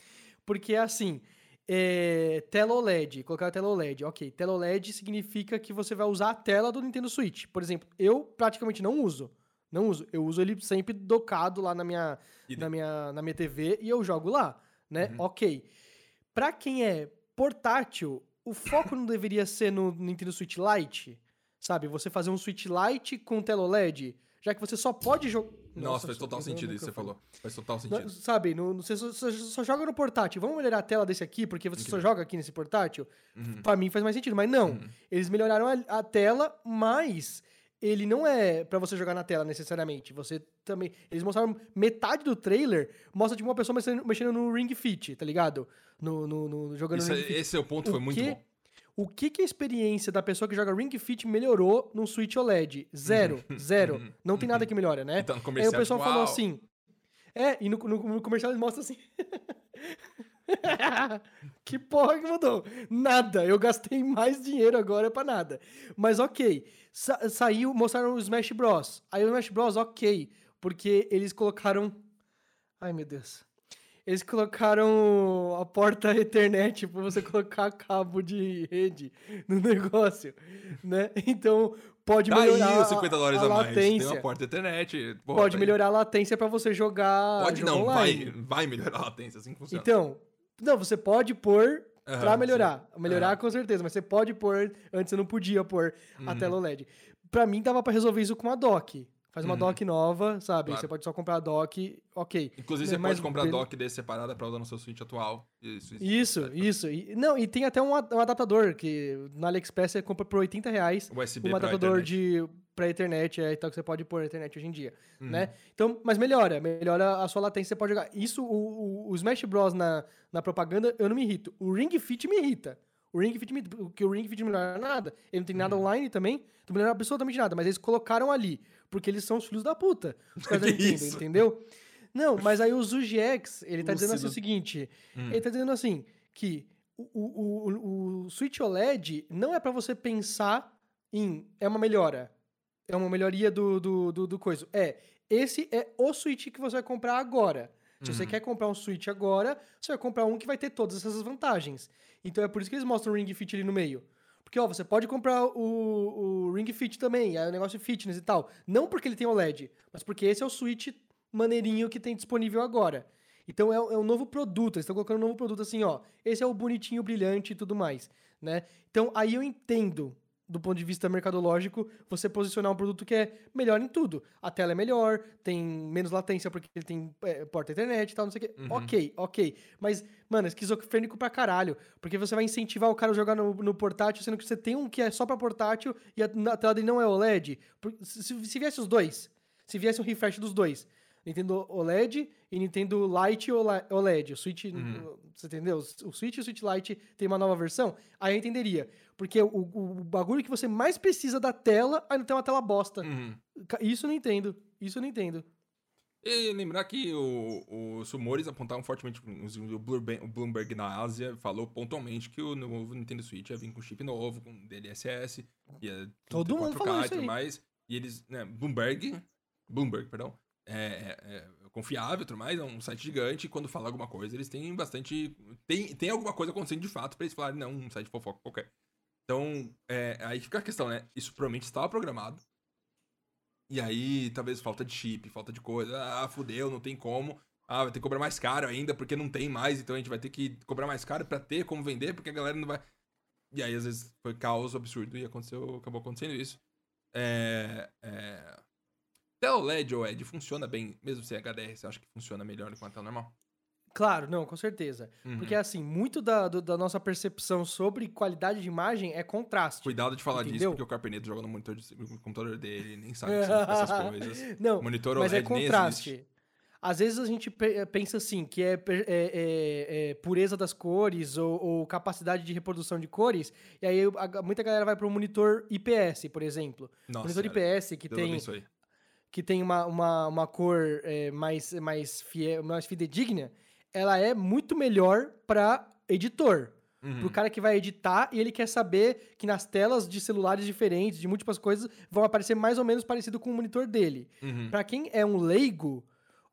Porque assim, é, tela OLED, colocar a tela OLED, ok, tela OLED significa que você vai usar a tela do Nintendo Switch. Por exemplo, eu praticamente não uso, não uso, eu uso ele sempre docado lá na minha, na minha, na minha TV e eu jogo lá, né? Uhum. Ok. Pra quem é portátil, o foco não deveria ser no Nintendo Switch Lite, sabe? Você fazer um Switch Lite com tela OLED, já que você só pode jogar. Nossa, faz total sentido isso que você falou. Faz total sentido. Não, sabe, no, no- você só, só- só joga no portátil. Vamos melhorar a tela desse aqui, porque você só Incrível. joga aqui nesse portátil? Uhum. Pra mim faz mais sentido, mas não. Uhum. Eles melhoraram a, a tela, mas ele não é pra você jogar na tela necessariamente. Você também. Eles mostraram metade do trailer, mostra tipo uma pessoa mexendo, no Ring Fit, tá ligado? No, no, no- jogando Isso no é- Ring Fit. esse é o ponto, foi O muito que- bom. O que, que a experiência da pessoa que joga Ring Fit melhorou num Switch OLED? Zero, zero. Não tem nada que melhora, né? Então, no Aí comercial, o pessoal falou "Uau". assim. É, e no, no- no comercial eles mostram assim. que porra que mudou? Nada. Eu gastei mais dinheiro agora pra nada. Mas ok. Sa- saiu, mostraram o Smash Bros. Aí o Smash Bros, ok. Porque eles colocaram. Ai, meu Deus. Eles colocaram a porta Ethernet pra você colocar cabo de rede no negócio, né? Então pode Tá aí melhorar os 50 dólares a, a, mais. Tem latência. uma porta internet. porra, Pode tá aí. melhorar a latência pra você jogar. Pode não, vai, online. vai melhorar a latência, assim que funciona. Então, não, você pode pôr Aham, pra melhorar. sim. Melhorar Aham. com certeza, mas você pode pôr. Antes você não podia pôr a Uhum. tela OLED. Pra mim, dava pra resolver isso com uma dock. Faz uma Uhum. dock nova, sabe? Claro. Você pode só comprar a dock, ok. Inclusive, você mas pode comprar bele- dock desse separada pra usar no seu Switch atual. Isso, isso. Isso, certo. isso. E, não, e tem até um, a- adaptador que na AliExpress você compra por 80 reais. USB Um adaptador de pra internet, é, então que você pode pôr na internet hoje em dia, Uhum. né? Então, mas melhora, melhora a sua latência, você pode jogar. Isso, o, o, o Smash Bros na, na propaganda, eu não me irrito. O Ring Fit me irrita. O Ring Fit me irrita, porque o Ring Fit não melhora nada. Ele não tem nada Uhum. online também, não melhora absolutamente nada, mas eles colocaram ali, porque eles são os filhos da puta. Os caras da Nintendo, entendeu? Não, mas aí o ZUGX, ele tá dizendo assim o Lúcido. seguinte, Hum. ele tá dizendo assim, que o, o, o, o Switch OLED não é pra você pensar em é uma melhora, é uma melhoria do, do, do, do coisa. É, esse é o Switch que você vai comprar agora. Se você Uhum. quer comprar um Switch agora, você vai comprar um que vai ter todas essas vantagens. Então é por isso que eles mostram o Ring Fit ali no meio. Porque, ó, você pode comprar o, o Ring Fit também, é um negócio de fitness e tal. Não porque ele tem OLED, mas porque esse é o Switch maneirinho que tem disponível agora. Então é, é um novo produto, eles estão colocando um novo produto assim, ó. Esse é o bonitinho, brilhante e tudo mais, né? Então aí eu entendo, do ponto de vista mercadológico, você posicionar um produto que é melhor em tudo. A tela é melhor, tem menos latência porque ele tem é, porta internet e tal, não sei o quê. Uhum. Ok, ok. Mas, mano, é esquizofrênico pra caralho. Porque você vai incentivar o cara a jogar no, no portátil, sendo que você tem um que é só pra portátil e a, a tela dele não é OLED. Se- se viesse os dois, se viesse um refresh dos dois, Nintendo OLED e Nintendo Lite OLED. O Switch, Uhum. você entendeu? O Switch e o Switch Lite tem uma nova versão, aí eu entenderia. Porque o, o bagulho que você mais precisa da tela, ainda tem uma tela bosta. Uhum. Isso eu não entendo. Isso eu não entendo. E lembrar que o- os rumores apontavam fortemente. O Bloomberg, o Bloomberg na Ásia falou pontualmente que o novo Nintendo Switch ia vir com chip novo, com DLSS, ia Todo mundo 4K falou e isso tudo aí. mais. E eles, né, Bloomberg, Bloomberg, perdão, é, é- é confiável e tudo mais, é um site gigante. E quando fala alguma coisa, eles têm bastante. Tem, tem alguma coisa acontecendo de fato pra eles falarem, não, um site fofoca qualquer. Então, é, aí fica a questão, né? Isso provavelmente estava programado. E aí, talvez falta de chip, falta de coisa. Ah, fudeu, não tem como. Ah, vai ter que cobrar mais caro ainda, porque não tem mais, então a gente vai ter que cobrar mais caro pra ter como vender, porque a galera não vai. E aí, às vezes, foi caos absurdo e aconteceu, acabou acontecendo isso. É. é... Tela OLED ou ED funciona bem, mesmo sem HDR, você acha que funciona melhor do que uma tela normal? Claro, não, com certeza. Uhum. Porque, assim, muito da, do- da nossa percepção sobre qualidade de imagem é contraste. Cuidado de falar disso, Entendeu? porque o Carpenedo joga no monitor de- no computador dele, nem sabe essas coisas. Não, Monitor mas é contraste. Às vezes a gente pe- pensa assim, que é, é- é- é pureza das cores ou, ou capacidade de reprodução de cores, e aí a- muita galera vai para o monitor IPS, por exemplo. Nossa, monitor senhora, IPS que Deus tem. Que tem uma, uma, uma cor é, mais, mais, fiel, mais fidedigna, ela é muito melhor para editor. Uhum. Pro cara que vai editar e ele quer saber que nas telas de celulares diferentes, de múltiplas coisas, vão aparecer mais ou menos parecido com o monitor dele. Uhum. Pra quem é um leigo,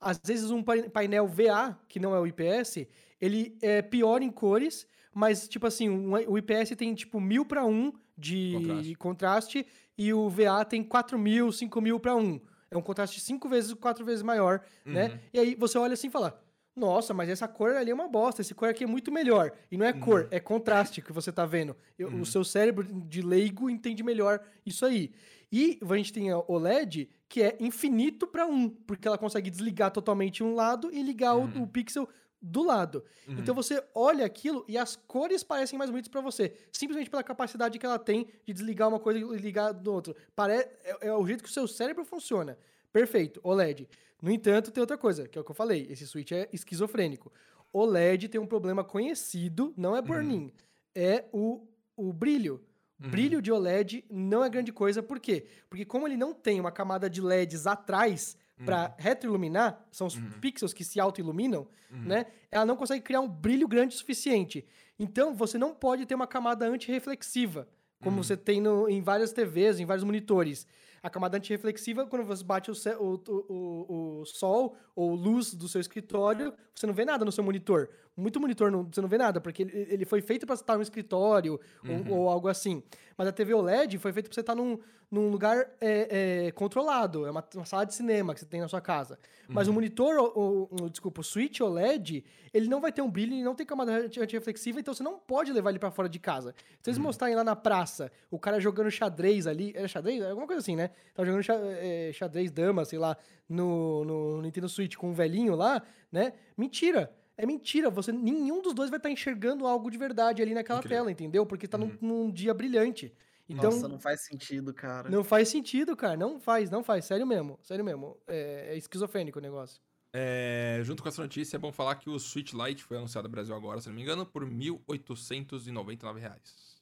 às vezes um pai- painel VA, que não é o IPS, ele é pior em cores, mas, tipo assim, o IPS tem, tipo, mil para um de Contraste. contraste. e o VA tem 4 mil, 5 mil para um. É um contraste cinco vezes, quatro vezes maior, né? Uhum. E aí você olha assim e fala, nossa, mas essa cor ali é uma bosta, esse cor aqui é muito melhor. E não é cor, é contraste que você tá vendo. Eu- O seu cérebro de leigo entende melhor isso aí. E a gente tem a OLED, que é infinito para um, porque ela consegue desligar totalmente um lado e ligar o- o, pixel do lado. Então você olha aquilo e as cores parecem mais bonitas para você, simplesmente pela capacidade que ela tem de desligar uma coisa e ligar do outro. Pare... É, é o jeito que o seu cérebro funciona. Perfeito, OLED. No entanto, tem outra coisa, que é o que eu falei, esse switch é esquizofrênico. OLED tem um problema conhecido, não é burn-in, é o, o brilho. Brilho de OLED não é grande coisa, por quê? Porque como ele não tem uma camada de LEDs atrás para retroiluminar, são os pixels que se autoiluminam, né? Ela não consegue criar um brilho grande o suficiente. Então, você não pode ter uma camada antirreflexiva, como você tem no- em várias TVs, em vários monitores. A camada antirreflexiva, quando você bate o, o- o- o- o sol ou luz do seu escritório, você não vê nada no seu monitor. Muito monitor não- você não vê nada, porque ele, ele foi feito para estar no escritório ou, ou algo assim. Mas a TV OLED foi feita para você estar num, num lugar é, é, controlado. É uma, uma sala de cinema que você tem na sua casa. Mas o monitor, o, o- o- desculpa, o switch OLED, ele não vai ter um brilho, ele não tem camada anti- antirreflexiva, então você não pode levar ele para fora de casa. Se eles mostrarem lá na praça o cara jogando xadrez ali, era xadrez? É Alguma coisa assim, né? Tava jogando xa- é, xadrez dama, sei lá, no, no Nintendo Switch com um velhinho lá, né? Mentira! É mentira, você nenhum dos dois vai estar enxergando algo de verdade ali naquela Incrível. tela, entendeu? Porque tá num, num dia brilhante. Então, Nossa, não faz sentido, cara. não faz sentido, cara. Não faz, não faz. Sério mesmo. Sério mesmo. É, é esquizofrênico o negócio. É, junto com essa notícia, é bom falar que o Switch Lite foi anunciado no Brasil agora, se não me engano, por 1.899 reais.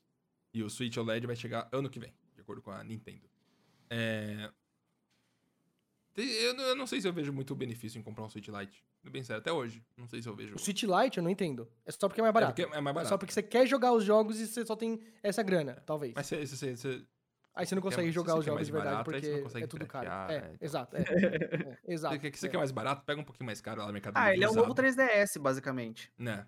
E o Switch OLED vai chegar ano que vem, de acordo com a Nintendo. É... Eu, não- eu não sei se eu vejo muito benefício em comprar um Switch Lite. Bem sério, até hoje. Não sei se eu vejo. O Switch Lite eu não entendo. É só porque é mais É barato. porque é mais É barato. só porque você quer jogar os jogos e você só tem essa grana, talvez. Mas você, você, você- Aí você não quer- consegue se jogar os quer jogos de verdade barato, aí você não porque consegue é tudo caro. É, é, então. exato. É, é, exato. você quer, você é. quer mais barato, pega um pouquinho mais caro lá no mercado Ah, ele é o usado. novo 3DS, basicamente. Né?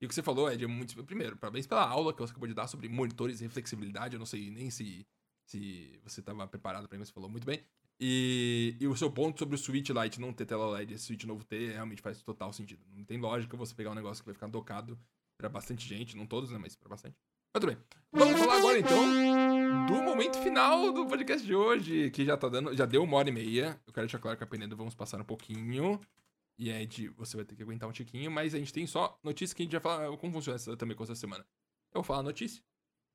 E o que você falou é de muito. Primeiro, parabéns pela aula que você acabou de dar sobre monitores e reflexibilidade. Eu não sei nem se, se você estava preparado pra mim, você falou muito bem. E, e o seu ponto sobre o Switch Lite não ter tela LED esse Switch novo ter realmente faz total sentido. Não tem lógica você pegar um negócio que vai ficar docado pra bastante gente, não todos, né, mas pra bastante. Muito bem. Vamos falar agora então do momento final do podcast de hoje, que já tá dando, já deu uma hora e meia. Eu quero deixar claro que a Penedo vamos passar um pouquinho. E aí Ed, você vai ter que aguentar um tiquinho, mas a gente tem só notícia que a gente vai falar como funciona essa, também com essa semana. Eu vou falar a notícia.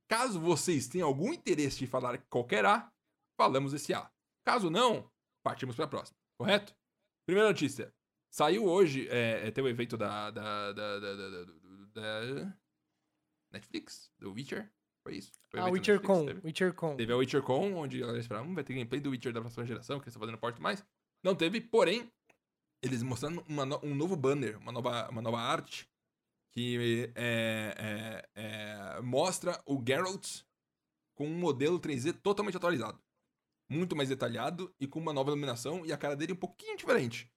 Caso vocês tenham algum interesse em falar qualquer A, falamos esse A. Caso não, partimos para a próxima, correto? Primeira notícia. Saiu hoje, é, é, tem o evento da, da, da, da, da, Netflix, do Witcher, foi isso? Foi o Ah, evento da Witcher Netflix, Con. teve? Witcher Con. Teve a Witcher Con, onde a galera esperava, hum, vai ter gameplay do Witcher da próxima geração, que eles estão fazendo porte mais. Não teve, porém, eles mostrando no- um novo banner, uma nova, uma nova arte, que é, é, é, mostra o Geralt com um modelo 3D totalmente atualizado. Muito mais detalhado e com uma nova iluminação e a cara dele um pouquinho diferente.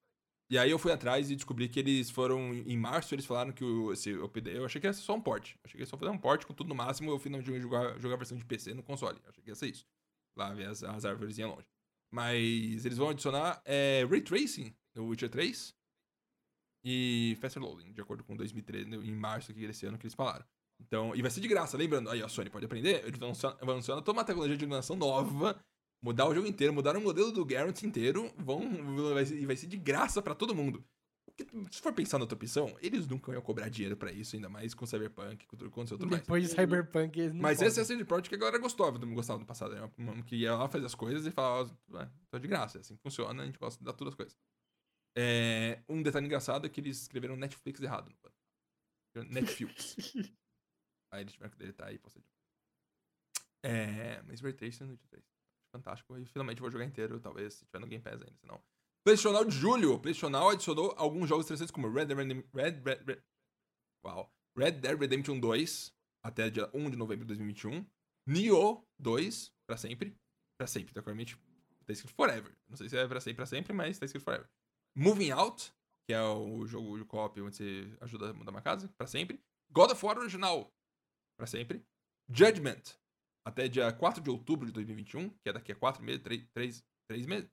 E aí eu fui atrás e descobri que eles foram em março, eles falaram que o, esse update, eu achei que ser só um port. Achei que ia só fazer um port com tudo no máximo, eu finalmente jogar, jogar a versão de PC no console. Achei que ia ser isso. Lá ver as, as árvores longe. Mas eles vão adicionar é, Ray Tracing no Witcher 3 e Faster Loading, de acordo com 2013, no- em março aqui desse ano que eles falaram. Então, e vai ser de graça, lembrando, aí a Sony pode aprender, eles vão anunciar toda uma tecnologia de iluminação nova, mudar o jogo inteiro, mudar o modelo do Garrett inteiro, vão, vai ser, e vai ser de graça pra todo mundo. Porque, se for pensar na outra opção, eles nunca iam cobrar dinheiro pra isso, ainda mais com Cyberpunk, com tudo que aconteceu tudo mais. Depois de Cyberpunk. eles não Mas podem. esse é a CD Projekt que a galera gostava, não gostava do passado. Era uma que ia lá fazer as coisas e falava, "Ah, tô de graça, é assim que funciona, a gente gosta de dar todas as coisas. É, um detalhe engraçado é que eles escreveram Netflix errado. Netflix. aí eles tiveram que deletar aí e postar de novo. É, mas Ray Tracing no 3. Fantástico. E finalmente vou jogar inteiro, talvez, se tiver no Game Pass ainda, senão. PlayStation de julho. PlayStation adicionou alguns jogos interessantes como Red Dead Redem- Red, Red, Red. Red Dead Redemption 2, até dia 1 de novembro de 2021. Nioh 2, pra sempre. Pra sempre, teoricamente. Tá escrito Forever. Não sei se é pra sempre, pra sempre, mas tá escrito Forever. Moving Out, que é o jogo de co-op onde você ajuda a mudar uma casa, pra sempre. God of War original, pra sempre. Judgment, até dia 4 de outubro de 2021, que é daqui a 4 meses, 3, 3, 3 meses,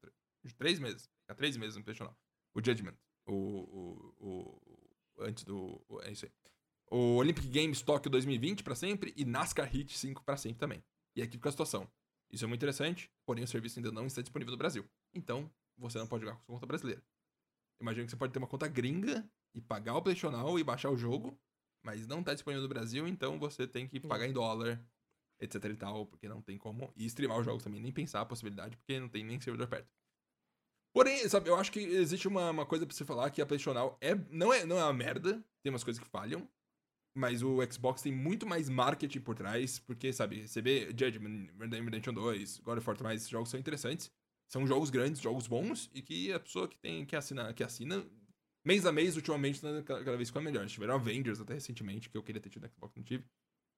3 meses, fica 3 meses no PlayStation O Judgment, o, o, o, antes do, é isso aí. O Olympic Games Tóquio 2020 pra sempre e NASCAR Heat 5 pra sempre também. E aqui fica a situação. Isso é muito interessante, porém o serviço ainda não está disponível no Brasil. Então, você não pode jogar com sua conta brasileira. Imagina que você pode ter uma conta gringa e pagar o PlayStation e baixar o jogo, mas não está disponível no Brasil, então você tem que pagar em dólar, etc e tal, porque não tem como. E streamar os jogos também, nem pensar a possibilidade, porque não tem nem servidor perto. Porém, sabe, eu acho que existe uma, uma coisa pra você falar que a PlayStation é, não, é, não é uma merda, tem umas coisas que falham, mas o Xbox tem muito mais marketing por trás, porque, sabe, você vê Judgment, Redemption 2, God of War, mais esses jogos são interessantes, são jogos grandes, jogos bons, e que a pessoa que tem que assina, que assina mês a mês, ultimamente, tá cada vez fica melhor. Tiveram Avengers até recentemente, que eu queria ter tido no Xbox, não tive.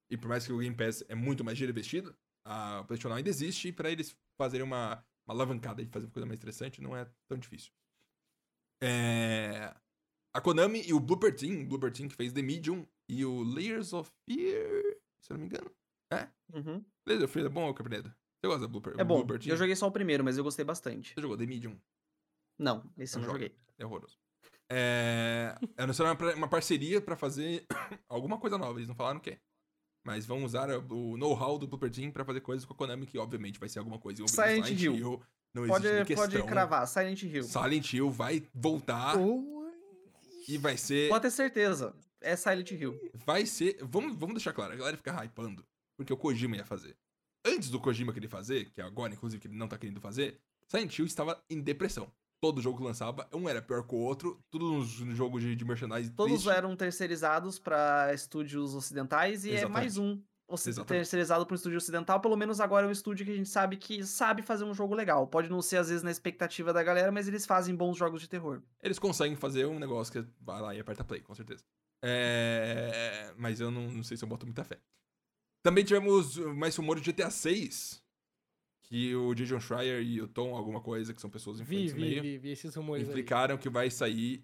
E por mais que o Game Pass é muito mais dinheiro investido, a PlayStation ainda existe e pra eles fazerem uma, uma alavancada de fazer uma coisa mais interessante não é tão difícil. É... A Konami e o Blooper Team, Blooper Team que fez The Medium e o Layers of Fear, se eu não me engano. É? Uhum. Layers of Fear é bom, Caprinedo? Você gosta do Blooper, É bom. Blooper Team? Eu joguei só o primeiro, mas eu gostei bastante. Você jogou The Medium? Não, esse eu Não joguei. É horroroso. É... Anunciaram uma, uma parceria pra fazer alguma coisa nova, eles não falaram o quê. Mas vão usar o know-how do Blooper Team pra fazer coisas com a Konami, que obviamente vai ser alguma coisa envolvida Silent Hill. Não Pode, existe pode cravar, Silent Hill. Silent Hill vai voltar Oi. e vai ser. Pode ter certeza. É Silent Hill. Vai ser. Vamos, vamos deixar claro, a galera fica hypando. Porque o Kojima ia fazer. Antes do Kojima querer fazer, que é agora, inclusive, que ele não tá querendo fazer, Silent Hill estava em depressão. Todo jogo que lançava, um era pior que o outro, tudo nos jogos de, de merchandising. Todos triste. eram terceirizados pra estúdios ocidentais e é Exatamente. mais um Exatamente. terceirizado para um estúdio ocidental. Pelo menos agora é um estúdio que a gente sabe que sabe fazer um jogo legal. Pode não ser às vezes na expectativa da galera, mas eles fazem bons jogos de terror. Eles conseguem fazer um negócio que vai lá e aperta play, com certeza. É... Mas eu não, não sei se eu boto muita fé. Também tivemos mais rumores de GTA 6. Que o Jason Schreier e o Tom, alguma coisa, que são pessoas influentes vi, meio, vi, vi esses rumores aí. implicaram que vai sair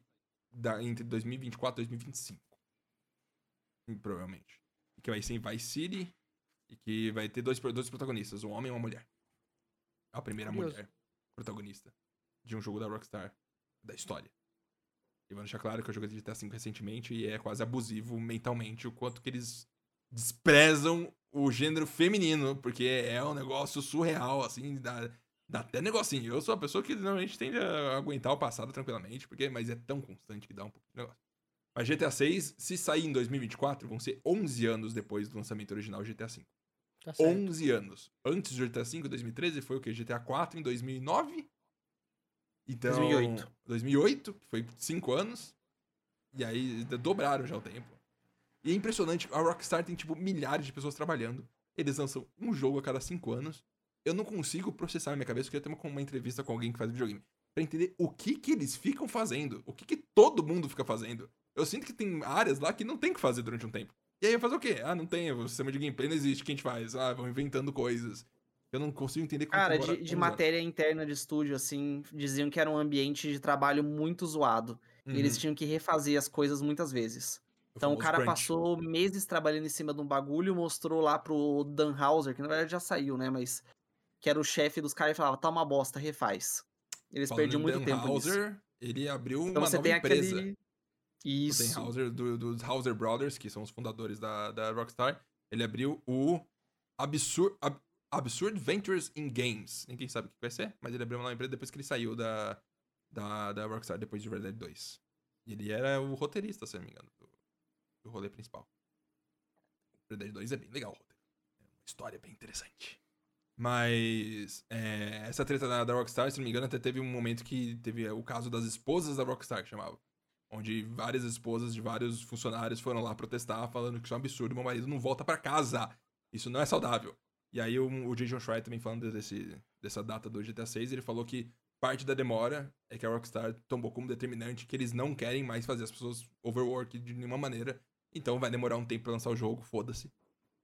da, entre 2024 e 2025. Hum, Provavelmente. E que vai ser em Vice City. E que vai ter dois, dois protagonistas, um homem e uma mulher. A primeira Curioso. mulher protagonista de um jogo da Rockstar da história. E vou deixar claro que eu joguei GTA V recentemente e é quase abusivo mentalmente o quanto que eles desprezam o gênero feminino, porque é um negócio surreal, assim, dá, dá até negocinho. Eu sou a pessoa que normalmente tende a aguentar o passado tranquilamente, porque mas é tão constante que dá um pouco de negócio. Mas GTA 6, se sair em 2024, vão ser 11 anos depois do lançamento original do GTA V. Tá certo. 11 anos. Antes do GTA V, em 2013, foi o quê? GTA 4 em 2009? Então, 2008. 2008, que foi 5 anos. E aí dobraram já o tempo. E é impressionante, a Rockstar tem, tipo, milhares de pessoas trabalhando. Eles lançam um jogo a cada 5 anos. Eu não consigo processar na minha cabeça, eu queria ter uma, uma entrevista com alguém que faz videogame. Pra entender o que que eles ficam fazendo. O que que todo mundo fica fazendo. Eu sinto que tem áreas lá que não tem o que fazer durante um tempo. E aí eu fazer o quê? Ah, não tem, o sistema de gameplay não existe, o que a gente faz? Ah, vão inventando coisas. Eu não consigo entender como Cara, agora- de, de matéria interna de estúdio, assim, diziam que era um ambiente de trabalho muito zoado. E eles Uhum. tinham que refazer as coisas muitas vezes. Então o cara passou meses trabalhando em cima de um bagulho, mostrou lá pro Dan Hauser, que na verdade já saiu, né? Mas que era o chefe dos caras e falava, tá uma bosta, refaz. Eles Falando perdiam muito Dan tempo nisso. Hauser, ele abriu Então uma você nova tem empresa. aquele. O Isso. Dan Hauser, do- dos Hauser Brothers, que são os fundadores da, da Rockstar, ele abriu o Absurd, Ab- Absurd Ventures in Games. Ninguém sabe o que vai ser, mas ele abriu uma nova empresa depois que ele saiu da, da, da Rockstar, depois de Red Dead 2. E ele era o roteirista, se não me engano, do, do rolê principal. Red Dead 2 é bem legal o roteiro. É uma história bem interessante. Mas é, essa treta da, da Rockstar, se não me engano, até teve um momento que teve o caso das esposas da Rockstar, que chamava. Onde várias esposas de vários funcionários foram lá protestar, falando que isso é um absurdo, meu marido não volta pra casa. Isso não é saudável. E aí o, o Jason Schreier também falando desse, dessa data do GTA 6, ele falou que parte da demora é que a Rockstar tomou como determinante que eles não querem mais fazer as pessoas overwork de nenhuma maneira. Então vai demorar um tempo pra lançar o jogo, foda-se.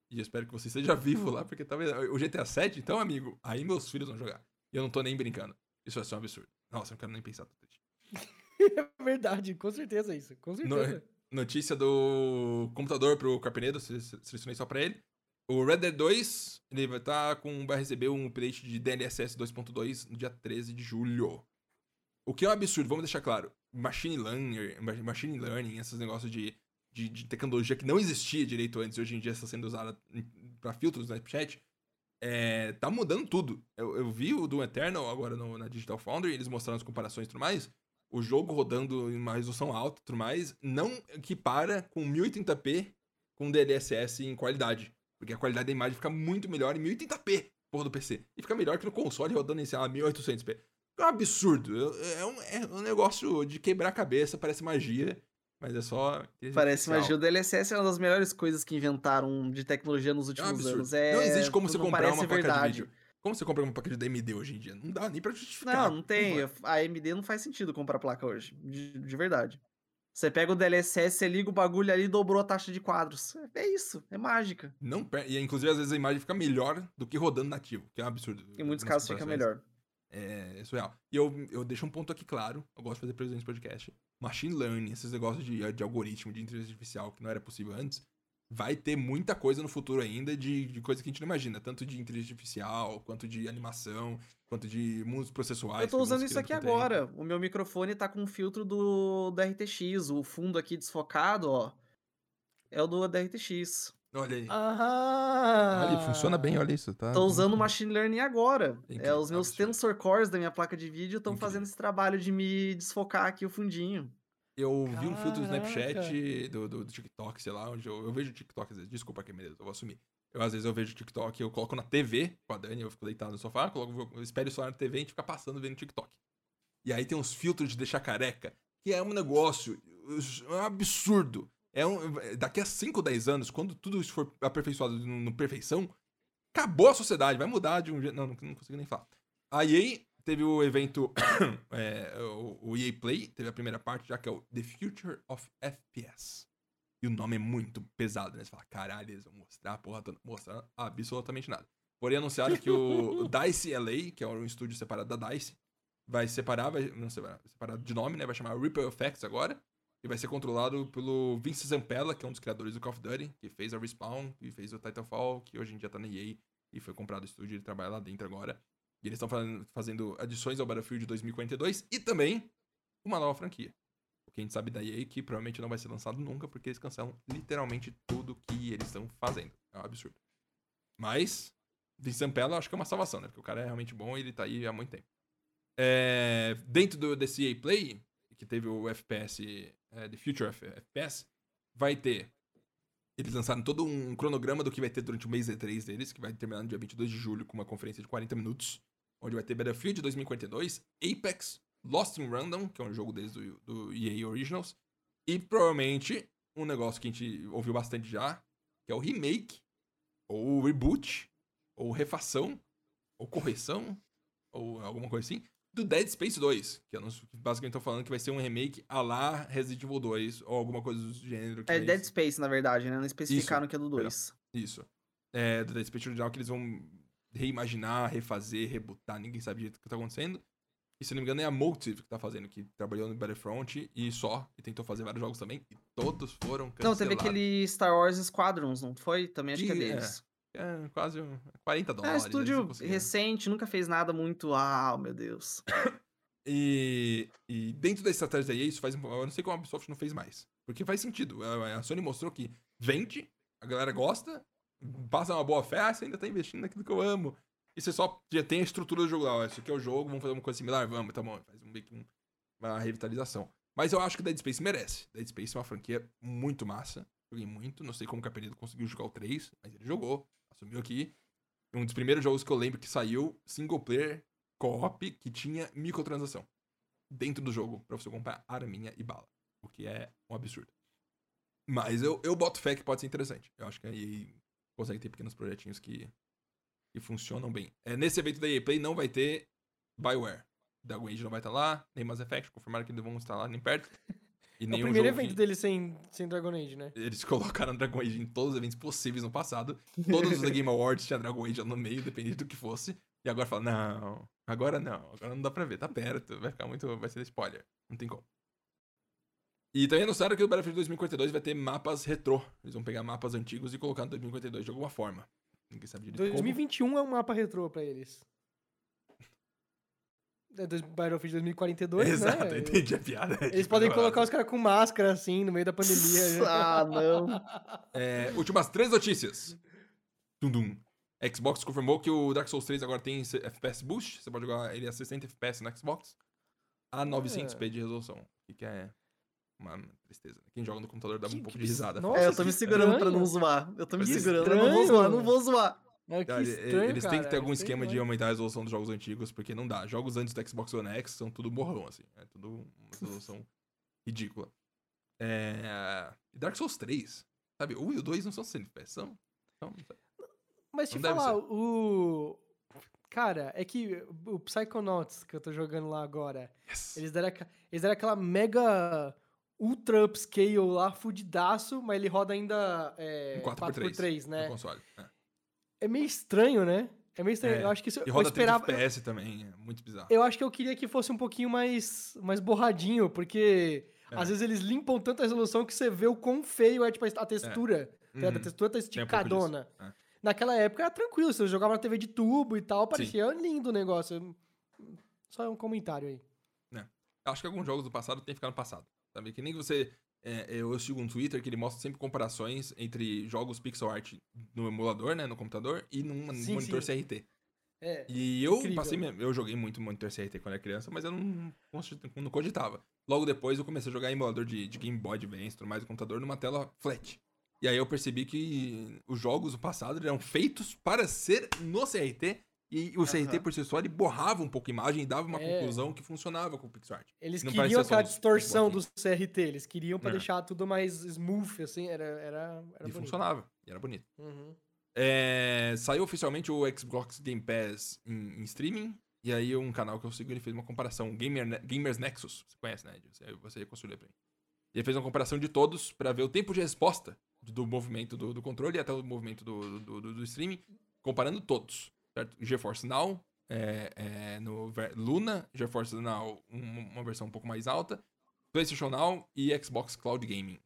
E eu espero que você esteja vivo lá, porque talvez. O GTA 7, então, amigo, aí meus filhos vão jogar. E eu não tô nem brincando. Isso vai ser um absurdo. Nossa, eu não quero nem pensar. Tô triste. É verdade, com certeza isso. Com certeza. Notícia do computador pro Carpenedo, se- se- selecionei só pra ele. O Red Dead 2, ele vai, tá com, vai receber um update de DLSS 2.2 no dia 13 de julho. O que é um absurdo, vamos deixar claro. Machine learning, ma- machine learning esses negócios de, de, de tecnologia que não existia direito antes hoje em dia está sendo usada pra filtros no Snapchat, é, tá mudando tudo. Eu, eu vi o Doom Eternal agora no- na Digital Foundry, eles mostraram as comparações e tudo mais. O jogo rodando em uma resolução alta e tudo mais, não equipara com 1080p com DLSS em qualidade. Porque a qualidade da imagem fica muito melhor em 1080p, porra do PC. E fica melhor que no console rodando em, sei lá, 1800p. É um absurdo. É um, é um negócio de quebrar a cabeça, parece magia, mas é só. Parece magia. O DLSS é uma das melhores coisas que inventaram de tecnologia nos É um últimos anos. É, Não existe como você não comprar uma placa verdade. de vídeo. Como você compra uma placa de AMD hoje em dia? Não dá nem pra justificar. Não, não tem. A AMD não faz sentido comprar placa hoje. De, de verdade. Você pega o DLSS, você liga o bagulho ali e dobrou a taxa de quadros. É isso, é mágica. Não. E inclusive, às vezes a imagem fica melhor do que rodando nativo, que é um absurdo. Em muitos casos fica melhor. É, é surreal. E eu, eu deixo um ponto aqui claro. Eu gosto de fazer previsões de podcast. Machine learning, esses negócios de, de algoritmo, de inteligência artificial, que não era possível antes, vai ter muita coisa no futuro ainda de, de coisa que a gente não imagina. Tanto de inteligência artificial, quanto de animação, quanto de mundos processuais. Eu tô usando isso aqui agora. O meu microfone tá com um filtro do, do RTX. O fundo aqui desfocado, ó. É o do da RTX. Olha aí. Ah! Olha, funciona bem, olha isso. Tá Tô usando Machine Learning agora. É, os meus. Tensor Cores da minha placa de vídeo estão fazendo esse trabalho de me desfocar aqui o fundinho. Eu vi um filtro do Snapchat, Caraca. do, do, do TikTok, sei lá, onde eu, eu vejo TikTok às vezes. Desculpa aqui, beleza, eu vou assumir. Eu, às vezes eu vejo TikTok, eu coloco na TV com a Dani, eu fico deitado no sofá, coloco, eu espero o celular na TV e a gente fica passando vendo TikTok. E aí tem uns filtros de deixar careca, que é um negócio é um absurdo. É um, daqui a 5, 10 anos, quando tudo isso for aperfeiçoado no, no perfeição, acabou a sociedade, vai mudar de um jeito. Não, não, não consigo nem falar. A EA teve o evento, é, o, o EA Play, teve a primeira parte, já que é o The Future of FPS. E o nome é muito pesado, né? Você fala, caralho, eles vão mostrar porra toda. Mostrar absolutamente nada. Porém, anunciaram que o, DICE LA, que é um estúdio separado da DICE, vai separar, vai, não separar, separar de nome, né? Vai chamar Ripple Effects agora. E vai ser controlado pelo Vince Zampella, que é um dos criadores do Call of Duty, que fez a Respawn, que fez o Titanfall, que hoje em dia tá na EA e foi comprado o estúdio e ele trabalha lá dentro agora. E eles estão fazendo adições ao Battlefield 2042 e também uma nova franquia. O que a gente sabe da EA que provavelmente não vai ser lançado nunca, porque eles cancelam literalmente tudo que eles estão fazendo. É um absurdo. Mas, Vince Zampella eu acho que é uma salvação, né? Porque o cara é realmente bom e ele tá aí há muito tempo. É, dentro do, desse EA Play, que teve o FPS, é, The Future of FPS, vai ter. Eles lançaram todo um cronograma do que vai ter durante o mês E3 deles, que vai terminar no dia 22 de julho com uma conferência de 40 minutos, onde vai ter Battlefield 2042, Apex, Lost in Random, que é um jogo deles do, do EA Originals, e provavelmente um negócio que a gente ouviu bastante já, que é o remake, ou reboot, ou refação, ou correção, ou alguma coisa assim, do Dead Space 2, que eu não, basicamente tô falando que vai ser um remake a lá Resident Evil 2, ou alguma coisa do gênero. Que É Dead Space, na verdade, né? Não especificaram que é do perdão. 2. Isso. É, do Dead Space original que eles vão reimaginar, refazer, rebutar, ninguém sabe direito o que tá acontecendo. E se não me engano é a Motive que tá fazendo, que trabalhou no Battlefront e só, e tentou fazer vários jogos também, e todos foram Não, cancelados. teve aquele Star Wars Squadrons, não foi? Também acho que é Que- é, deles. É, quase um- 40 É, um dólares. não estúdio recente, nunca fez nada muito. Ah, meu Deus. E, e dentro da estratégia da EA, isso faz. Eu não sei como a Ubisoft não fez mais. Porque faz sentido. A, a Sony mostrou que vende, a galera gosta, passa uma boa fé, ah, você ainda tá investindo naquilo que eu amo. E você só já tem a estrutura do jogo lá. Ó, isso aqui é o jogo, vamos fazer uma coisa similar? Vamos, tá bom. Faz um, um- uma revitalização. Mas eu acho que Dead Space merece. Dead Space é uma franquia muito massa. Joguei muito. Não sei como o Capelido conseguiu jogar o 3, mas ele jogou. Assumiu aqui. Um dos primeiros jogos que eu lembro que saiu, single player, co-op, que tinha microtransação dentro do jogo pra você comprar arminha e bala. O que é um absurdo. Mas eu, eu boto fé que pode ser interessante. Eu acho que aí consegue ter pequenos projetinhos que, que funcionam bem. É, nesse evento da EA Play não vai ter Bioware. Dragon Age não vai estar lá, nem Mass Effect, confirmaram que não vão estar lá nem perto. E É o primeiro evento que- dele sem, sem Dragon Age, né? Eles colocaram Dragon Age em todos os eventos possíveis no passado. Todos os The Game Awards tinha Dragon Age no meio, dependendo do que fosse. E agora fala, não, agora não, agora não dá pra ver, tá perto, vai ficar muito, vai ser spoiler, não tem como. E também anunciaram que o Battlefield 2042 vai ter mapas retrô. Eles vão pegar mapas antigos e colocar no 2042 de alguma forma. Ninguém sabe direito como. 2021 é um mapa retrô pra eles. É dois- Battlefield 2042, Exato, né? eu entendi a piada. Eles Tipo, podem colocar os caras com máscara, assim, no meio da pandemia. né? ah, não. É, últimas três notícias. Dum dum. Xbox confirmou que o Dark Souls 3 agora tem FPS Boost. Você pode jogar ele a 60 FPS no Xbox. A 900p de resolução. O que é uma tristeza. né? Quem joga no computador dá um Que- pouco que de risada. Nossa, é, eu tô me segurando pra não estranho. zoar. Eu tô me Que segurando, eu não vou estranho. zoar, não vou zoar. Mas que estranho, eles têm que ter algum esquema de demais. aumentar a resolução dos jogos antigos, porque não dá. Jogos antes do Xbox One X são tudo borrão, assim. É tudo uma resolução ridícula. É... Dark Souls 3, sabe? O 1 e o 2 não são 100 FPS, são... são... Mas te Não falar, o. Cara, é que o Psychonauts que eu tô jogando lá agora, Yes. eles deram, eles deram aquela mega ultra upscale lá, fudidaço, mas ele roda ainda é, Em 4x3, 4x3, no né? console. É. É meio estranho, né? É meio estranho. É, Eu acho que isso, E eu roda esperava. 30 FPS também, é muito bizarro. Eu acho que eu queria que fosse um pouquinho mais, mais borradinho, porque É. às vezes eles limpam tanta resolução que você vê o quão feio é tipo, a textura. tá? Uhum. A textura tá Tem um pouco disso, esticadona. é. Naquela época era tranquilo, você jogava na TV de tubo e tal, parecia lindo o negócio. Só um comentário aí. Acho que alguns jogos do passado tem que ficar no passado. Sabe? Que nem você. É, eu sigo um Twitter que ele mostra sempre comparações entre jogos pixel art no emulador, né? No computador, e num Sim, monitor sim. CRT. É. E eu Incrível. passei. mesmo- Eu joguei muito monitor CRT quando era criança, mas eu não, não cogitava. Logo depois eu comecei a jogar emulador de, de Game Boy Advance, tudo mais, no computador, numa tela flat. E aí eu percebi que os jogos do passado eram feitos para ser no CRT. E o CRT por si só, ele borrava um pouco a imagem e dava uma É. conclusão que funcionava com o pixel art. Eles Não queriam aquela distorção do. CRT, eles queriam pra É. deixar tudo mais smooth, assim, era, era, era e funcionava. E era bonito. Uhum. É, saiu oficialmente o Xbox Game Pass em, em streaming. E aí um canal que eu sigo, ele fez uma comparação. Gamer, Gamers Nexus. Você conhece, né? Você, reconstruiu pra mim. Ele fez uma comparação de todos pra ver o tempo de resposta do movimento do, do controle até o movimento do, do, do- do streaming. Comparando todos. Certo? GeForce Now, é, é, no Luna, GeForce Now, um- uma versão um pouco mais alta. PlayStation Now e Xbox Cloud Gaming.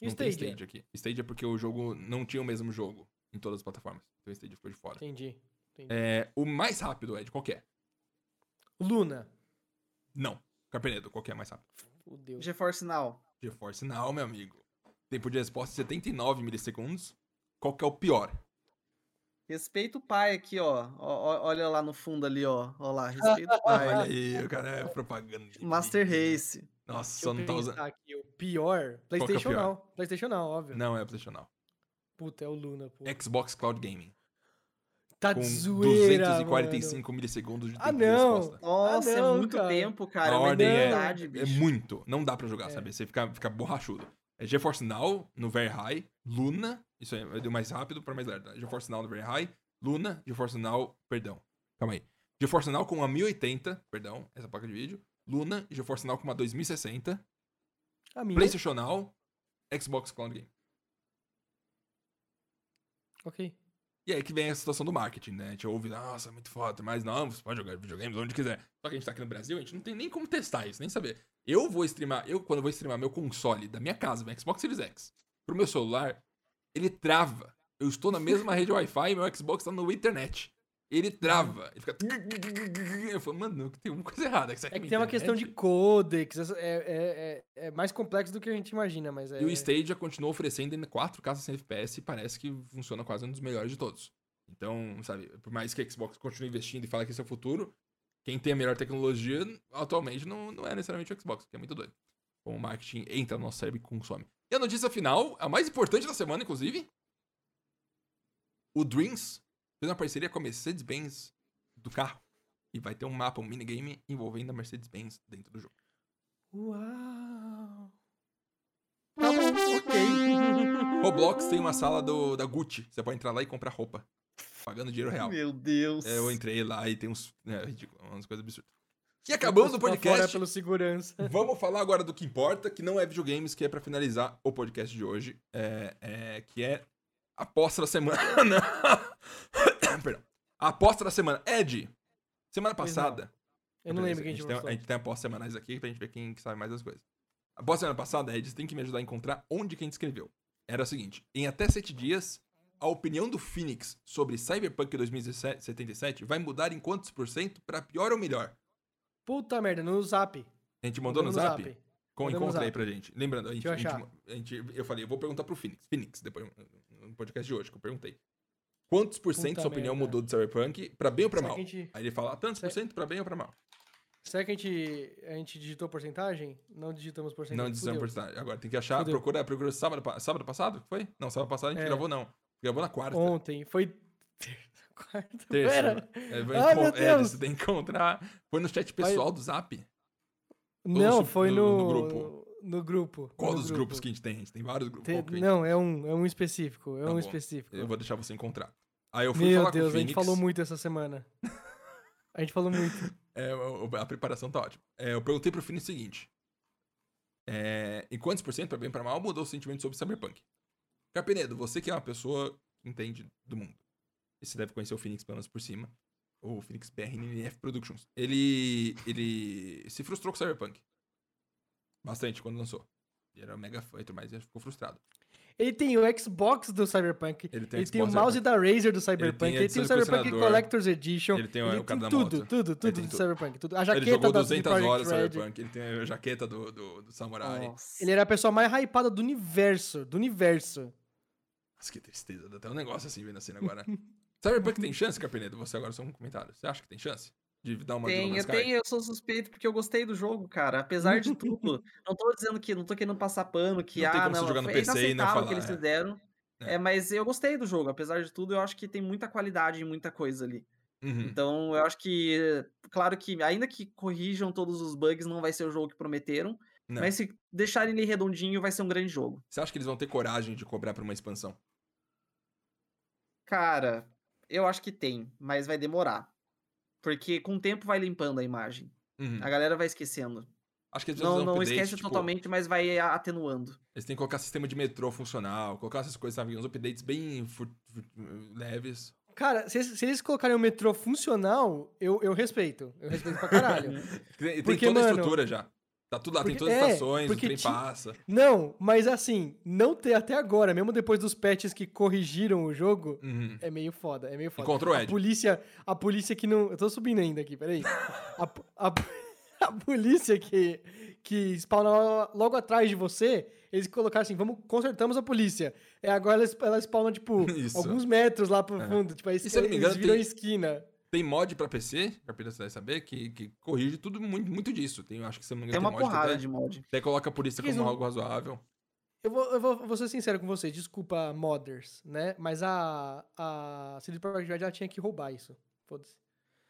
E não tem Stadia? Stage aqui. Stage é porque o jogo não tinha o mesmo jogo em todas as plataformas. Então o Stage ficou de fora. Entendi. entendi. É, o mais rápido, Ed, qual que é? Luna. Não. Carpenedo, qual que é mais rápido? Fudeu. GeForce Now. GeForce Now, meu amigo. Tempo de resposta 79 milissegundos. Qual que é o pior? Respeita o pai aqui, ó. Ó, ó, Olha lá no fundo ali, ó. Ó lá, respeita o pai. Olha aí, o cara é propaganda. de Master vídeo. Race. Nossa, Deixa só eu não tá usando. aqui, o pior. é o PlayStation pior? não. PlayStation não, óbvio. Não é PlayStation Now. Puta, é o Luna, pô. Xbox Cloud Gaming. Tá Com de zoeira, 245 milissegundos de tempo Ah, de não. resposta. Nossa, não, é muito cara. tempo, cara. A É ordem é- É bicho. muito. Não dá pra jogar, É. sabe? Você fica, fica borrachudo. É GeForce Now no Very High, Luna, isso aí, eu dei mais rápido para mais lerdo. GeForce Now no Very High, Luna, GeForce Now, perdão, calma aí. GeForce Now com uma 1080, perdão, essa placa de vídeo. Luna, GeForce Now com uma 2060. A minha. PlayStation Now, Xbox Cloud Game. Ok. E aí que vem a situação do marketing, né? A gente ouve, nossa, muito foda, mas não, você pode jogar videogames onde quiser. Só que a gente tá aqui no Brasil, a gente não tem nem como testar isso, nem saber. Eu vou streamar, eu quando vou streamar meu console da minha casa, meu Xbox Series X, pro meu celular, ele trava. Eu estou na mesma rede Wi-Fi e meu Xbox tá no internet. Ele trava. Ele fica. Eu falo, mano, tem uma coisa errada. Aqui É que tem uma questão de internet. codecs, essa- é, é, é, é mais complexo do que a gente imagina, mas é... E o Stadia continua oferecendo ainda 4K 100 FPS e parece que funciona quase um dos melhores de todos. Então, sabe, por mais que a Xbox continue investindo e fale que esse é o futuro, quem tem a melhor tecnologia atualmente não, não é necessariamente o Xbox, que é muito doido. Como o marketing entra no nosso cérebro e consome. E a notícia final, a mais importante da semana, inclusive, o Dreams fez uma parceria com a Mercedes-Benz do carro. E vai ter um mapa, um minigame envolvendo a Mercedes-Benz dentro do jogo. Uau! Tá bom, ok. Roblox tem uma sala do, da Gucci. Você pode entrar lá e comprar roupa. Pagando dinheiro real. Meu Deus. É, eu entrei lá e tem uns. É ridículo, umas coisas absurdas. E acabamos o pra Fora podcast. pelo segurança. Vamos falar agora do que importa, que não é videogames, que é pra finalizar o podcast de hoje, é, é, que é aposta da semana. Perdão. A aposta da semana. Ed, semana Pois não. passada. Eu não lembro quem a a gente tem, a gente tem apostas semanais aqui pra gente ver quem que sabe mais das coisas. A aposta semana passada, Ed, você tem que me ajudar a encontrar onde quem escreveu. Era o seguinte: em até sete dias, a opinião do Phoenix sobre Cyberpunk 2077 vai mudar em quantos por cento pra pior ou melhor? Puta merda, no zap. A gente mandou no Mandamos zap? Com, Mandamos no encontra aí zap. pra gente. Lembrando, a gente, a gente- a gente- eu falei, eu vou perguntar pro Phoenix. Phoenix, depois no podcast de hoje que eu perguntei. Quantos por cento Puta sua opinião merda. mudou do Cyberpunk pra bem ou pra Será mal? que, a gente, Aí ele fala, tantos por cento pra bem ou pra mal? será que a gente, a gente digitou porcentagem? Não digitamos porcentagem. Não Fudeu. porcentagem. Agora tem que achar, Fudeu. procura, procura sábado, pa- sábado passado? Foi? Não, sábado passado a gente É. gravou não. Gravou na quarta. Ontem. Foi Terça. quarta-feira. É, vai Ai, encon- meu é, Deus. você tem que encontrar. Foi no chat pessoal do Zap. Não, foi no- no, no no grupo? Qual no dos grupo. grupos que a gente tem? A gente tem vários grupos. Tem- gente- não, é um, é um específico. É Tá um bom. específico. Eu vou deixar você encontrar. Aí eu fui Meu falar com o Deus, a gente Phoenix. falou muito essa semana. A gente falou muito. É, a preparação tá ótima. É, eu perguntei pro Fini o seguinte: é, em quantos por cento, pra bem ou pra mal, mudou o sentimento sobre Cyberpunk? Carpenedo, você que é uma pessoa que entende do mundo. E você deve conhecer o Phoenix pelo menos por cima. O Phoenix BRNF Productions. Ele. Ele se frustrou com Cyberpunk. Bastante quando lançou. Ele era mega fã e ele ficou frustrado. Ele tem o Xbox do Cyberpunk. Ele tem Ele tem o mouse da Razer do Cyberpunk. tem a Ele tem, o Cyberpunk. Collector's Edition. Ele tem o- ele o cara tem da tudo, tudo, tudo tem do. Cyberpunk. Tudo. A Ele jaqueta jogou da 200 CD horas Red. Cyberpunk. Ele tem a jaqueta do, do, do Samurai. Nossa. Ele era a pessoa mais hypada do universo. Do universo. Nossa, que tristeza. Dá até um negócio assim vendo a cena agora. Cyberpunk tem chance, Carpenedo? Você agora só um comentário. Você acha que tem chance? De dar uma Tem, eu tenho, eu sou suspeito porque eu gostei do jogo, cara. Apesar de tudo. não tô dizendo que, não tô querendo passar pano, que Não tem ah, como você não, jogar no PC e não o que falar, eles é. fizeram. É. É. mas eu gostei do jogo. Apesar de tudo, eu acho que tem muita qualidade em muita coisa ali. Uhum. Então, eu acho que, claro que, ainda que corrijam todos os bugs, não vai ser o jogo que prometeram. Não. Mas se deixarem ele redondinho, vai ser um grande jogo. Você acha que eles vão ter coragem de cobrar pra uma expansão? Cara, eu acho que tem, mas vai demorar. Porque com o tempo vai limpando a imagem. Uhum. A galera vai esquecendo. Acho que eles Não, precisam não update, esquece tipo, totalmente, mas vai a- atenuando. Eles têm que colocar sistema de metrô funcional, colocar essas coisas, sabe? Uns updates bem leves. Cara, se, se eles colocarem o metrô funcional, eu, eu respeito. Eu respeito pra caralho. Tem, tem Porque, toda a mano, estrutura já. Tá tudo lá, tem porque- todas as é, estações, o trem ti- passa. não, mas assim, não ter até agora, mesmo depois dos patches que corrigiram o jogo, Uhum. é meio foda, é meio foda. Encontrou o A Ed. polícia, a polícia que não... Eu tô subindo ainda aqui, peraí. A, a, a polícia que, que spawna logo atrás de você, eles colocaram assim, vamos, consertamos a polícia. É, agora ela, ela spawna, tipo, Isso. alguns metros lá pro É. fundo. Tipo, aí E se eu não me eles engano, viram tem- esquina. Tem mod pra PC, Carpina você deve saber, que, que corrige tudo muito, muito disso. Tem, acho que eu não Tem engano, uma tem mod porrada até, de mod. até coloca a polícia Porque eles como não- algo razoável. Eu vou, eu vou, vou ser sincero com vocês, desculpa, modders, né? Mas a, a CD Projekt Red ela tinha que roubar isso. Foda-se.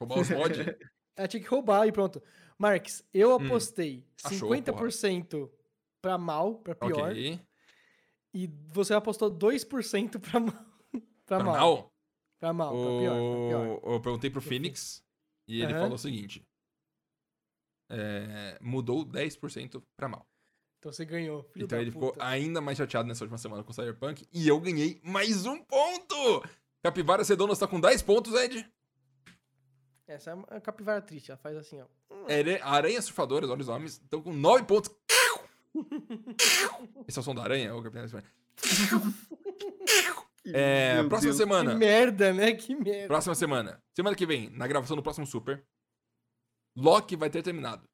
Roubar os mods. Ela tinha que roubar e pronto. Marx, eu Hum, apostei achou, 50% pra mal, pra pior, ok. e você apostou 2% pra mal. pra Pra mal. mal, Pra mal, pra pior, pra pior. o... eu perguntei pro Phoenix e ele Aham. falou o seguinte. é, mudou 10% pra mal. Então você ganhou. filho então da ele ficou puta. ainda mais chateado nessa última semana com o Cyberpunk. E eu ganhei mais um ponto! Capivara Sedonas tá com 10 pontos, Ed. Essa é uma capivara triste, ela faz assim, ó. Are- Aranhas Surfadoras, olha os nomes, estão com 9 pontos. Esse é o som da aranha? Ô, Capitão. É, próxima Deus. semana. Que merda, né? Que merda. Próxima semana. Semana que vem, na gravação do próximo Super, Loki vai ter terminado.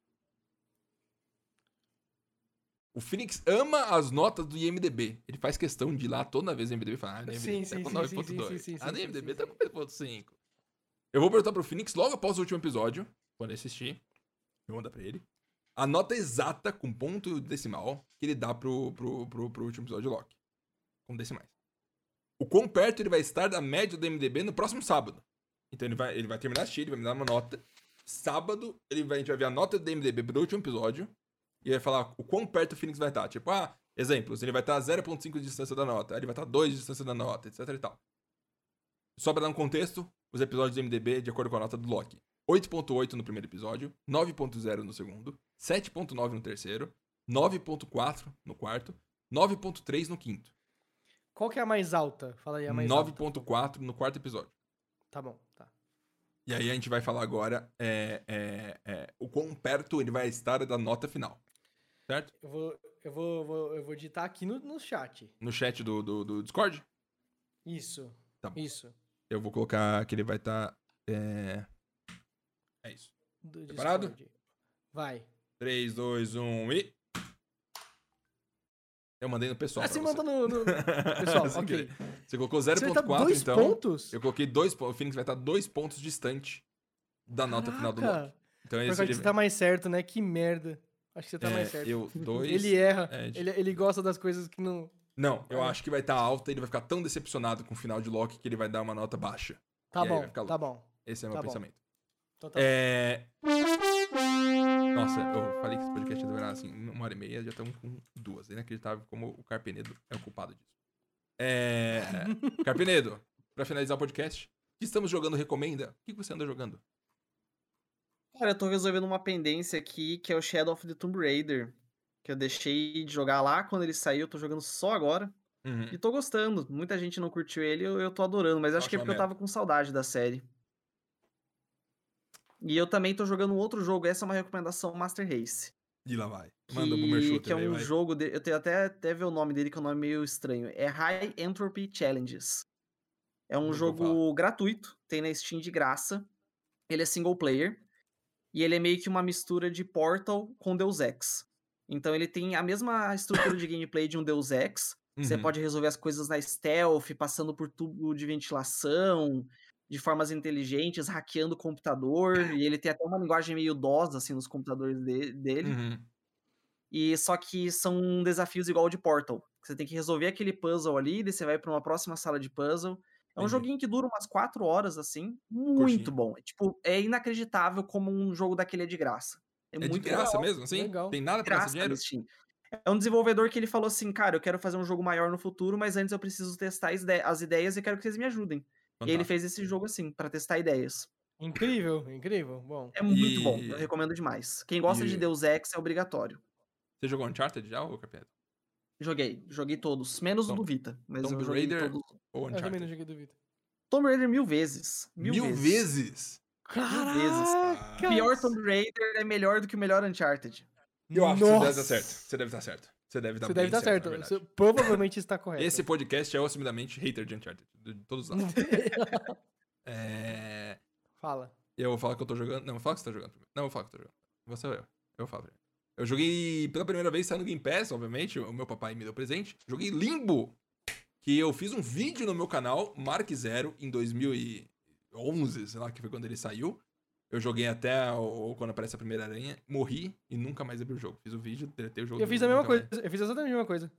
O Phoenix ama as notas do IMDB. Ele faz questão de ir lá toda vez no IMDB e falar, ah, IMDB sim, tá sim, com sim, sim, 9.2. sim, sim, Ah, no IMDB sim, tá com 8.5. Eu vou perguntar pro Phoenix logo após o último episódio, quando ele assistir. Eu mandar pra ele. A nota exata, com ponto decimal, que ele dá pro, pro, pro, pro último episódio de Loki. Com decimais. O quão perto ele vai estar da média do MDB no próximo sábado. Então ele vai, ele vai terminar de assistir, ele vai me dar uma nota. Sábado, ele vai, a gente vai ver a nota do MDB pro último episódio. E vai falar o quão perto o Phoenix vai estar. Tipo, ah, exemplos, ele vai estar a 0.5 de distância da nota. aí Ele vai estar 2 de distância da nota, etc e tal. Só pra dar um contexto, os episódios do MDB de acordo com a nota do Loki. 8.8 no primeiro episódio, 9.0 no segundo, 7.9 no terceiro, 9.4 no quarto, 9.3 no quinto, Qual que é a mais alta? Fala aí a mais alta. 9.4 no quarto episódio. Tá bom, tá. E aí a gente vai falar agora é, é, é, o quão perto ele vai estar da nota final. Certo? Eu vou, eu vou, vou- eu vou digitar aqui no, no chat. No chat do, do, do Discord, Isso. Tá bom. Isso. eu vou colocar que ele vai estar. é... é isso. Do Preparado? Discord. Vai. 3, 2, 1 e. Eu mandei no pessoal. Ah, você manda no. no- Pessoal, ok. Você colocou Você vai dar 0.4, dois então. pontos? Eu coloquei dois pontos. O Phoenix vai estar dois pontos distante da nota final do Caraca! Loki. Então Por causa que você tá mais certo, né? Que merda. Acho que você tá é, mais certo. Eu, dois. Ele erra. é, Ele, ele gosta das coisas que não. Não, eu É. acho que vai estar alta e ele vai ficar tão decepcionado com o final de Loki que ele vai dar uma nota baixa. Tá E bom, tá bom. Esse é o meu Tá bom. pensamento. Então tá É. Nossa, eu falei que esse podcast ia durar assim, uma hora e meia, já estamos com duas. É inacreditável como o Carpenedo é o culpado disso. É. Carpenedo, pra finalizar o podcast, o que estamos jogando recomenda? O que você anda jogando? Cara, eu tô resolvendo uma pendência aqui, que é o Shadow of the Tomb Raider. Que eu deixei de jogar lá quando ele saiu, eu tô jogando só agora. Uhum. E tô gostando. Muita gente não curtiu ele, eu, eu tô adorando, mas acho Acho que é porque eu tava com saudade da série. E eu também tô jogando um outro jogo, essa é uma recomendação Master Race. E lá vai. Que, Manda o Boomer Shooter que é um vai. jogo, de, eu tenho até, até ver o nome dele, que é um nome meio estranho. É High Entropy Challenges. É um jogo gratuito, tem na Steam de graça. Ele é single player. E ele é meio que uma mistura de Portal com Deus Ex. Então ele tem a mesma estrutura de gameplay de um Deus Ex. Você Uhum. pode resolver as coisas na stealth, passando por tubo de ventilação, de formas inteligentes, hackeando o computador. E ele tem até uma linguagem meio DOS, assim, nos computadores de- dele. Uhum. E só que são desafios igual de Portal. que Você tem que resolver aquele puzzle ali, daí você vai pra uma próxima sala de puzzle. É um Entendi. joguinho que dura umas 4 horas, assim. Muito Curtinho. bom. É, tipo, é inacreditável como um jogo daquele é de graça. É, É de muito graça legal. mesmo, assim? legal. Tem nada pra graça dinheiro? É um desenvolvedor que ele falou assim, cara, eu quero fazer um jogo maior no futuro, mas antes eu preciso testar as ideias e quero que vocês me ajudem. E ele Fantástico. fez esse jogo assim, pra testar ideias. Incrível, incrível. Bom. É muito bom, E- eu recomendo demais. Quem gosta e- de Deus Ex é obrigatório. Você jogou Uncharted já, ou Carpenedo? Joguei, joguei todos, menos o Tom- do Vita, mas Tomb eu joguei Raider- todos. Ou Eu também não Uncharted? joguei do Vitor. Tomb Raider mil vezes. Mil, Mil vezes. vezes? Caraca! Pior Tomb Raider é melhor do que o melhor Uncharted. Eu acho que você deve estar Nossa! certo. Você deve estar certo. Você deve estar Você deve estar certo, certo. Você provavelmente está correto. Esse podcast é assumidamente hater de Uncharted. De todos os lados. é... Fala. Eu vou falar que eu tô jogando. Não, fala que você tá jogando primeiro. Não, eu vou falar que eu tô jogando. Você ou eu? Eu falo primeiro. Eu joguei pela primeira vez, saiu no Game Pass, obviamente. O meu papai me deu presente. Joguei Limbo. Que eu fiz um vídeo no meu canal, Mark Zero, em 2011, sei lá, que foi quando ele saiu. Eu joguei até o- quando aparece a primeira aranha, morri e nunca mais abri o jogo. Fiz o vídeo, deletei o jogo. Eu fiz a mesma mais. coisa. Eu fiz exatamente a mesma coisa.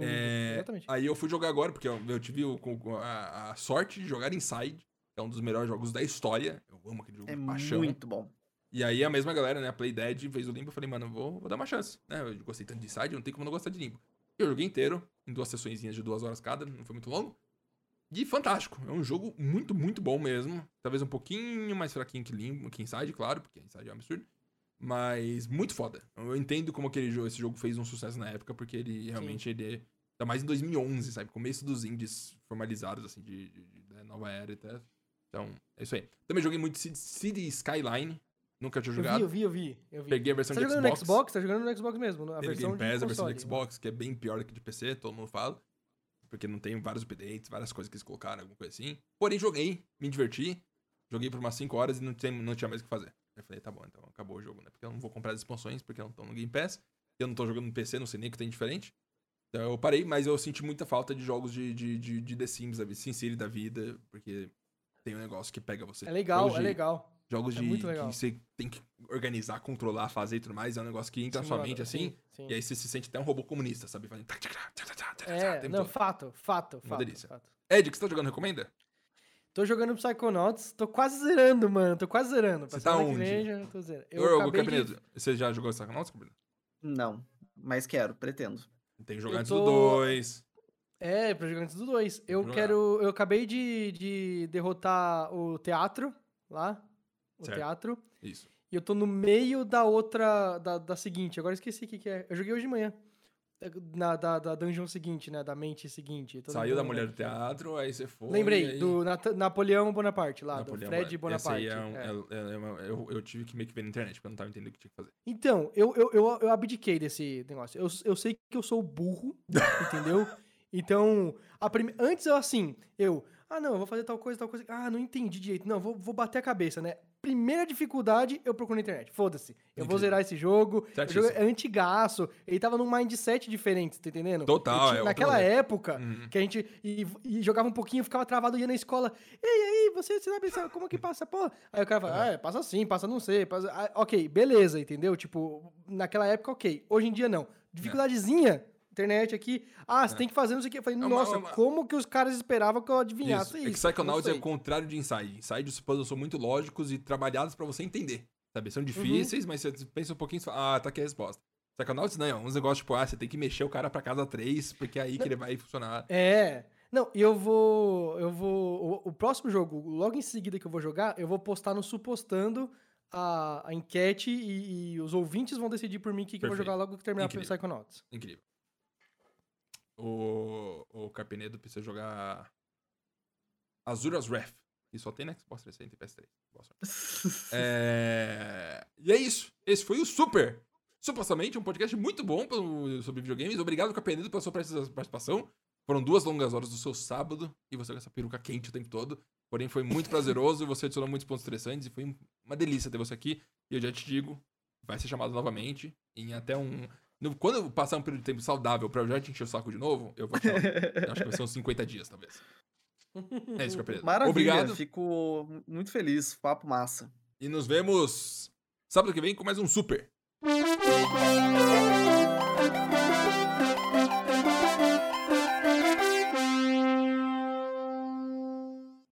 É, Exatamente. Aí eu fui jogar agora, porque eu, eu tive o- com- a, a sorte de jogar Inside, que é um dos melhores jogos da história. Eu amo aquele jogo É de paixão. muito bom. E aí a mesma galera, né, a Play Dead fez o Limbo, eu falei, mano, vou, vou dar uma chance, né? Eu gostei tanto de Inside, não tem como não gostar de Limbo. Eu joguei inteiro, em duas sessõezinhas de duas horas cada, não foi muito longo. E fantástico, é um jogo muito, muito bom mesmo. Talvez um pouquinho mais fraquinho que Limbo, que Inside, claro, porque Inside é um absurdo. Mas muito foda. Eu entendo como aquele jogo, esse jogo fez um sucesso na época, porque ele realmente ele é. Ainda mais em 2011, sabe? Começo dos indies formalizados, assim, de, de- de- da nova era e tal. Então, é isso aí. Também joguei muito City, Skyline. Nunca tinha Eu vi, jogado. eu vi, eu vi. Eu vi. Peguei a versão Você de tá jogando Xbox. no Xbox? Tá jogando no Xbox mesmo. A Tem versão Game Pass, a versão de Xbox, que é bem pior do que de PC, todo mundo fala. Porque não tem vários updates, várias coisas que eles colocaram, alguma coisa assim. Porém, joguei, me diverti. Joguei por umas 5 horas e não, tem, não tinha mais o que fazer. Eu falei, tá bom, então acabou o jogo, né? Porque eu não vou comprar as expansões, porque não estão no Game Pass. Eu não tô jogando no PC, não sei nem o que tem diferente. Então eu parei, mas eu senti muita falta de jogos de, de, de, de The Sims, da vida, Sin City da vida, porque tem um negócio que pega você. É legal, é legal. Jogos É de que você tem que organizar, controlar, fazer e tudo mais. É um negócio que entra na sua mente assim. sim, sim. E aí você se sente até um robô comunista, sabe? Fazendo. É, não, todo. fato, fato, Uma fato, delícia. fato. Ed, que você tá jogando, recomenda? Tô jogando Psychonauts, tô quase zerando, mano. Tô quase zerando. Pra Você tá onde? já tô zerando. Eu acabei de... Capineto, Você já jogou Psychonauts? Não, mas quero, pretendo. Tem que jogar Eu antes tô- do 2. É, pra jogar antes do 2. Eu quero. Eu acabei de, de derrotar o teatro lá. O Certo. teatro. Isso. E eu tô no meio da outra, da, da seguinte. Agora esqueci o que, que é. Eu joguei hoje de manhã. Na, da, da dungeon seguinte, né? Da mente seguinte. Saiu da mulher do teatro, aí você foi. Lembrei, aí... do Nat- Napoleão Bonaparte, lá, Napoleão, do Fred Bonaparte. aí é um- é. é- é uma- eu, eu tive que meio que ver na internet, porque eu não tava entendendo o que tinha que fazer. Então, eu, eu, eu, eu abdiquei desse negócio. Eu, eu sei que eu sou burro, entendeu? Então, a antes eu assim, eu, ah não, eu vou fazer tal coisa, tal coisa. Ah, não entendi direito. Não, vou, vou bater a cabeça, né? Primeira dificuldade, eu procuro na internet. Foda-se. Eu vou zerar esse jogo. O jogo é antigaço. Ele tava num mindset diferente, tá entendendo? Total, tinha- é Naquela época, Uhum. que a gente e, e jogava um pouquinho, ficava travado, ia na escola. Ei, aí, você, você sabe sabe como que passa, pô? Aí o cara fala, ah, é, passa assim, passa não sei. Passa... ah, ok, beleza, entendeu? Tipo, naquela época, ok. Hoje em dia, não. Dificuldadezinha, internet aqui. Ah, você tem que fazer não sei o que. Eu falei, É uma- nossa, uma- como que os caras esperavam que eu adivinhasse Isso. isso? É que Psychonauts é o contrário de Inside. Inside os puzzles são muito lógicos e trabalhados pra você entender. Sabe? Uhum. São difíceis, mas você pensa um pouquinho e fala, ah, tá aqui a resposta. Psychonauts não, é uns negócios tipo, ah, você tem que mexer o cara pra casa 3, porque é aí que ele vai funcionar. É. Não, e eu vou. Eu vou. O, o próximo jogo, logo em seguida que eu vou jogar, eu vou postar no supostando a, a enquete e, e os ouvintes vão decidir por mim o que, que eu vou jogar logo que terminar o. Psychonauts. Incrível. O, o Carpenedo precisa jogar Azura's Wrath, que só tem na Xbox 360 e PS3. Boa sorte. É... E é isso. Esse foi o Super. Supostamente um podcast muito bom sobre videogames. Obrigado, Carpenedo, pela sua participação. Foram duas longas horas do seu sábado e você com essa peruca quente o tempo todo. Porém, foi muito prazeroso, você adicionou muitos pontos interessantes e foi um- uma delícia ter você aqui. E eu já te digo, vai ser chamado novamente em até um... Quando eu passar um período de tempo saudável pra eu já te encher o saco de novo, eu vou. Eu acho que vai ser uns 50 dias, talvez. É isso, Carpenedo. Maravilha, Obrigado. fico muito feliz. Papo massa. E nos vemos sábado que vem com mais um Super.